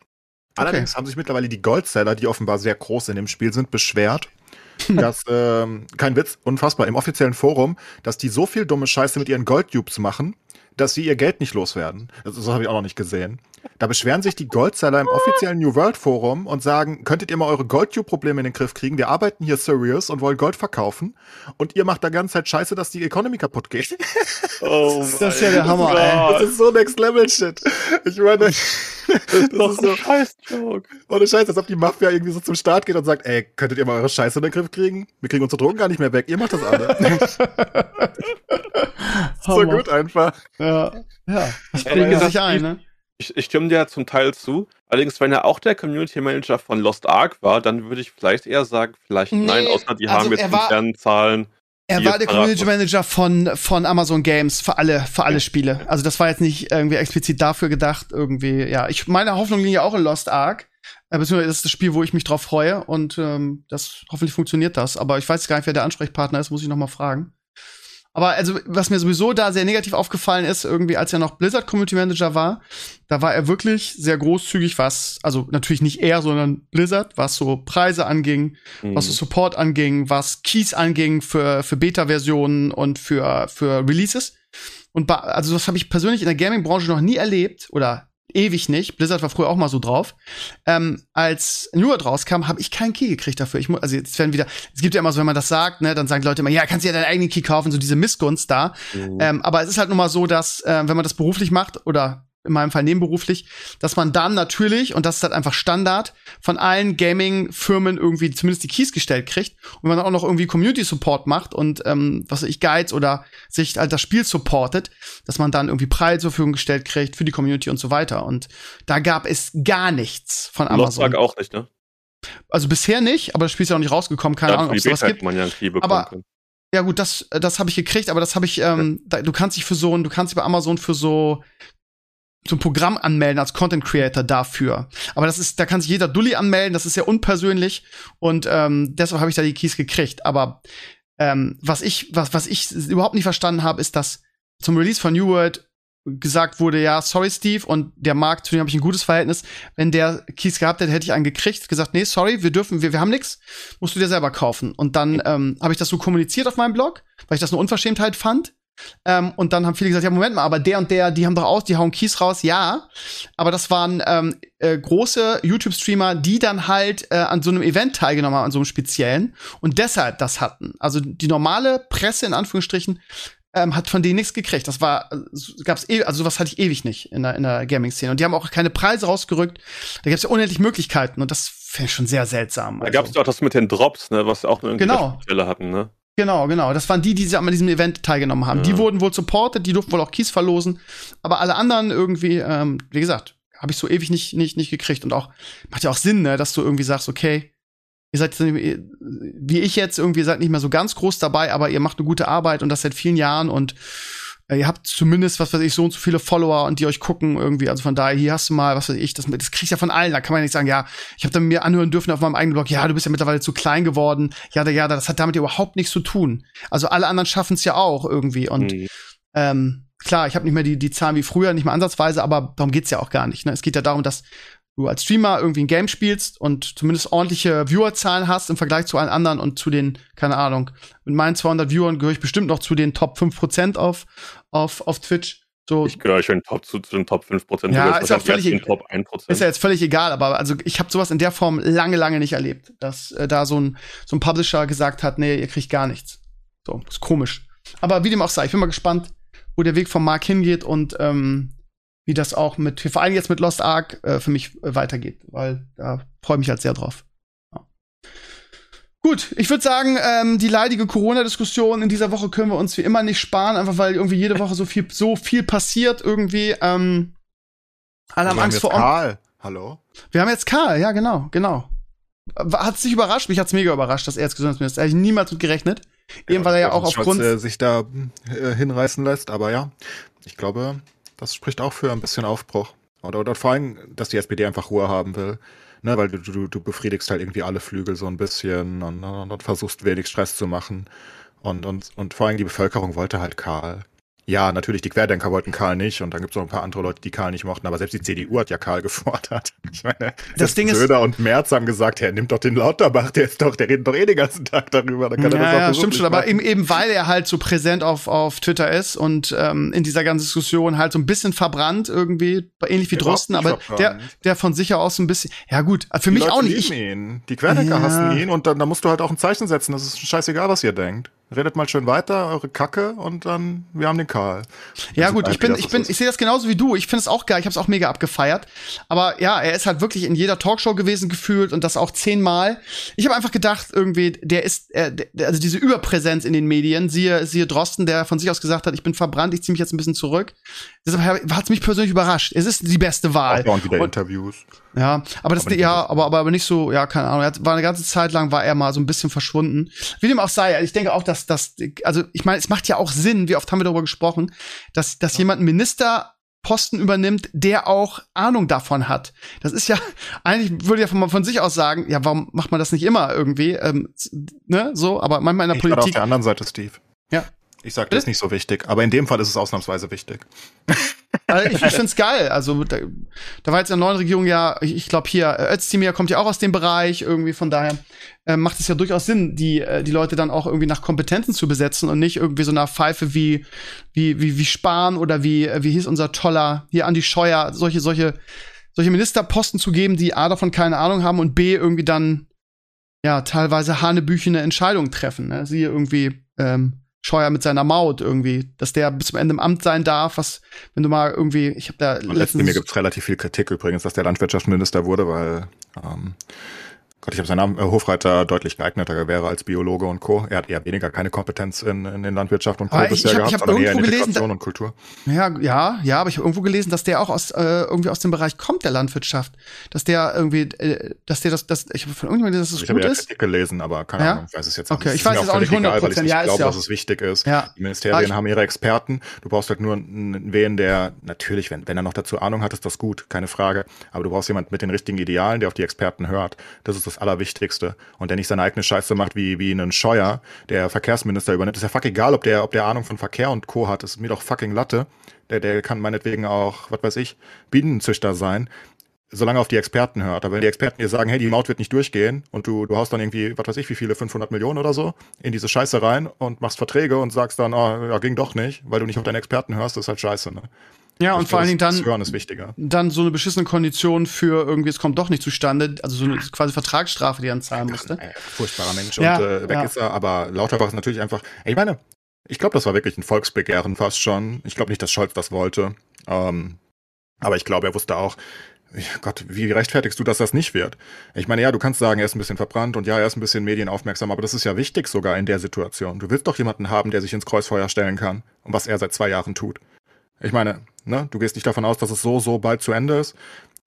Speaker 3: Allerdings haben sich mittlerweile die Goldseller, die offenbar sehr groß in dem Spiel sind, beschwert, *laughs* dass, ähm, kein Witz, unfassbar, im offiziellen Forum, dass die so viel dumme Scheiße mit ihren Goldtubes machen, dass sie ihr Geld nicht loswerden. Das, das habe ich auch noch nicht gesehen. Da beschweren sich die Goldseller im offiziellen New World Forum und sagen, könntet ihr mal eure Goldtube-Probleme in den Griff kriegen? Wir arbeiten hier serious und wollen Gold verkaufen und ihr macht da ganze Zeit Scheiße, dass die Economy kaputt geht. *laughs*
Speaker 2: Oh
Speaker 1: Das ist ja der Hammer, ey.
Speaker 3: Das ist so Next Level Shit. Ich meine, das ist
Speaker 2: Doch
Speaker 3: so,
Speaker 2: ein Scheiß-Joke.
Speaker 3: ohne Scheiß, als ob die Mafia irgendwie so zum Start geht und sagt, ey, könntet ihr mal eure Scheiße in den Griff kriegen? Wir kriegen unsere Drogen gar nicht mehr weg, ihr macht das alle. *laughs* *laughs* so gut einfach.
Speaker 1: Ja, ja. Das
Speaker 2: ja.
Speaker 1: sich ein, ne?
Speaker 2: Ich, ich stimme dir zum Teil zu. Allerdings, wenn er auch der Community Manager von Lost Ark war, dann würde ich vielleicht eher sagen, vielleicht
Speaker 1: Nee,
Speaker 2: nein, außer die
Speaker 1: also
Speaker 2: haben jetzt
Speaker 1: war-
Speaker 2: internen Zahlen.
Speaker 1: Er war der Community. Manager von, von Amazon Games für alle, für alle Spiele. Also das war jetzt nicht irgendwie explizit dafür gedacht, irgendwie, ja. Ich, meine Hoffnung liegt ja auch in Lost Ark. Äh, Beziehungsweise das ist das Spiel, wo ich mich drauf freue und ähm, das hoffentlich funktioniert das. Aber ich weiß gar nicht, wer der Ansprechpartner ist, muss ich noch mal fragen. Aber also, was mir sowieso da sehr negativ aufgefallen ist, irgendwie, als er noch Blizzard Community Manager war, da war er wirklich sehr großzügig, was, also natürlich nicht er, sondern Blizzard, was so Preise anging, was so
Speaker 2: Mhm.
Speaker 1: Support anging, was Keys anging für, für Beta-Versionen und für, für Releases. Und also das habe ich persönlich in der Gaming-Branche noch nie erlebt oder ewig nicht. Blizzard war früher auch mal so drauf. Ähm, als New World rauskam, habe ich keinen Key gekriegt dafür. Ich muss, also jetzt werden wieder, es gibt ja immer so, wenn man das sagt, ne, dann sagen die Leute immer, ja, kannst du ja deinen eigenen Key kaufen, so diese Missgunst da. Mhm. Ähm, aber es ist halt nun mal so, dass, äh, wenn man das beruflich macht oder in meinem Fall nebenberuflich, dass man dann natürlich, und das ist halt einfach Standard, von allen Gaming-Firmen irgendwie zumindest die Keys gestellt kriegt. Und wenn man auch noch irgendwie Community-Support macht und ähm, was weiß ich, Guides oder sich halt das Spiel supportet, dass man dann irgendwie Preise zur Verfügung gestellt kriegt für die Community und so weiter. Und da gab es gar nichts von Amazon.
Speaker 2: Lost auch nicht, ne?
Speaker 1: Also bisher nicht, aber das Spiel ist ja auch nicht rausgekommen, keine ja, Ahnung, ob es sowas gibt.
Speaker 2: Man ja
Speaker 1: aber können. Ja gut, das, das habe ich gekriegt, aber das habe ich, ähm, da, du kannst dich für so, du kannst dich bei Amazon für so ein Programm anmelden als Content Creator dafür. Aber das ist, da kann sich jeder Dulli anmelden, das ist sehr unpersönlich und ähm, deshalb habe ich da die Keys gekriegt. Aber ähm, was ich, was, was ich überhaupt nicht verstanden habe, ist, dass zum Release von New World gesagt wurde, ja, sorry Steve und der Markt, zu dem habe ich ein gutes Verhältnis. Wenn der Keys gehabt hätte, hätte ich einen gekriegt, gesagt, nee, sorry, wir dürfen, wir, wir haben nichts, musst du dir selber kaufen. Und dann ähm, habe ich das so kommuniziert auf meinem Blog, weil ich das eine Unverschämtheit fand. Ähm, und dann haben viele gesagt, ja, Moment mal, aber der und der, die haben doch aus, die hauen Keys raus, ja. Aber das waren ähm, äh, große YouTube-Streamer, die dann halt äh, an so einem Event teilgenommen haben, an so einem speziellen und deshalb das hatten. Also die normale Presse in Anführungsstrichen ähm, hat von denen nichts gekriegt. Das war, äh, gab's eh, also sowas hatte ich ewig nicht in der, in der Gaming-Szene. Und die haben auch keine Preise rausgerückt. Da gab's ja unendlich Möglichkeiten und das finde ich schon sehr seltsam.
Speaker 2: Da also. gab's ja auch das mit den Drops, ne, was auch eine
Speaker 1: genau.
Speaker 2: Stelle hatten, ne?
Speaker 1: Genau, genau. Das waren die, die an diesem Event teilgenommen haben. Ja. Die wurden wohl supported, die durften wohl auch Keys verlosen. Aber alle anderen irgendwie, ähm, wie gesagt, habe ich so ewig nicht, nicht, nicht gekriegt. Und auch, macht ja auch Sinn, ne, dass du irgendwie sagst, okay, ihr seid wie ich jetzt irgendwie seid nicht mehr so ganz groß dabei, aber ihr macht eine gute Arbeit und das seit vielen Jahren und ihr habt zumindest, was weiß ich, so und so viele Follower und die euch gucken irgendwie. Also von daher, hier hast du mal, was weiß ich, das, das kriegst du ja von allen. Da kann man ja nicht sagen, ja, ich habe dann mir anhören dürfen auf meinem eigenen Blog, ja, du bist ja mittlerweile zu klein geworden. Ja, da, ja, das hat damit überhaupt nichts zu tun. Also alle anderen schaffen es ja auch irgendwie. Und mhm. ähm, klar, ich habe nicht mehr die, die Zahlen wie früher, nicht mehr ansatzweise, aber darum geht's ja auch gar nicht. Ne? Es geht ja darum, dass du als Streamer irgendwie ein Game spielst und zumindest ordentliche Viewerzahlen hast im Vergleich zu allen anderen und zu den, keine Ahnung, mit meinen 200 Viewern gehöre ich bestimmt noch zu den Top 5% auf, auf, auf Twitch. So.
Speaker 2: Ich gehöre schon Top, zu, zu den Top 5%.
Speaker 1: Ja, ist auch völlig
Speaker 2: egal. Top 1%.
Speaker 1: Ist ja jetzt völlig egal, aber also ich habe sowas in der Form lange, lange nicht erlebt, dass äh, da so ein, so ein Publisher gesagt hat, nee, ihr kriegt gar nichts. So, ist komisch. Aber wie dem auch sei, ich bin mal gespannt, wo der Weg vom Mark hingeht und ähm, wie das auch mit, vor allem jetzt mit Lost Ark, äh, für mich äh, weitergeht, weil da freue ich mich halt sehr drauf. Ja. Gut, ich würde sagen, ähm, die leidige Corona-Diskussion in dieser Woche können wir uns wie immer nicht sparen, einfach weil irgendwie jede Woche so viel, so viel passiert irgendwie. Ähm, alle haben Angst vor
Speaker 3: Karl. Hallo?
Speaker 1: Wir haben jetzt Karl, ja, genau, genau. Hat sich überrascht? Mich hat's mega überrascht, dass er jetzt Gesundheitsminister ist. Hätte ich niemals mit gerechnet. Eben weil er ja auch aufgrund.
Speaker 3: Schatz, äh, sich da äh, hinreißen lässt, aber ja, ich glaube, das spricht auch für ein bisschen Aufbruch. Oder, oder vor allem, dass die SPD einfach Ruhe haben will. Ne, weil du, du, du befriedigst halt irgendwie alle Flügel so ein bisschen und, und, und versuchst wenig Stress zu machen. Und, und, und vor allem die Bevölkerung wollte halt Karl. Ja, natürlich, die Querdenker wollten Karl nicht und dann gibt es noch ein paar andere Leute, die Karl nicht mochten, aber selbst die CDU hat ja Karl *laughs* gefordert. Ich meine,
Speaker 1: das Ding
Speaker 3: Söder und Merz haben gesagt, Herr, nimm doch den Lauterbach, der ist doch, der redet doch eh den ganzen Tag darüber. Dann
Speaker 1: kann ja, er das auch ja, stimmt schon, aber eben, eben weil er halt so präsent auf, auf Twitter ist und ähm, in dieser ganzen Diskussion halt so ein bisschen verbrannt irgendwie, ähnlich wie Drosten, aber der, der von sich aus ein bisschen, ja gut, für die mich
Speaker 3: Leute
Speaker 1: auch nicht. Ich,
Speaker 3: ihn. Die Querdenker ja. hassen ihn und dann da musst du halt auch ein Zeichen setzen, das ist scheißegal, was ihr denkt. Redet mal schön weiter, eure Kacke und dann, wir haben den Karl.
Speaker 1: Ja gut, ich bin, ich bin, ich sehe das genauso wie du. Ich finde es auch geil. Ich habe es auch mega abgefeiert. Aber ja, er ist halt wirklich in jeder Talkshow gewesen gefühlt und das auch zehnmal. Ich habe einfach gedacht, irgendwie, der ist, äh, der, also diese Überpräsenz in den Medien. Siehe, siehe Drosten, der von sich aus gesagt hat, ich bin verbrannt, ich ziehe mich jetzt ein bisschen zurück. Deshalb hat es mich persönlich überrascht. Es ist die beste Wahl.
Speaker 3: Auch und wieder und, Interviews.
Speaker 1: Ja, aber das, aber ja, aber, aber, aber nicht so, ja, keine Ahnung. Er war eine ganze Zeit lang war er mal so ein bisschen verschwunden. Wie dem auch sei, ich denke auch, dass das, also ich meine, es macht ja auch Sinn, wie oft haben wir darüber gesprochen, dass, dass ja. jemand einen Ministerposten übernimmt, der auch Ahnung davon hat. Das ist ja, *laughs* eigentlich würde ja von, von sich aus sagen, ja, warum macht man das nicht immer irgendwie, ähm, ne, so, aber manchmal in der
Speaker 3: ich
Speaker 1: Politik.
Speaker 3: auf der anderen Seite, Steve.
Speaker 1: Ja.
Speaker 3: Ich sag, das ist nicht so wichtig, aber in dem Fall ist es ausnahmsweise wichtig.
Speaker 1: Also *laughs* ich ich finde es geil. Also da, da war jetzt in der neuen Regierung ja, ich, ich glaube hier, äh, Özdemir kommt ja auch aus dem Bereich irgendwie, von daher äh, macht es ja durchaus Sinn, die, äh, die Leute dann auch irgendwie nach Kompetenzen zu besetzen und nicht irgendwie so nach Pfeife wie, wie, wie, wie Spahn oder wie, wie hieß unser toller, hier Andi Scheuer, solche, solche, solche Ministerposten zu geben, die A davon keine Ahnung haben und B irgendwie dann ja teilweise hanebüchene Entscheidungen treffen. Ne? Siehe irgendwie ähm, Scheuer mit seiner Maut irgendwie, dass der bis zum Ende im Amt sein darf, was, wenn du mal irgendwie, ich habe da
Speaker 3: Und letztens mir gibt es relativ viel Kritik übrigens, dass der Landwirtschaftsminister wurde, weil ähm, Gott, ich habe seinen Namen, äh, Hofreiter deutlich geeigneter wäre als Biologe und Co. Er hat eher weniger keine Kompetenz in, in, in Landwirtschaft und Co.
Speaker 1: Aber ich-
Speaker 3: bisher
Speaker 1: ich hab-
Speaker 3: gehabt,
Speaker 1: ich hab
Speaker 3: sondern eher in
Speaker 1: irgendwo gelesen,
Speaker 3: und Kultur.
Speaker 1: Ja, ja, ja, aber ich habe irgendwo gelesen, dass der auch aus äh, irgendwie aus dem Bereich kommt der Landwirtschaft, dass der irgendwie, äh, dass der das, das ich habe von irgendjemandem gelesen, dass
Speaker 3: Ich
Speaker 1: es
Speaker 3: habe
Speaker 1: gut
Speaker 3: ja
Speaker 1: ist.
Speaker 3: Kritik gelesen, aber keine
Speaker 1: Ja?
Speaker 3: Ahnung, ich weiß es jetzt
Speaker 1: Okay,
Speaker 3: nicht.
Speaker 1: ich
Speaker 3: Es
Speaker 1: weiß jetzt auch nicht
Speaker 3: völlig egal, weil ich
Speaker 1: 100%,
Speaker 3: nicht
Speaker 1: ja,
Speaker 3: glaube,
Speaker 1: ja
Speaker 3: dass es wichtig ist.
Speaker 1: Ja.
Speaker 3: Die Ministerien
Speaker 1: ich-
Speaker 3: haben ihre Experten. Du brauchst halt nur einen wen, der natürlich, wenn, wenn er noch dazu Ahnung hat, ist das gut, keine Frage. Aber du brauchst jemanden mit den richtigen Idealen, der auf die Experten hört. Das ist das Allerwichtigste. Und der nicht seine eigene Scheiße macht wie, wie einen Scheuer, der Verkehrsminister übernimmt. Ist ja fuck egal, ob der, ob der Ahnung von Verkehr und Co. hat. ist mir doch fucking Latte. Der, der kann meinetwegen auch, was weiß ich, Bienenzüchter sein solange auf die Experten hört. Aber wenn die Experten dir sagen, hey, die Maut wird nicht durchgehen und du, du haust dann irgendwie, was weiß ich, wie viele, 500 Millionen oder so in diese Scheiße rein und machst Verträge und sagst dann, oh, ja, ging doch nicht, weil du nicht auf deine Experten hörst, das ist halt scheiße. Ne?
Speaker 1: Ja, und vor allen Dingen dann
Speaker 3: Hören ist wichtiger.
Speaker 1: dann so eine beschissene Kondition für irgendwie, es kommt doch nicht zustande, also so eine quasi Vertragsstrafe, die er zahlen musste.
Speaker 3: Äh, furchtbarer Mensch
Speaker 1: Ja,
Speaker 3: und äh, weg
Speaker 1: ja.
Speaker 3: ist er, aber Lauterbach ist natürlich einfach, ich meine, ich glaube, das war wirklich ein Volksbegehren fast schon. Ich glaube nicht, dass Scholz das wollte. Ähm, aber ich glaube, er wusste auch, Gott, wie rechtfertigst du, dass das nicht wird? Ich meine, ja, du kannst sagen, er ist ein bisschen verbrannt und ja, er ist ein bisschen medienaufmerksam, aber das ist ja wichtig sogar in der Situation. Du willst doch jemanden haben, der sich ins Kreuzfeuer stellen kann und was er seit zwei Jahren tut. Ich meine, ne, du gehst nicht davon aus, dass es so, so bald zu Ende ist.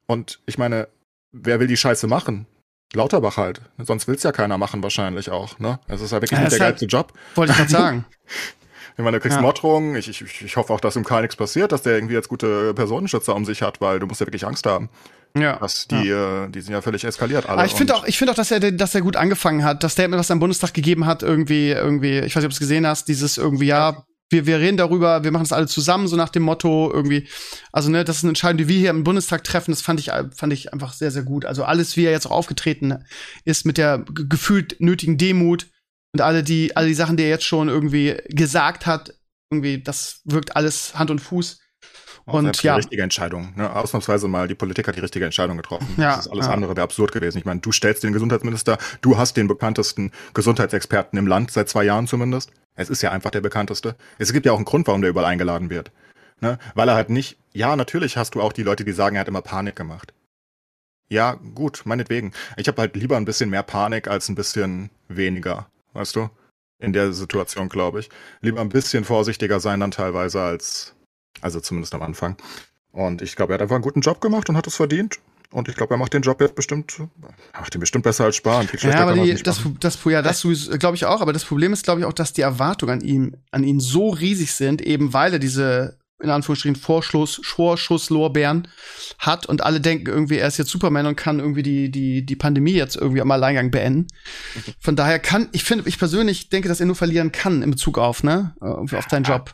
Speaker 3: Und ich meine, wer will die Scheiße machen? Lauterbach halt. Sonst will's ja keiner machen wahrscheinlich auch, ne? Es ist ja wirklich
Speaker 1: Ja,
Speaker 3: nicht der
Speaker 1: halt-
Speaker 3: geilste Job.
Speaker 1: Wollte ich gerade *laughs* sagen.
Speaker 3: Ich meine, du kriegst
Speaker 1: Ja.
Speaker 3: Morddrohungen. Ich, ich, ich hoffe auch, dass ihm gar nichts passiert, dass der irgendwie jetzt gute Personenschützer um sich hat, weil du musst ja wirklich Angst haben.
Speaker 1: Ja.
Speaker 3: Dass die, äh, die sind ja völlig eskaliert alle.
Speaker 1: Aber ich finde auch, ich finde auch, dass er, dass er gut angefangen hat. Das Statement, was er im Bundestag gegeben hat, irgendwie, irgendwie, ich weiß nicht, ob du es gesehen hast, dieses irgendwie, ja, wir, wir reden darüber, wir machen das alle zusammen, so nach dem Motto, irgendwie, also, ne, das ist eine Entscheidung, die wir hier im Bundestag treffen, das fand ich, fand ich einfach sehr, sehr gut. Also alles, wie er jetzt auch aufgetreten ist, mit der ge- gefühlt nötigen Demut und alle die, alle die Sachen, die er jetzt schon irgendwie gesagt hat, irgendwie, das wirkt alles Hand und Fuß. Und
Speaker 3: selbst die
Speaker 1: ja,
Speaker 3: richtige Entscheidung. Ne? Ausnahmsweise mal, die Politik hat die richtige Entscheidung getroffen.
Speaker 1: Ja,
Speaker 3: das ist alles
Speaker 1: ja.
Speaker 3: andere wäre absurd gewesen. Ich meine, du stellst den Gesundheitsminister, du hast den bekanntesten Gesundheitsexperten im Land, seit zwei Jahren zumindest. Es ist ja einfach der bekannteste. Es gibt ja auch einen Grund, warum der überall eingeladen wird. Ne? Weil er halt nicht, ja, natürlich hast du auch die Leute, die sagen, er hat immer Panik gemacht. Ja, gut, meinetwegen. Ich habe halt lieber ein bisschen mehr Panik als ein bisschen weniger, weißt du? In der Situation, glaube ich. Lieber ein bisschen vorsichtiger sein dann teilweise als, also zumindest am Anfang. Und ich glaube, er hat einfach einen guten Job gemacht und hat es verdient. Und ich glaube, er macht den Job jetzt bestimmt, macht den bestimmt besser als schlechter
Speaker 1: Ja, aber die, das, das, ja, das glaube ich auch. Aber das Problem ist, glaube ich, auch, dass die Erwartungen an ihm, an ihn so riesig sind, eben weil er diese in Anführungsstrichen Vorschuss, Vorschusslorbeeren hat und alle denken irgendwie, er ist jetzt Superman und kann irgendwie die, die, die Pandemie jetzt irgendwie am Alleingang beenden. *laughs* Von daher kann, ich finde, ich persönlich denke, dass er nur verlieren kann in Bezug auf, ne, auf auf seinen Job.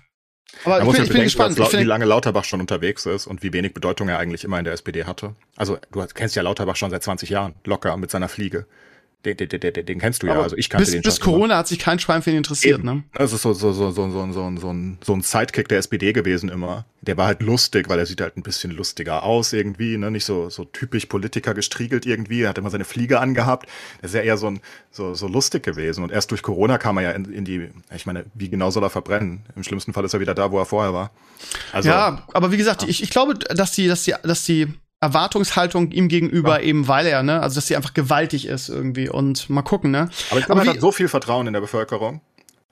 Speaker 1: Aber
Speaker 3: Man
Speaker 1: ich
Speaker 3: muss
Speaker 1: bin
Speaker 3: bedenken,
Speaker 1: gespannt.
Speaker 3: dass wie lange Lauterbach schon unterwegs ist und wie wenig Bedeutung er eigentlich immer in der SPD hatte. Also du kennst ja Lauterbach schon seit 20 Jahren, locker mit seiner Fliege. Den, den, den, den kennst du ja,
Speaker 1: aber
Speaker 3: also ich kannte
Speaker 1: bis,
Speaker 3: den
Speaker 1: bis
Speaker 3: schon immer.
Speaker 1: Corona hat sich kein Schwein für ihn interessiert,
Speaker 3: Eben.
Speaker 1: ne?
Speaker 3: Das ist so, so, so, so, so, so, so, ein, so ein Sidekick der SPD gewesen immer. Der war halt lustig, weil er sieht halt ein bisschen lustiger aus irgendwie, ne? Nicht so, so typisch Politiker gestriegelt irgendwie. Er hat immer seine Fliege angehabt. Das ist ja eher so, ein, so, so lustig gewesen. Und erst durch Corona kam er ja in, in die, ich meine, wie genau soll er verbrennen? Im schlimmsten Fall ist er wieder da, wo er vorher war. Also,
Speaker 1: ja, aber wie gesagt, ich, ich glaube, dass die, dass die, dass die Erwartungshaltung ihm gegenüber
Speaker 3: Ja.
Speaker 1: eben, weil er, ne, also dass sie einfach gewaltig ist irgendwie und mal gucken, ne.
Speaker 3: Aber ich glaube, er hat so viel Vertrauen in der Bevölkerung.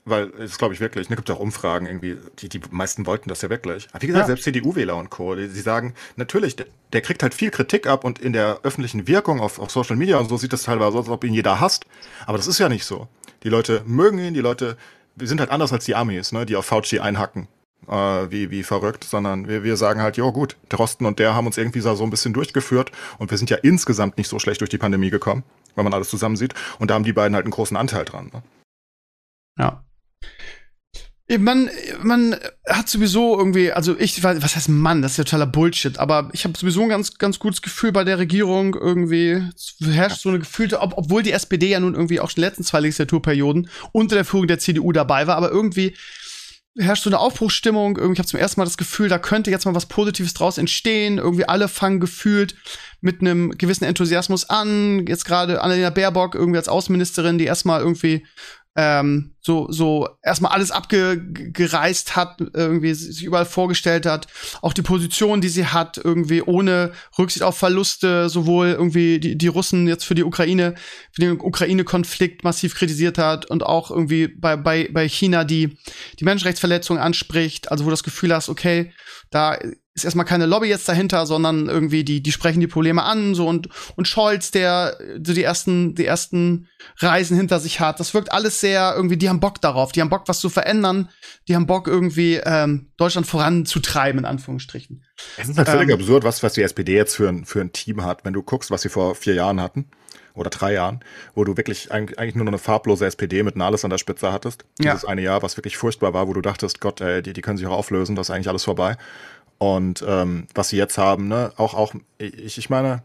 Speaker 3: Weil, das glaube ich wirklich, ne, gibt auch Umfragen irgendwie, die, die meisten wollten das ja wirklich. Aber wie gesagt,
Speaker 1: Ja.
Speaker 3: selbst CDU-Wähler und Co., die, die sagen, natürlich, der, der kriegt halt viel Kritik ab und in der öffentlichen Wirkung auf, auf Social Media und so sieht das teilweise aus, als ob ihn jeder hasst. Aber das ist ja nicht so. Die Leute mögen ihn, die Leute, wir sind halt anders als die Amis, ne, die auf Fauci einhacken. Äh, wie, wie verrückt, sondern wir, wir sagen halt, jo gut, Drosten und der haben uns irgendwie so so ein bisschen durchgeführt und wir sind ja insgesamt nicht so schlecht durch die Pandemie gekommen, wenn man alles zusammen sieht. Und da haben die beiden halt einen großen Anteil dran. Ne?
Speaker 1: Ja. Man, man hat sowieso irgendwie, also ich, was heißt Mann, das ist ja totaler Bullshit, aber ich habe sowieso ein ganz, ganz gutes Gefühl bei der Regierung irgendwie. Es herrscht so eine gefühlte, ob, obwohl die SPD ja nun irgendwie auch schon in den letzten zwei Legislaturperioden unter der Führung der CDU dabei war, aber irgendwie herrscht so eine Aufbruchsstimmung. Irgendwie, habe zum ersten Mal das Gefühl, da könnte jetzt mal was Positives draus entstehen. Irgendwie alle fangen gefühlt mit einem gewissen Enthusiasmus an. Jetzt gerade Annalena Baerbock irgendwie als Außenministerin, die erstmal irgendwie ähm, so so erstmal alles abgereist hat, irgendwie sich überall vorgestellt hat, auch die Position, die sie hat, irgendwie ohne Rücksicht auf Verluste, sowohl irgendwie die, die Russen jetzt für die Ukraine, für den Ukraine-Konflikt massiv kritisiert hat und auch irgendwie bei, bei, bei China die, die Menschenrechtsverletzungen anspricht, also wo du das Gefühl hast, okay, da ist erstmal keine Lobby jetzt dahinter, sondern irgendwie die, die sprechen die Probleme an, so und, und Scholz, der so die ersten, die ersten Reisen hinter sich hat. Das wirkt alles sehr irgendwie, die haben Bock darauf, die haben Bock, was zu verändern, die haben Bock, irgendwie ähm, Deutschland voranzutreiben, in Anführungsstrichen.
Speaker 3: Es ist halt völlig ähm, absurd, was, was die SPD jetzt für ein, für ein Team hat, wenn du guckst, was sie vor vier Jahren hatten oder drei Jahren, wo du wirklich eigentlich nur noch eine farblose SPD mit Nahles an der Spitze hattest. Ja. Dieses eine Jahr, was wirklich furchtbar war, wo du dachtest, Gott, ey, die, die können sich auch auflösen, das ist eigentlich alles vorbei. Und ähm, was sie jetzt haben, ne, auch, auch, ich, ich meine,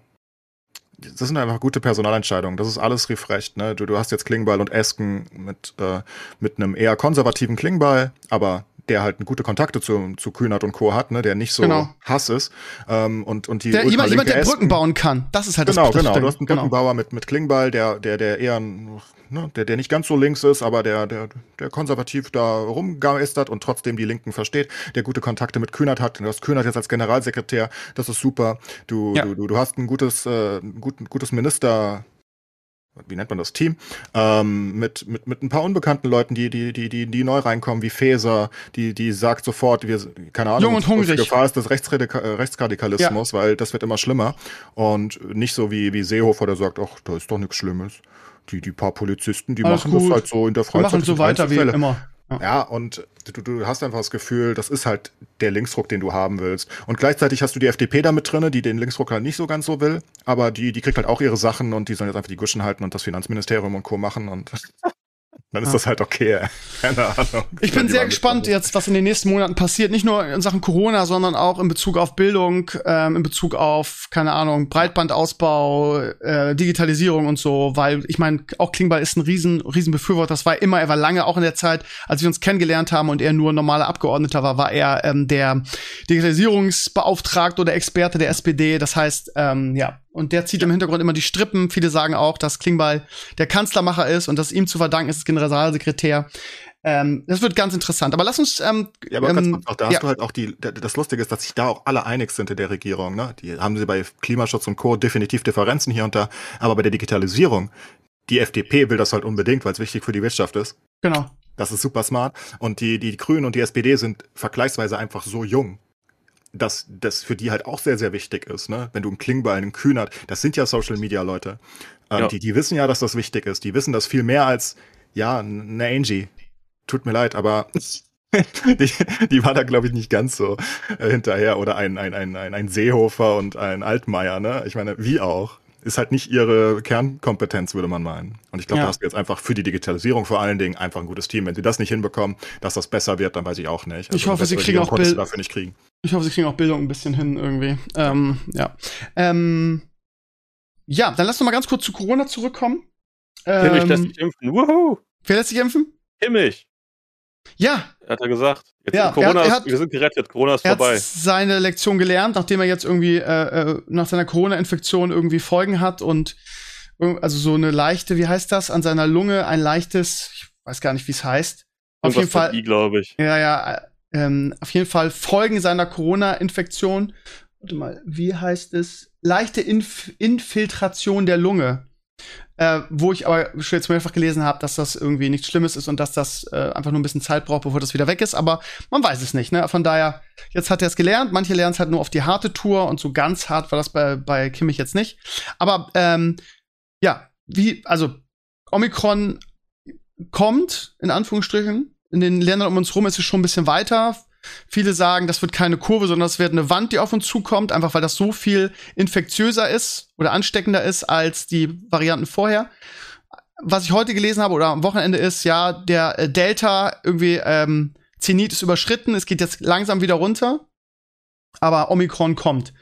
Speaker 3: das sind einfach gute Personalentscheidungen. Das ist alles refreshed. Ne? Du, du hast jetzt Klingbeil und Esken mit, äh, mit einem eher konservativen Klingbeil, aber der halt gute Kontakte zu, zu Kühnert und Co. hat, ne, der nicht so genau. Hass ist. Ähm, und, und die
Speaker 1: der, jemand, jemand, der Brücken bauen kann. Das ist halt
Speaker 3: genau,
Speaker 1: das
Speaker 3: Genau, genau. Du hast einen genau. Brückenbauer mit, mit Klingbeil, der, der, der eher, ne, der, der nicht ganz so links ist, aber der, der, der konservativ da rumgeistert und trotzdem die Linken versteht, der gute Kontakte mit Kühnert hat. Du hast Kühnert jetzt als Generalsekretär, das ist super. Du, ja. du, du, hast ein gutes, äh, gut, gutes Minister, wie nennt man das Team, ähm, mit, mit, mit ein paar unbekannten Leuten, die, die, die, die, die neu reinkommen, wie Faeser, die, die sagt sofort, wir, keine Ahnung,
Speaker 1: Jung und hungrig.
Speaker 3: Gefahr ist Rechtsradika äh, Rechtsradikalismus, ja. weil das wird immer schlimmer. Und nicht so wie, wie Seehofer, der sagt, ach, da ist doch nichts Schlimmes. Die, die paar Polizisten, die Alles machen gut. das halt so in der Freizeit.
Speaker 1: Die machen so weiter wie immer.
Speaker 3: Ja. ja, und du, du hast einfach das Gefühl, das ist halt der Linksdruck, den du haben willst. Und gleichzeitig hast du die FDP da mit drinne, die den Linksdruck halt nicht so ganz so will, aber die, die kriegt halt auch ihre Sachen und die sollen jetzt einfach die Guschen halten und das Finanzministerium und Co. machen und *laughs* *laughs* dann ist das halt okay. *laughs* Keine Ahnung.
Speaker 1: Ich bin sehr gespannt jetzt, was in den nächsten Monaten passiert. Nicht nur in Sachen Corona, sondern auch in Bezug auf Bildung, ähm, in Bezug auf, keine Ahnung, Breitbandausbau, äh, Digitalisierung und so. Weil ich meine, auch Klingbeil ist ein riesen, riesen Befürworter. Das war immer, er war lange auch in der Zeit, als wir uns kennengelernt haben und er nur normaler Abgeordneter war, war er ähm, der Digitalisierungsbeauftragte oder Experte der SPD. Das heißt, ähm, ja, und der zieht im Hintergrund immer die Strippen. Viele sagen auch, dass Klingbeil der Kanzlermacher ist und dass ihm zu verdanken ist, Generalsekretär. Ähm, das wird ganz interessant. Aber lass uns. Ähm,
Speaker 3: ja, aber ähm, auch, da ja. hast du halt auch die. Das Lustige ist, dass sich da auch alle einig sind in der Regierung. Ne? Die haben sie bei Klimaschutz und Co. definitiv Differenzen hier und da. Aber bei der Digitalisierung, die FDP will das halt unbedingt, weil es wichtig für die Wirtschaft ist.
Speaker 1: Genau.
Speaker 3: Das ist super smart. Und die, die Grünen und die SPD sind vergleichsweise einfach so jung dass das für die halt auch sehr, sehr wichtig ist, ne? Wenn du einen Klingbeil, einen Kühnert, das sind ja Social Media Leute. Ähm, ja. die, die wissen ja, dass das wichtig ist. Die wissen das viel mehr als, ja, eine Angie. Tut mir leid, aber *laughs* die, die war da, glaube ich, nicht ganz so äh, hinterher. Oder ein, ein, ein, ein, ein Seehofer und ein Altmaier, ne? Ich meine, wie auch ist halt nicht ihre Kernkompetenz, würde man meinen. Und ich glaube, ja. da hast du jetzt einfach für die Digitalisierung vor allen Dingen einfach ein gutes Team. Wenn sie das nicht hinbekommen, dass das besser wird, dann weiß ich auch nicht.
Speaker 1: Also ich hoffe, sie kriegen auch Bild
Speaker 3: dafür nicht kriegen.
Speaker 1: Ich hoffe, sie kriegen auch Bildung ein bisschen hin irgendwie. Ähm, ja. Ähm, ja, dann lass doch mal ganz kurz zu Corona zurückkommen.
Speaker 2: Ähm, Kimmich lässt sich impfen. Wuhu!
Speaker 1: Wer lässt sich impfen?
Speaker 2: Kimmich.
Speaker 1: Ja.
Speaker 2: Hat er gesagt.
Speaker 1: Jetzt ja,
Speaker 2: Corona
Speaker 1: er hat,
Speaker 2: ist, wir sind gerettet, Corona ist er vorbei. Er
Speaker 1: hat seine Lektion gelernt, nachdem er jetzt irgendwie äh, äh, nach seiner Corona-Infektion irgendwie Folgen hat und also so eine leichte, wie heißt das, an seiner Lunge ein leichtes, ich weiß gar nicht, wie es heißt.
Speaker 2: Auf jeden Fall,
Speaker 1: glaube ich. Ja, ja, ähm, auf jeden Fall Folgen seiner Corona-Infektion. Warte mal, wie heißt es? Leichte Inf Infiltration der Lunge äh, wo ich aber schon jetzt mehrfach gelesen habe, dass das irgendwie nichts Schlimmes ist und dass das äh, einfach nur ein bisschen Zeit braucht, bevor das wieder weg ist. Aber man weiß es nicht. Ne? Von daher, jetzt hat er es gelernt. Manche lernen es halt nur auf die harte Tour und so ganz hart war das bei, bei Kimmich jetzt nicht. Aber ähm, ja, wie, also Omikron kommt, in Anführungsstrichen. In den Ländern um uns rum ist es schon ein bisschen weiter. Viele sagen, das wird keine Kurve, sondern das wird eine Wand, die auf uns zukommt, einfach weil das so viel infektiöser ist oder ansteckender ist als die Varianten vorher. Was ich heute gelesen habe oder am Wochenende ist, ja, der äh, Delta irgendwie ähm, Zenit ist überschritten, es geht jetzt langsam wieder runter, aber Omikron kommt.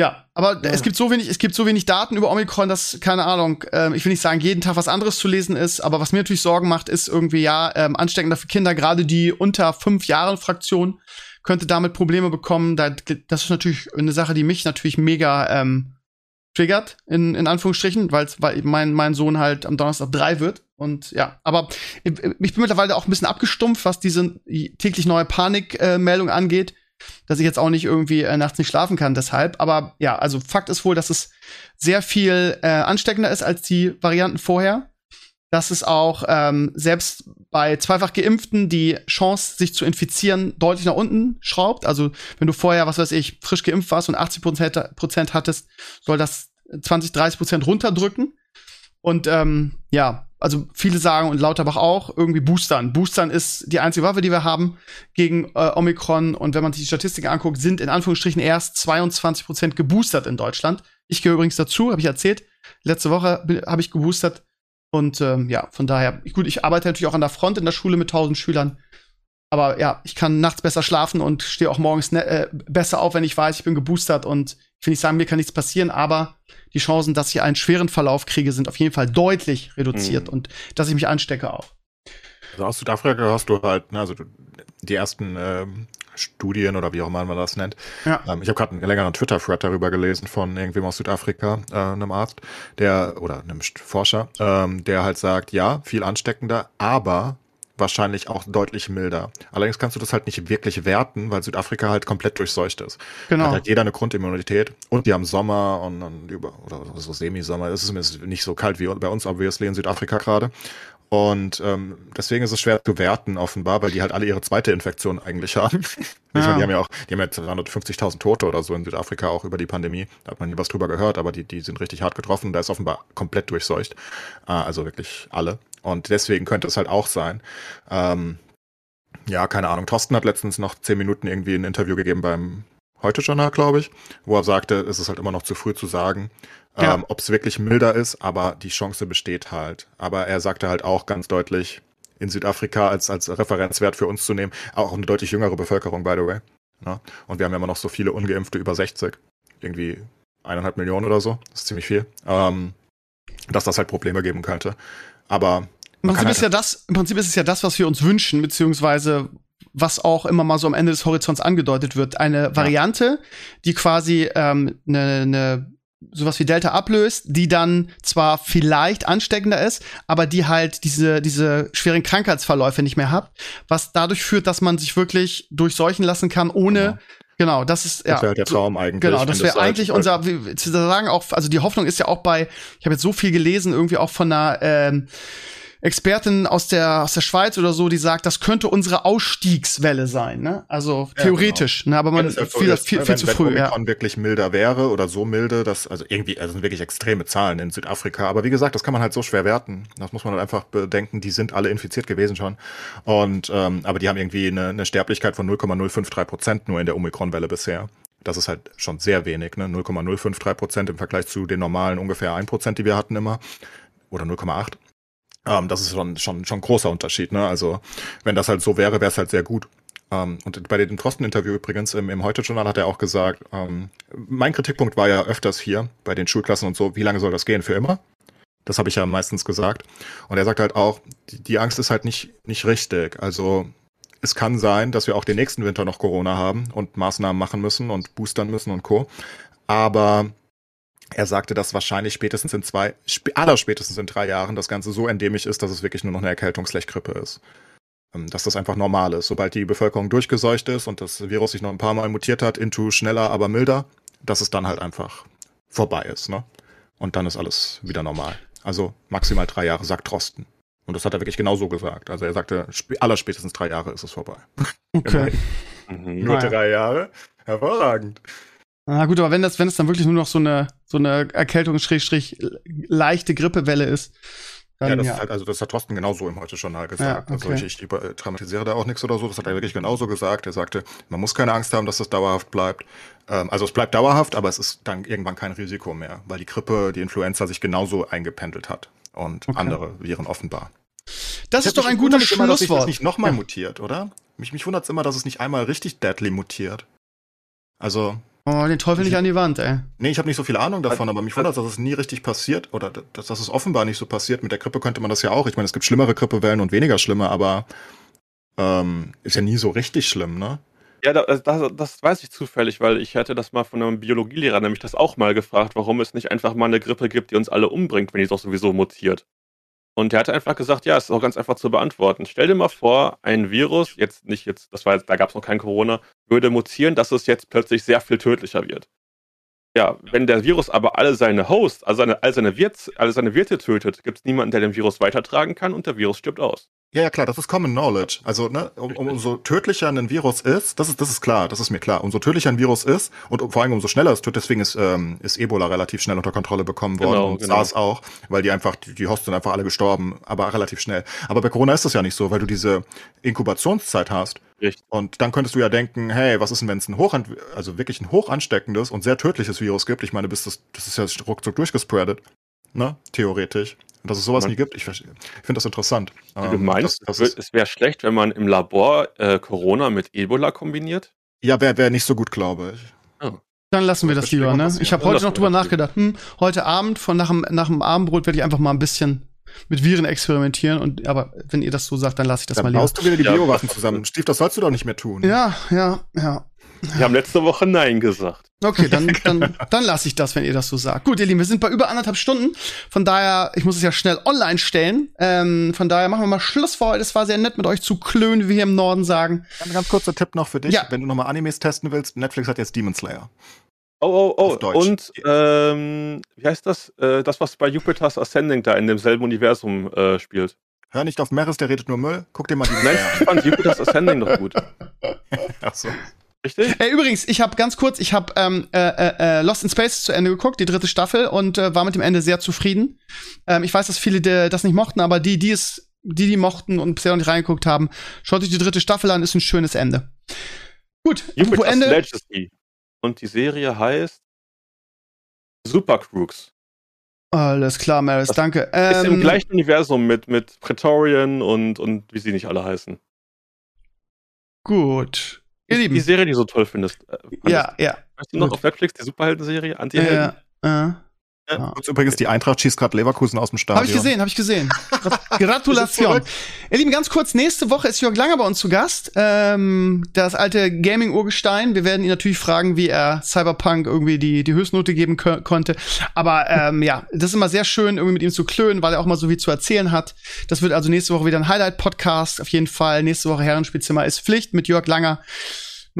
Speaker 1: Ja, aber ja. es gibt so wenig, es gibt so wenig Daten über Omikron, dass keine Ahnung. Ähm, ich will nicht sagen, jeden Tag was anderes zu lesen ist, aber was mir natürlich Sorgen macht, ist irgendwie ja ähm, ansteckender für Kinder. Gerade die unter fünf Jahren Fraktion könnte damit Probleme bekommen. Das ist natürlich eine Sache, die mich natürlich mega ähm, triggert in, in Anführungsstrichen, weil mein mein Sohn halt am Donnerstag drei wird und ja, aber ich bin mittlerweile auch ein bisschen abgestumpft, was diese täglich neue Panikmeldung äh, angeht dass ich jetzt auch nicht irgendwie äh, nachts nicht schlafen kann deshalb. Aber ja, also Fakt ist wohl, dass es sehr viel äh, ansteckender ist als die Varianten vorher. Dass es auch ähm, selbst bei zweifach Geimpften die Chance, sich zu infizieren, deutlich nach unten schraubt. Also wenn du vorher, was weiß ich, frisch geimpft warst und 80 Prozent hattest, soll das 20, 30 Prozent runterdrücken. Und ähm, ja, also viele sagen und Lauterbach auch, irgendwie Boostern. Boostern ist die einzige Waffe, die wir haben gegen äh, Omikron. Und wenn man sich die Statistiken anguckt, sind in Anführungsstrichen erst 22 Prozent geboostert in Deutschland. Ich gehöre übrigens dazu, habe ich erzählt. Letzte Woche habe ich geboostert. Und ähm, ja, von daher, gut, ich arbeite natürlich auch an der Front in der Schule mit 1000 Schülern. Aber ja, ich kann nachts besser schlafen und stehe auch morgens ne äh, besser auf, wenn ich weiß, ich bin geboostert. Und ich will nicht sagen, mir kann nichts passieren, aber die Chancen, dass ich einen schweren Verlauf kriege, sind auf jeden Fall deutlich reduziert mhm. und dass ich mich anstecke auch.
Speaker 3: Also aus Südafrika hast du halt, ne, also die ersten ähm, Studien oder wie auch immer man das nennt. Ja. Ähm, ich habe gerade einen längeren Twitter-Thread darüber gelesen von irgendwem aus Südafrika, äh, einem Arzt, der oder einem Forscher, ähm, der halt sagt, ja, viel ansteckender, aber wahrscheinlich auch deutlich milder. Allerdings kannst du das halt nicht wirklich werten, weil Südafrika halt komplett durchseucht ist. Genau. Hat halt jeder eine Grundimmunität und die haben Sommer und, und über, oder so Semisommer. Es ist nicht so kalt wie bei uns, obviously in Südafrika gerade. Und ähm, deswegen ist es schwer zu werten, offenbar, weil die halt alle ihre zweite Infektion eigentlich haben. *laughs* Ja. Meine, die haben ja auch, die haben ja 250.000 Tote oder so in Südafrika auch über die Pandemie. Da hat man nie was drüber gehört, aber die, die sind richtig hart getroffen. Da ist offenbar komplett durchseucht. Äh, also wirklich alle. Und deswegen könnte es halt auch sein. Ähm, ja, keine Ahnung. Thorsten hat letztens noch zehn Minuten irgendwie ein Interview gegeben beim Heute-Journal, glaube ich, wo er sagte, es ist halt immer noch zu früh zu sagen, ja. ähm, ob es wirklich milder ist, aber die Chance besteht halt. Aber er sagte halt auch ganz deutlich, in Südafrika als, als Referenzwert für uns zu nehmen, auch eine deutlich jüngere Bevölkerung, by the way. Ne? Und wir haben ja immer noch so viele Ungeimpfte über 60. Irgendwie eineinhalb Millionen oder so. Das ist ziemlich viel. Ähm, dass das halt Probleme geben könnte. Aber
Speaker 1: im Prinzip ist ja das, im Prinzip ist es ja das, was wir uns wünschen, beziehungsweise was auch immer mal so am Ende des Horizonts angedeutet wird. Eine Variante, die quasi ähm, ne, ne, sowas wie Delta ablöst, die dann zwar vielleicht ansteckender ist, aber die halt diese, diese schweren Krankheitsverläufe nicht mehr hat, was dadurch führt, dass man sich wirklich durchseuchen lassen kann, ohne genau. Genau, das ist ja.
Speaker 3: Das wäre halt der Traum eigentlich.
Speaker 1: Genau, das wäre eigentlich unser, wie, zu sagen auch, also die Hoffnung ist ja auch bei, ich habe jetzt so viel gelesen, irgendwie auch von einer ähm, Expertin aus der aus der Schweiz oder so, die sagt, das könnte unsere Ausstiegswelle sein, ne? Also theoretisch, ja, genau. ne? Aber man ja,
Speaker 3: viel,
Speaker 1: viel, viel,
Speaker 3: viel
Speaker 1: zu früh. Wenn
Speaker 3: Omikron ja. wirklich milder wäre oder so milde, dass also irgendwie, also sind wirklich extreme Zahlen in Südafrika. Aber wie gesagt, das kann man halt so schwer werten. Das muss man halt einfach bedenken. Die sind alle infiziert gewesen schon und ähm, aber die haben irgendwie eine, eine Sterblichkeit von 0,053 Prozent nur in der Omikron-Welle bisher. Das ist halt schon sehr wenig, ne? 0,053 Prozent im Vergleich zu den normalen ungefähr 1 Prozent, die wir hatten immer. Oder 0,8. Ähm, das ist schon, schon, schon ein großer Unterschied. Ne? Also wenn das halt so wäre, wäre es halt sehr gut. Ähm, und bei dem Trosten-Interview übrigens im, im Heute-Journal hat er auch gesagt, ähm, mein Kritikpunkt war ja öfters hier bei den Schulklassen und so, wie lange soll das gehen? Für immer? Das habe ich ja meistens gesagt. Und er sagt halt auch, die, die Angst ist halt nicht, nicht richtig. Also es kann sein, dass wir auch den nächsten Winter noch Corona haben und Maßnahmen machen müssen und boostern müssen und Co. Aber er sagte, dass wahrscheinlich spätestens in zwei, aller spätestens in drei Jahren das Ganze so endemisch ist, dass es wirklich nur noch eine Erkältungsgrippe ist. Ähm, dass das einfach normal ist. Sobald die Bevölkerung durchgeseucht ist und das Virus sich noch ein paar Mal mutiert hat, into schneller, aber milder, dass es dann halt einfach vorbei ist, ne? Und dann ist alles wieder normal. Also maximal drei Jahre, sagt Trosten. Und das hat er wirklich genau so gesagt. Also er sagte, aller spätestens drei Jahre ist es vorbei.
Speaker 1: Okay. *laughs*
Speaker 3: Nur drei Jahre. Hervorragend.
Speaker 1: Na gut, aber wenn das, wenn es dann wirklich nur noch so eine, so eine Erkältung, Schrägstrich, leichte Grippewelle ist.
Speaker 3: Dann, ja, das ja. ist halt, also das hat Thorsten genauso im Heute-Journal gesagt. Ja, also okay. Also ich, ich äh, dramatisiere da auch nichts oder so, das hat er wirklich genauso gesagt. Er sagte, man muss keine Angst haben, dass das dauerhaft bleibt. Ähm, also es bleibt dauerhaft, aber es ist dann irgendwann kein Risiko mehr, weil die Grippe, die Influenza sich genauso eingependelt hat. Und okay. andere Viren offenbar.
Speaker 1: Das ist doch ein gutes Schlusswort. Immer, dass
Speaker 3: sich das nicht nochmal ja. mutiert, oder? mich, mich wundert es immer, dass es nicht einmal richtig deadly mutiert. Also.
Speaker 1: Oh, den Teufel nicht an die Wand, ey.
Speaker 3: Nee, ich habe nicht so viel Ahnung davon, aber mich wundert, dass es nie richtig passiert oder dass, dass es offenbar nicht so passiert. Mit der Grippe könnte man das ja auch. Ich meine, es gibt schlimmere Grippewellen und weniger schlimme, aber ähm, ist ja nie so richtig schlimm, ne?
Speaker 2: Ja, das, das, das, weiß ich zufällig, weil ich hatte das mal von einem Biologielehrer nämlich das auch mal gefragt, warum es nicht einfach mal eine Grippe gibt, die uns alle umbringt, wenn die doch sowieso mutiert. Und der hatte einfach gesagt, ja, es ist auch ganz einfach zu beantworten. Stell dir mal vor, ein Virus, jetzt nicht jetzt, das war da gab es noch kein Corona, würde mutieren, dass es jetzt plötzlich sehr viel tödlicher wird. Ja, wenn der Virus aber alle seine Hosts, also seine, all seine Wirt, alle seine Wirte tötet, gibt es niemanden, der den Virus weitertragen kann und der Virus stirbt aus.
Speaker 3: Ja, ja, klar, das ist Common Knowledge. Also, ne, um, um, umso tödlicher ein Virus ist, das ist, das ist klar, das ist mir klar. Umso tödlicher ein Virus ist und vor allem umso schneller es tut, deswegen ist, ähm, ist Ebola relativ schnell unter Kontrolle bekommen worden genau, und genau. SARS auch, weil die einfach, die, die Hosts sind einfach alle gestorben, aber relativ schnell. Aber bei Corona ist das ja nicht so, weil du diese Inkubationszeit hast. Richtig. Und dann könntest du ja denken, hey, was ist denn, wenn es ein hoch, also wirklich ein hoch ansteckendes und sehr tödliches Virus gibt? Ich meine, bis das, das ist ja ruckzuck durchgespreadet, ne, theoretisch. Und dass es sowas man, nie gibt, ich, ich finde das interessant.
Speaker 2: Du ähm, meinst, das, das es wäre schlecht, wenn man im Labor äh, Corona mit Ebola kombiniert?
Speaker 3: Ja, wäre wär nicht so gut, glaube ich.
Speaker 1: Oh. Dann lassen wir das lieber, ne? Ich habe heute noch drüber nachgedacht. Hm, heute Abend, von nach dem, nach dem Abendbrot, werde ich einfach mal ein bisschen mit Viren experimentieren. Und aber wenn ihr das so sagt, dann lasse ich das
Speaker 3: dann
Speaker 1: mal lieber.
Speaker 3: Dann baust du wieder die ja. Biowaffen zusammen. Steve, das sollst du doch nicht mehr tun.
Speaker 1: Ja, ja, ja.
Speaker 2: Wir haben letzte Woche Nein gesagt.
Speaker 1: Okay, dann, *laughs* dann, dann lasse ich das, wenn ihr das so sagt. Gut, ihr Lieben, wir sind bei über anderthalb Stunden. Von daher, ich muss es ja schnell online stellen. Ähm, von daher machen wir mal Schluss für heute. Es war sehr nett, mit euch zu klönen, wie wir hier im Norden sagen.
Speaker 3: Ein ganz kurzer Tipp noch für dich, ja. wenn du nochmal Animes testen willst. Netflix hat jetzt Demon Slayer.
Speaker 2: Oh, oh, oh. Und, ähm, wie heißt das? Äh, das, was bei Jupiter's Ascending da in demselben Universum äh, spielt.
Speaker 3: Hör nicht auf Meris, der redet nur Müll. Guck dir mal die
Speaker 2: Nein, ich fand Jupiter's Ascending doch gut. *laughs*
Speaker 1: Ach so. Richtig? Äh, übrigens, ich habe ganz kurz, ich habe ähm, äh, äh, äh, Lost in Space zu Ende geguckt, die dritte Staffel, und äh, war mit dem Ende sehr zufrieden. Ähm, ich weiß, dass viele de, das nicht mochten, aber die, die es, die, die mochten und bisher noch nicht reingeguckt haben, schaut euch die dritte Staffel an, ist ein schönes Ende. Gut,
Speaker 2: apropos Ende. Legacy. Und die Serie heißt Super Crooks.
Speaker 1: Alles klar, Maris, das danke.
Speaker 2: Ähm, ist im ähm, gleichen Universum mit, mit Praetorian und, und wie sie nicht alle heißen.
Speaker 1: Gut.
Speaker 2: Ihr Lieben. Die Serie, die du so toll findest.
Speaker 1: Äh, fandest. Ja, ja.
Speaker 2: Weißt du noch auf Netflix, die Superhelden-Serie, Anti-Helden?
Speaker 3: Ja, äh. Ja. Und übrigens, die Eintracht schießt gerade Leverkusen aus dem Stadion.
Speaker 1: Habe ich gesehen, habe ich gesehen. *laughs* Gratulation. Ihr Lieben, ganz kurz, nächste Woche ist Jörg Langer bei uns zu Gast. Ähm, das alte Gaming-Urgestein. Wir werden ihn natürlich fragen, wie er Cyberpunk irgendwie die, die Höchstnote geben konnte. Aber ähm, ja, das ist immer sehr schön, irgendwie mit ihm zu klönen, weil er auch mal so viel zu erzählen hat. Das wird also nächste Woche wieder ein Highlight-Podcast. Auf jeden Fall. Nächste Woche Herrenspielzimmer ist Pflicht mit Jörg Langer.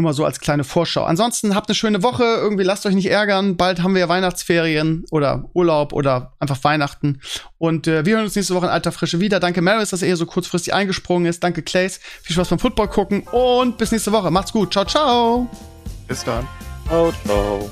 Speaker 1: Nur mal so als kleine Vorschau. Ansonsten habt eine schöne Woche. Irgendwie lasst euch nicht ärgern. Bald haben wir ja Weihnachtsferien oder Urlaub oder einfach Weihnachten. Und äh, wir hören uns nächste Woche in alter Frische wieder. Danke Maris, dass er hier so kurzfristig eingesprungen ist. Danke Clays. Viel Spaß beim Football gucken und bis nächste Woche. Macht's gut. Ciao, ciao.
Speaker 3: Bis dann.
Speaker 2: Ciao, ciao.